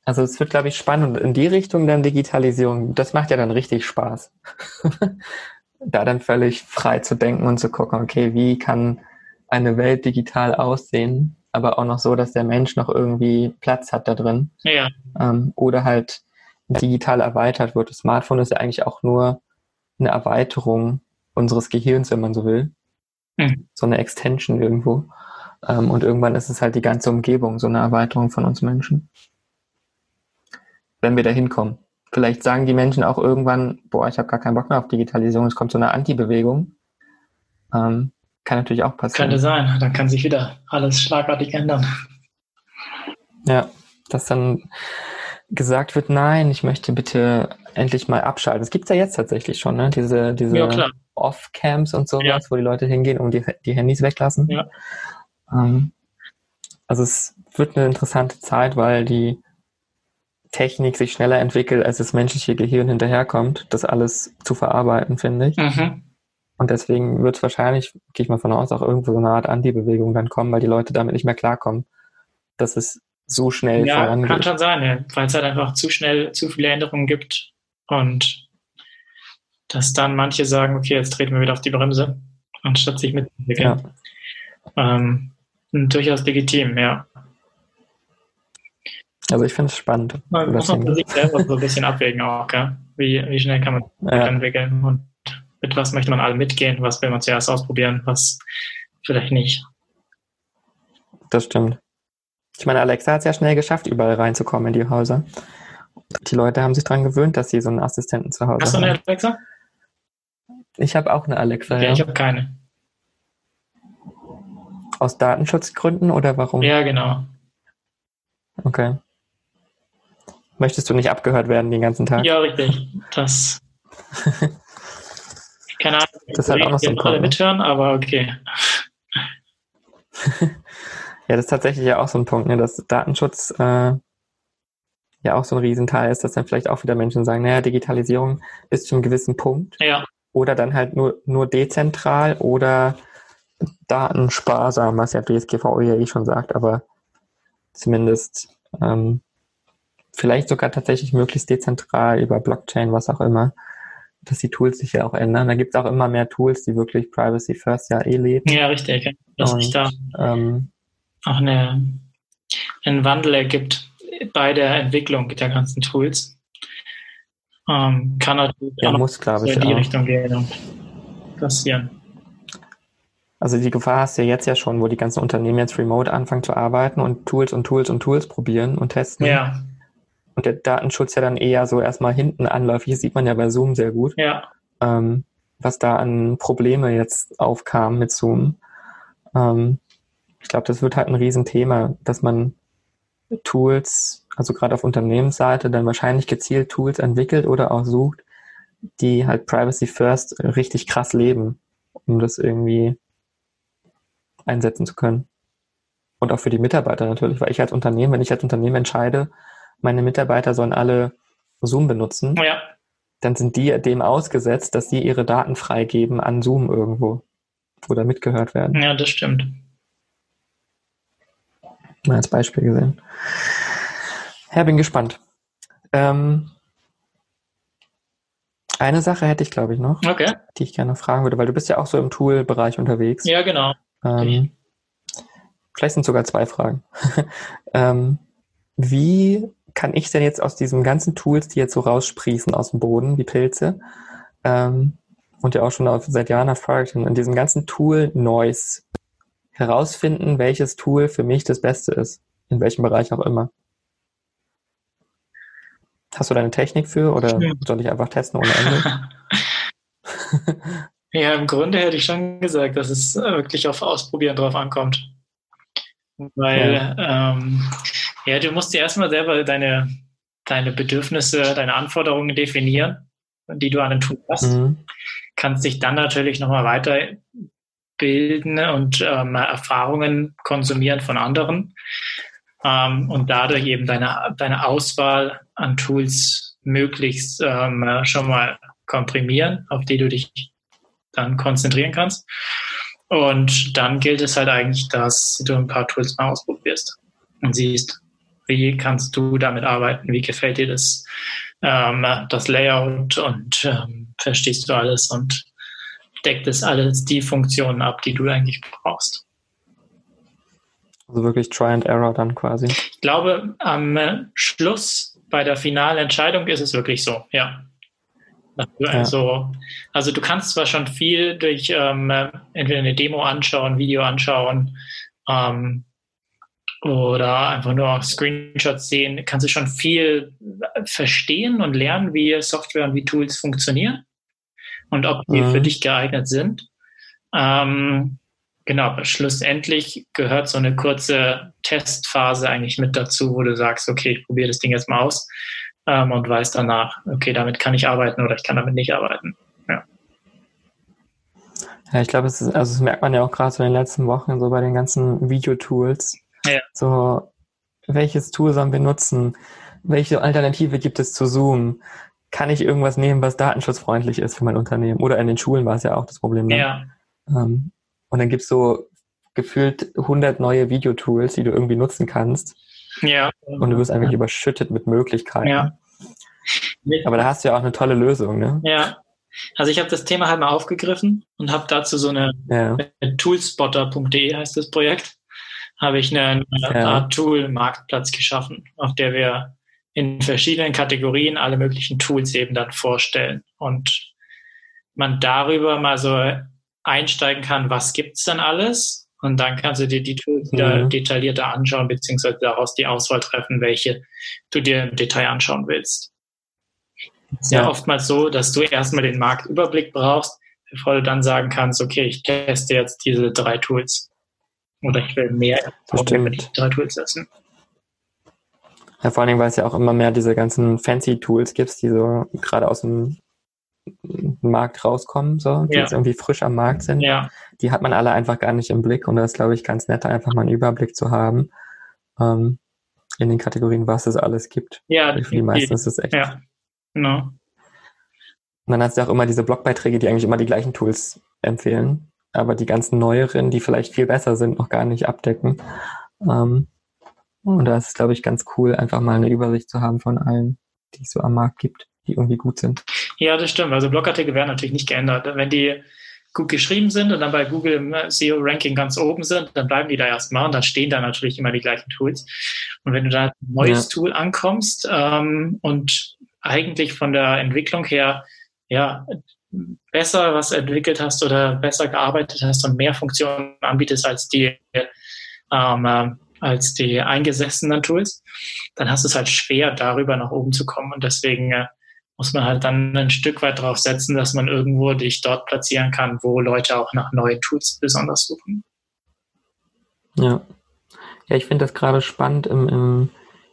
Also es wird, glaube ich, spannend. In die Richtung dann Digitalisierung, das macht ja dann richtig Spaß. da dann völlig frei zu denken und zu gucken, okay, wie kann eine Welt digital aussehen, aber auch noch so, dass der Mensch noch irgendwie Platz hat da drin. Ja. Ähm, oder halt digital erweitert wird. Das Smartphone ist ja eigentlich auch nur eine Erweiterung unseres Gehirns, wenn man so will. Mhm. So eine Extension irgendwo. Ähm, und irgendwann ist es halt die ganze Umgebung, so eine Erweiterung von uns Menschen. Wenn wir da hinkommen. Vielleicht sagen die Menschen auch irgendwann, boah, ich habe gar keinen Bock mehr auf Digitalisierung, es kommt so eine Anti-Bewegung. Ähm, kann natürlich auch passieren. Könnte sein, dann kann sich wieder alles schlagartig ändern. Ja, dass dann gesagt wird, nein, ich möchte bitte endlich mal abschalten. Das gibt es ja jetzt tatsächlich schon, ne? Diese, diese ja, Off-Camps und sowas, ja. wo die Leute hingehen und die, die Handys weglassen. Ja. Ähm, also es wird eine interessante Zeit, weil die Technik sich schneller entwickelt, als das menschliche Gehirn hinterherkommt, das alles zu verarbeiten, finde ich. Mhm. Und deswegen wird es wahrscheinlich, gehe ich mal von aus, auch irgendwo so eine Art Anti-Bewegung dann kommen, weil die Leute damit nicht mehr klarkommen, dass es so schnell ja, vorangeht. Kann schon sein, ja. weil es halt einfach zu schnell zu viele Änderungen gibt und dass dann manche sagen, okay, jetzt treten wir wieder auf die Bremse, anstatt sich mitzuentwickeln. Ja. Ähm, durchaus legitim, ja. Also ich finde es spannend. Man muss man für sich selber so ein bisschen abwägen auch, gell? Wie, wie schnell kann man ja. entwickeln und mit was möchte man alle mitgehen, was will man zuerst ausprobieren, was vielleicht nicht. Das stimmt. Ich meine, Alexa hat es ja schnell geschafft, überall reinzukommen in die Häuser. Die Leute haben sich daran gewöhnt, dass sie so einen Assistenten zu Hause haben. Hast du eine Alexa? Ich habe auch eine Alexa, okay, ja. Ich habe keine. Aus Datenschutzgründen oder warum? Ja, genau. Okay. Möchtest du nicht abgehört werden den ganzen Tag? Ja, richtig. Das. keine Ahnung. Das hat auch noch so ein alle ne? mithören, aber okay. Ja, das ist tatsächlich ja auch so ein Punkt, ne, dass Datenschutz äh, ja auch so ein Riesenteil ist, dass dann vielleicht auch wieder Menschen sagen, naja, Digitalisierung bis zu einem gewissen Punkt. Ja. Oder dann halt nur, nur dezentral oder datensparsam, was ja DSGVO ja eh schon sagt, aber zumindest ähm, vielleicht sogar tatsächlich möglichst dezentral über Blockchain, was auch immer, dass die Tools sich ja auch ändern. Da gibt es auch immer mehr Tools, die wirklich Privacy First ja eh leben. Ja, richtig. Das Und, da. Ähm, auch eine, einen Wandel ergibt bei der Entwicklung der ganzen Tools. Ähm, kann natürlich ja, auch muss, ich, in die auch. Richtung gehen passieren. Also die Gefahr hast du ja jetzt ja schon, wo die ganzen Unternehmen jetzt remote anfangen zu arbeiten und Tools und Tools und Tools probieren und testen. Ja. Und der Datenschutz ja dann eher so erstmal hinten anläufig, das sieht man ja bei Zoom sehr gut. Ja. Ähm, was da an Probleme jetzt aufkam mit Zoom. Ähm, ich glaube, das wird halt ein Riesenthema, dass man Tools, also gerade auf Unternehmensseite, dann wahrscheinlich gezielt Tools entwickelt oder auch sucht, die halt Privacy First richtig krass leben, um das irgendwie einsetzen zu können. Und auch für die Mitarbeiter natürlich, weil ich als Unternehmen, wenn ich als Unternehmen entscheide, meine Mitarbeiter sollen alle Zoom benutzen, ja. dann sind die dem ausgesetzt, dass sie ihre Daten freigeben an Zoom irgendwo oder mitgehört werden. Ja, das stimmt. Mal als Beispiel gesehen. Ja, bin gespannt. Ähm, eine Sache hätte ich, glaube ich, noch, okay. die ich gerne fragen würde, weil du bist ja auch so im Tool-Bereich unterwegs. Ja, genau. Ähm, vielleicht sind sogar zwei Fragen. ähm, wie kann ich denn jetzt aus diesen ganzen Tools, die jetzt so raussprießen aus dem Boden, wie Pilze, ähm, und ja auch schon seit Jahren Product, in diesem ganzen Tool-Noise herausfinden, welches Tool für mich das Beste ist, in welchem Bereich auch immer. Hast du deine Technik für oder Stimmt. soll ich einfach testen ohne Ende? ja, im Grunde hätte ich schon gesagt, dass es wirklich auf Ausprobieren drauf ankommt. Weil, ja, ähm, ja du musst dir erstmal selber deine, deine Bedürfnisse, deine Anforderungen definieren, die du an ein Tool hast. Mhm. Kannst dich dann natürlich nochmal weiter bilden und ähm, Erfahrungen konsumieren von anderen ähm, und dadurch eben deine, deine Auswahl an Tools möglichst ähm, schon mal komprimieren, auf die du dich dann konzentrieren kannst. Und dann gilt es halt eigentlich, dass du ein paar Tools mal ausprobierst und siehst, wie kannst du damit arbeiten, wie gefällt dir das, ähm, das Layout und ähm, verstehst du alles und deckt es alles die Funktionen ab, die du eigentlich brauchst. Also wirklich Try and Error dann quasi. Ich glaube, am Schluss bei der finalen Entscheidung ist es wirklich so, ja. Also, also du kannst zwar schon viel durch ähm, entweder eine Demo anschauen, Video anschauen ähm, oder einfach nur Screenshots sehen, kannst du schon viel verstehen und lernen, wie Software und wie Tools funktionieren und ob die mhm. für dich geeignet sind. Ähm, genau, schlussendlich gehört so eine kurze Testphase eigentlich mit dazu, wo du sagst, okay, ich probiere das Ding jetzt mal aus ähm, und weiß danach, okay, damit kann ich arbeiten oder ich kann damit nicht arbeiten. Ja. Ja, ich glaube, also das merkt man ja auch gerade so in den letzten Wochen, so bei den ganzen Videotools. Ja. So, welches Tool sollen wir nutzen? Welche Alternative gibt es zu Zoom? Kann ich irgendwas nehmen, was datenschutzfreundlich ist für mein Unternehmen? Oder in den Schulen war es ja auch das Problem. Ne? Ja. Ähm, und dann gibt es so gefühlt 100 neue Videotools, die du irgendwie nutzen kannst. Ja. Und du wirst einfach überschüttet mit Möglichkeiten. Ja. Aber da hast du ja auch eine tolle Lösung, ne? Ja. Also ich habe das Thema halt mal aufgegriffen und habe dazu so eine ja. toolspotter.de heißt das Projekt, habe ich eine, eine ja. Art Tool-Marktplatz geschaffen, auf der wir in verschiedenen Kategorien alle möglichen Tools eben dann vorstellen und man darüber mal so einsteigen kann, was gibt's denn alles und dann kannst du dir die Tools wieder mhm. detaillierter anschauen, beziehungsweise daraus die Auswahl treffen, welche du dir im Detail anschauen willst. Es ist ja. ja oftmals so, dass du erstmal den Marktüberblick brauchst, bevor du dann sagen kannst, okay, ich teste jetzt diese drei Tools. Oder ich will mehr über die drei Tools essen. Ja, vor allen Dingen, weil es ja auch immer mehr diese ganzen fancy Tools gibt, die so gerade aus dem Markt rauskommen, so, die ja. jetzt irgendwie frisch am Markt sind. Ja. Die hat man alle einfach gar nicht im Blick und das ist, glaube ich, ganz nett, einfach mal einen Überblick zu haben ähm, in den Kategorien, was es alles gibt. Ja, für die meisten ist es echt. Ja, genau. Und dann hast du auch immer diese Blogbeiträge, die eigentlich immer die gleichen Tools empfehlen, aber die ganzen neueren, die vielleicht viel besser sind, noch gar nicht abdecken. Ähm, und da ist es, glaube ich, ganz cool, einfach mal eine Übersicht zu haben von allen, die es so am Markt gibt die irgendwie gut sind. Ja, das stimmt. Also Blogartikel werden natürlich nicht geändert. Wenn die gut geschrieben sind und dann bei Google im SEO-Ranking ganz oben sind, dann bleiben die da erstmal und dann stehen da natürlich immer die gleichen Tools. Und wenn du da ein neues ja. Tool ankommst ähm, und eigentlich von der Entwicklung her ja besser was entwickelt hast oder besser gearbeitet hast und mehr Funktionen anbietest als die ähm, äh, als die eingesessenen Tools, dann hast du es halt schwer, darüber nach oben zu kommen. Und deswegen äh, muss man halt dann ein Stück weit darauf setzen, dass man irgendwo dich dort platzieren kann, wo Leute auch nach neuen Tools besonders suchen. Ja. Ja, ich finde das gerade spannend im, im,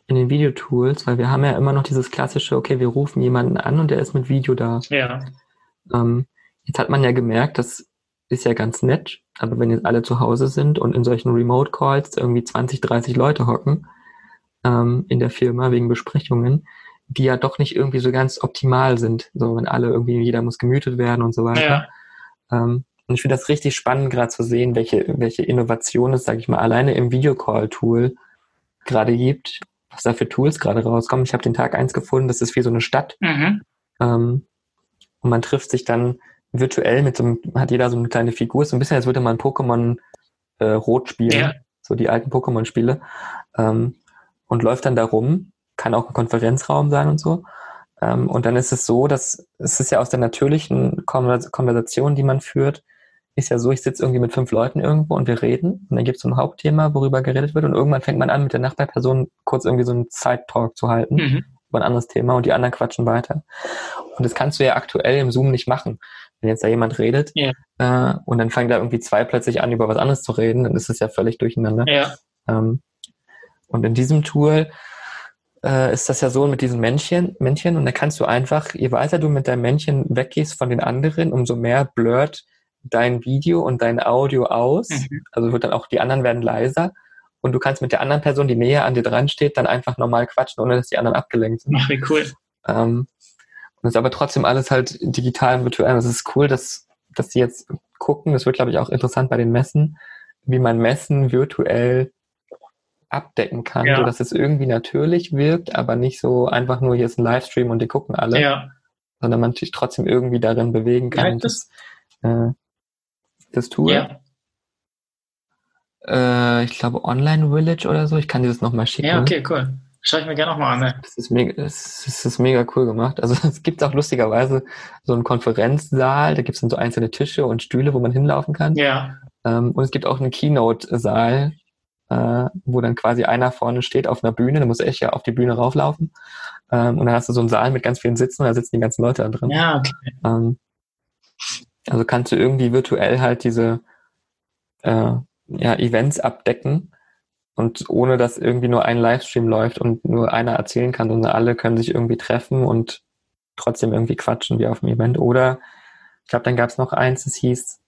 in den Videotools, weil wir haben ja immer noch dieses klassische, okay, wir rufen jemanden an und der ist mit Video da. Ja. Ähm, jetzt hat man ja gemerkt, das ist ja ganz nett, aber wenn jetzt alle zu Hause sind und in solchen Remote Calls irgendwie 20, 30 Leute hocken ähm, in der Firma wegen Besprechungen, die ja doch nicht irgendwie so ganz optimal sind. So, wenn alle irgendwie, jeder muss gemütet werden und so weiter. Ja. Ähm, und ich finde das richtig spannend, gerade zu sehen, welche, welche Innovation es, sage ich mal, alleine im Videocall-Tool gerade gibt, was da für Tools gerade rauskommen. Ich habe den Tag eins gefunden, das ist wie so eine Stadt. Mhm. Ähm, und man trifft sich dann virtuell mit so einem, hat jeder so eine kleine Figur, so ein bisschen, als würde man Pokémon äh, Rot spielen, ja. so die alten Pokémon-Spiele, ähm, und läuft dann da rum kann auch ein Konferenzraum sein und so. Ähm, und dann ist es so, dass es ist ja aus der natürlichen Konversation, die man führt, ist ja so, ich sitze irgendwie mit fünf Leuten irgendwo und wir reden und dann gibt es so ein Hauptthema, worüber geredet wird und irgendwann fängt man an, mit der Nachbarperson kurz irgendwie so einen Side-Talk zu halten mhm. über ein anderes Thema und die anderen quatschen weiter. Und das kannst du ja aktuell im Zoom nicht machen. Wenn jetzt da jemand redet yeah. äh, und dann fangen da irgendwie zwei plötzlich an, über was anderes zu reden, dann ist es ja völlig durcheinander. Ja. Ähm, und in diesem Tool äh, ist das ja so mit diesen Männchen, Männchen und da kannst du einfach, je weiter du mit deinem Männchen weggehst von den anderen, umso mehr blurrt dein Video und dein Audio aus. Mhm. Also wird dann auch, die anderen werden leiser und du kannst mit der anderen Person, die näher an dir dran steht, dann einfach normal quatschen, ohne dass die anderen abgelenkt sind. Ach, wie cool. Ähm, und ist aber trotzdem alles halt digital und virtuell. Das ist cool, dass, dass die jetzt gucken, das wird, glaube ich, auch interessant bei den Messen, wie man Messen virtuell abdecken kann, ja. sodass es irgendwie natürlich wirkt, aber nicht so einfach nur hier ist ein Livestream und die gucken alle, ja. sondern man sich trotzdem irgendwie darin bewegen kann. Ja, das, äh, das Tool. Ja. Äh, ich glaube Online Village oder so. Ich kann dieses nochmal schicken. Ja, okay, cool. Schau ich mir gerne nochmal an. Ne? Das ist, mega, das, ist mega cool gemacht. Also es gibt auch lustigerweise so einen Konferenzsaal, da gibt es dann so einzelne Tische und Stühle, wo man hinlaufen kann. Ja. Ähm, und es gibt auch einen Keynote-Saal, äh, wo dann quasi einer vorne steht auf einer Bühne, da muss echt ja auf die Bühne rauflaufen. Ähm, und dann hast du so einen Saal mit ganz vielen Sitzen da sitzen die ganzen Leute da drin. Ja, okay. Ähm, also kannst du irgendwie virtuell halt diese äh, ja, Events abdecken und ohne dass irgendwie nur ein Livestream läuft und nur einer erzählen kann, sondern alle können sich irgendwie treffen und trotzdem irgendwie quatschen wie auf dem Event. Oder ich glaube, dann gab es noch eins, das hieß,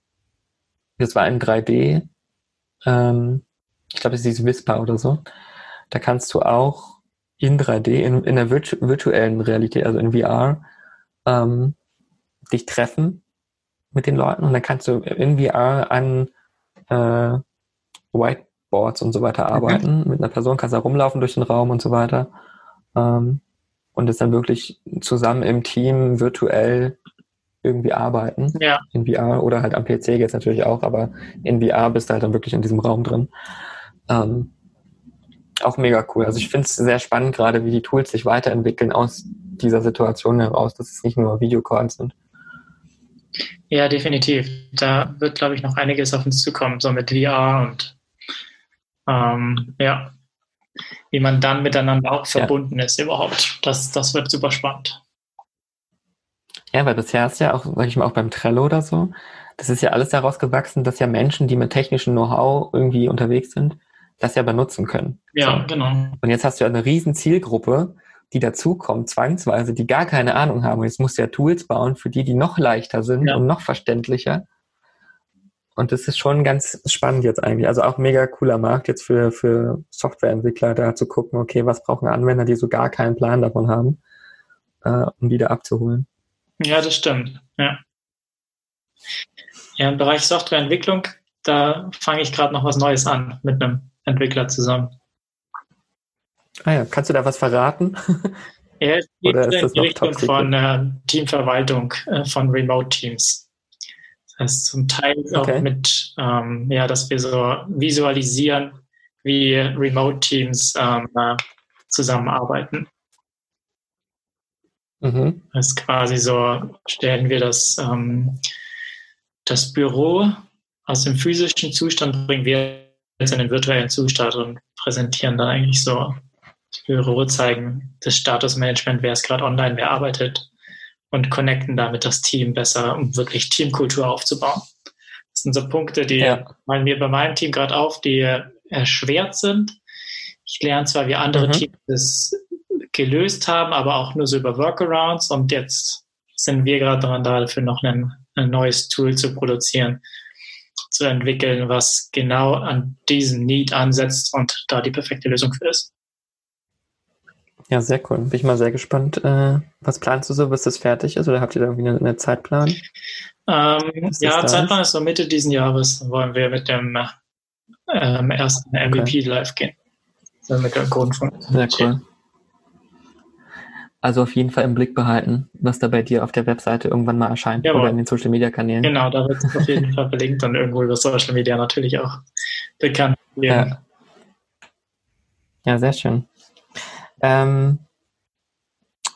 das war in 3D, ähm, ich glaube, das hieß Whisper oder so. Da kannst du auch in 3D, in, in der virtu virtuellen Realität, also in VR, ähm, dich treffen mit den Leuten und dann kannst du in VR an äh, White Boards und so weiter mhm. arbeiten. Mhm. Mit einer Person kannst du rumlaufen durch den Raum und so weiter. Ähm, und es dann wirklich zusammen im Team virtuell irgendwie arbeiten. Ja. In VR oder halt am PC geht es natürlich auch, aber in VR bist du halt dann wirklich in diesem Raum drin. Ähm, auch mega cool. Also ich finde es sehr spannend, gerade wie die Tools sich weiterentwickeln aus dieser Situation heraus, dass es nicht nur Videocalls sind. Ja, definitiv. Da wird, glaube ich, noch einiges auf uns zukommen, so mit VR und ähm, ja, wie man dann miteinander auch verbunden ja. ist überhaupt. Das, das wird super spannend. Ja, weil bisher ist ja auch, sag ich mal, auch beim Trello oder so, das ist ja alles daraus gewachsen, dass ja Menschen, die mit technischem Know-how irgendwie unterwegs sind, das ja benutzen können. Ja, so. genau. Und jetzt hast du ja eine riesen Zielgruppe, die dazukommt, zwangsweise, die gar keine Ahnung haben. Und jetzt musst du ja Tools bauen für die, die noch leichter sind ja. und noch verständlicher. Und das ist schon ganz spannend jetzt eigentlich. Also auch mega cooler Markt jetzt für, für Softwareentwickler, da zu gucken, okay, was brauchen Anwender, die so gar keinen Plan davon haben, äh, um die da abzuholen. Ja, das stimmt. Ja. Ja, im Bereich Softwareentwicklung, da fange ich gerade noch was Neues an mit einem Entwickler zusammen. Ah ja, kannst du da was verraten? Ja, es geht in die Richtung von äh, Teamverwaltung äh, von Remote Teams. Das zum Teil okay. auch mit, ähm, ja, dass wir so visualisieren, wie Remote-Teams ähm, äh, zusammenarbeiten. Mhm. Das ist quasi so, stellen wir das, ähm, das Büro aus dem physischen Zustand, bringen wir jetzt in den virtuellen Zustand und präsentieren dann eigentlich so das Büro, zeigen das Statusmanagement, wer ist gerade online, wer arbeitet, und connecten damit das Team besser, um wirklich Teamkultur aufzubauen. Das sind so Punkte, die ja. fallen mir bei meinem Team gerade auf, die erschwert sind. Ich lerne zwar, wie andere mhm. Teams das gelöst haben, aber auch nur so über Workarounds und jetzt sind wir gerade dran, dafür noch ein, ein neues Tool zu produzieren, zu entwickeln, was genau an diesem Need ansetzt und da die perfekte Lösung für ist. Ja, sehr cool. Bin ich mal sehr gespannt. Äh, was planst du so, bis das fertig ist? Oder habt ihr da irgendwie einen eine Zeitplan? Ähm, ja, Zeitplan ist? so Mitte diesen Jahres, wollen wir mit dem ähm, ersten MVP okay. live gehen. Also mit der Grundfunktion. Sehr cool. Also auf jeden Fall im Blick behalten, was da bei dir auf der Webseite irgendwann mal erscheint Jawohl. oder in den Social Media Kanälen. Genau, da wird es auf jeden Fall verlinkt und irgendwo über Social Media natürlich auch bekannt. Ja, ja sehr schön. Ähm,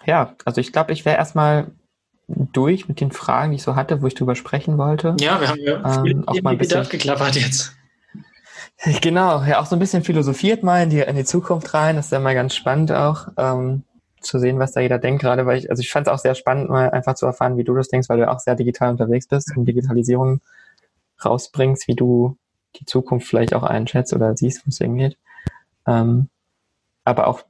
ja, also ich glaube, ich wäre erstmal durch mit den Fragen, die ich so hatte, wo ich drüber sprechen wollte. Ja, wir haben ja ähm, auch mal ein bisschen geklappert jetzt. Genau, ja, auch so ein bisschen philosophiert mal in die, in die Zukunft rein. Das ist ja mal ganz spannend auch, ähm, zu sehen, was da jeder denkt, gerade weil ich, also ich fand es auch sehr spannend, mal einfach zu erfahren, wie du das denkst, weil du auch sehr digital unterwegs bist und Digitalisierung rausbringst, wie du die Zukunft vielleicht auch einschätzt oder siehst, wo es hingeht. Ähm, aber auch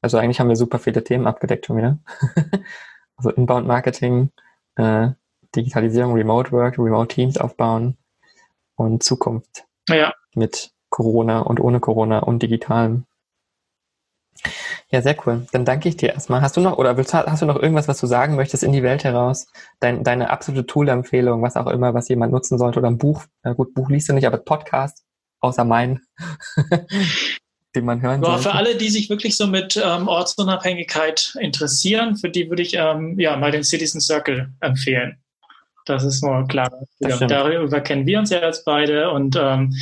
also eigentlich haben wir super viele Themen abgedeckt schon wieder. also Inbound Marketing, äh, Digitalisierung, Remote Work, Remote Teams aufbauen und Zukunft ja. mit Corona und ohne Corona und digitalem. Ja, sehr cool. Dann danke ich dir erstmal. Hast du noch oder willst, hast du noch irgendwas, was du sagen möchtest in die Welt heraus? Dein, deine absolute Tool-Empfehlung, was auch immer, was jemand nutzen sollte oder ein Buch? Na gut, Buch liest du nicht, aber Podcast, außer mein, den man hören ja, Für alle, die sich wirklich so mit ähm, Ortsunabhängigkeit interessieren, für die würde ich ähm, ja mal den Citizen Circle empfehlen. Das ist nur klar. Darüber kennen wir uns ja jetzt beide und ähm,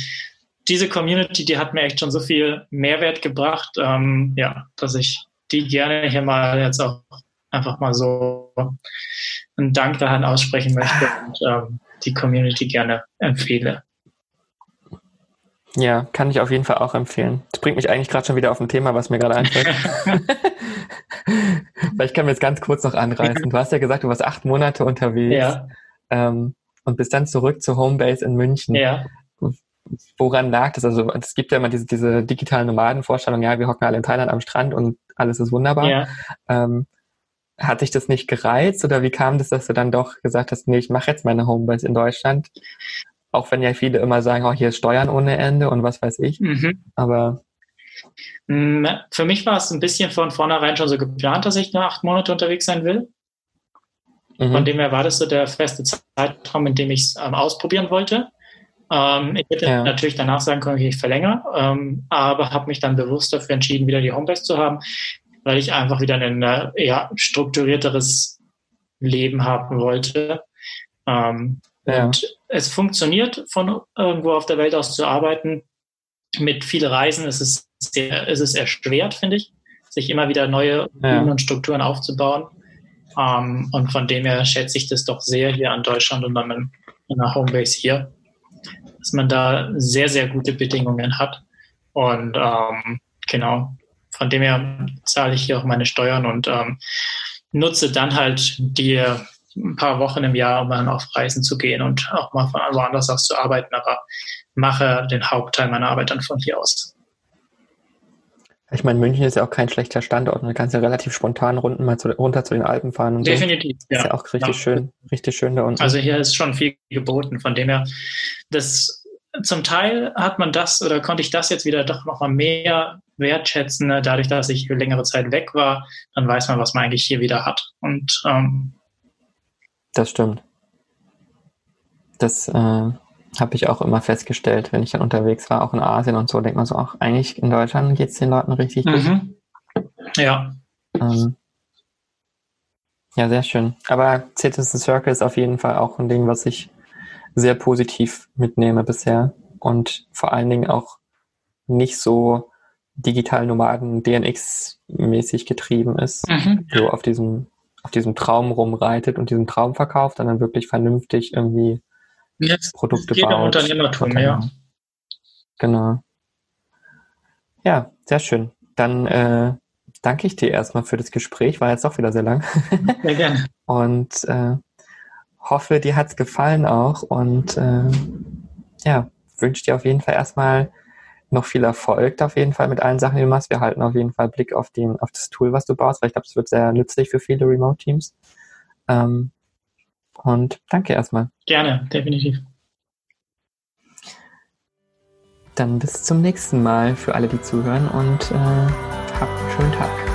diese Community, die hat mir echt schon so viel Mehrwert gebracht, ähm, ja, dass ich die gerne hier mal jetzt auch einfach mal so einen Dank daran aussprechen möchte und ähm, die Community gerne empfehle. Ja, kann ich auf jeden Fall auch empfehlen. Das bringt mich eigentlich gerade schon wieder auf ein Thema, was mir gerade einfällt. Vielleicht können wir jetzt ganz kurz noch anreißen. Du hast ja gesagt, du warst acht Monate unterwegs ja. ähm, und bist dann zurück zur Homebase in München. Ja woran lag das? Also es gibt ja immer diese, diese digitalen Nomadenvorstellung, ja, wir hocken alle in Thailand am Strand und alles ist wunderbar. Ja. Ähm, hat dich das nicht gereizt oder wie kam das, dass du dann doch gesagt hast, nee, ich mache jetzt meine Homebase in Deutschland? Auch wenn ja viele immer sagen, oh, hier ist Steuern ohne Ende und was weiß ich. Mhm. Aber mm, für mich war es ein bisschen von vornherein schon so geplant, dass ich nur acht Monate unterwegs sein will. Mhm. Von dem her war das so der feste Zeitraum, in dem ich es ähm, ausprobieren wollte. Ähm, ich hätte ja. natürlich danach sagen können, okay, ich verlängere, ähm, aber habe mich dann bewusst dafür entschieden, wieder die Homebase zu haben, weil ich einfach wieder ein äh, ja, strukturierteres Leben haben wollte. Ähm, ja. Und es funktioniert, von irgendwo auf der Welt aus zu arbeiten. Mit vielen Reisen ist es sehr, ist es erschwert, finde ich, sich immer wieder neue ja. und Strukturen aufzubauen. Ähm, und von dem her schätze ich das doch sehr hier an Deutschland und dann in der Homebase hier dass man da sehr, sehr gute Bedingungen hat. Und ähm, genau, von dem her zahle ich hier auch meine Steuern und ähm, nutze dann halt die ein paar Wochen im Jahr, um dann auf Reisen zu gehen und auch mal von woanders aus zu arbeiten, aber mache den Hauptteil meiner Arbeit dann von hier aus. Ich meine, München ist ja auch kein schlechter Standort. Man kann ja relativ spontan runden mal zu, runter zu den Alpen fahren. Und Definitiv. So. Ja. Ist ja auch richtig ja. schön, richtig schön da unten. Also hier ist schon viel geboten. Von dem her, das zum Teil hat man das oder konnte ich das jetzt wieder doch nochmal mehr wertschätzen, ne? dadurch, dass ich für längere Zeit weg war. Dann weiß man, was man eigentlich hier wieder hat. Und ähm, das stimmt. Das äh, habe ich auch immer festgestellt, wenn ich dann unterwegs war, auch in Asien und so, denkt man so, auch eigentlich in Deutschland geht es den Leuten richtig mhm. gut. Ja. Ähm, ja, sehr schön. Aber Citizen Circle ist auf jeden Fall auch ein Ding, was ich sehr positiv mitnehme bisher und vor allen Dingen auch nicht so digital Nomaden DNX-mäßig getrieben ist, mhm. so auf diesem, auf diesem Traum rumreitet und diesen Traum verkauft, sondern wirklich vernünftig irgendwie Jetzt Produkte geht baut. Unternehmertum, ja. Genau. Ja, sehr schön. Dann äh, danke ich dir erstmal für das Gespräch. War jetzt auch wieder sehr lang. Sehr gerne. und äh, hoffe, dir hat's gefallen auch. Und äh, ja, wünsche dir auf jeden Fall erstmal noch viel Erfolg auf jeden Fall mit allen Sachen, die du machst. Wir halten auf jeden Fall Blick auf, den, auf das Tool, was du baust, weil ich glaube, es wird sehr nützlich für viele Remote-Teams. Ähm, und danke erstmal. Gerne, definitiv. Dann bis zum nächsten Mal für alle, die zuhören und äh, habt einen schönen Tag.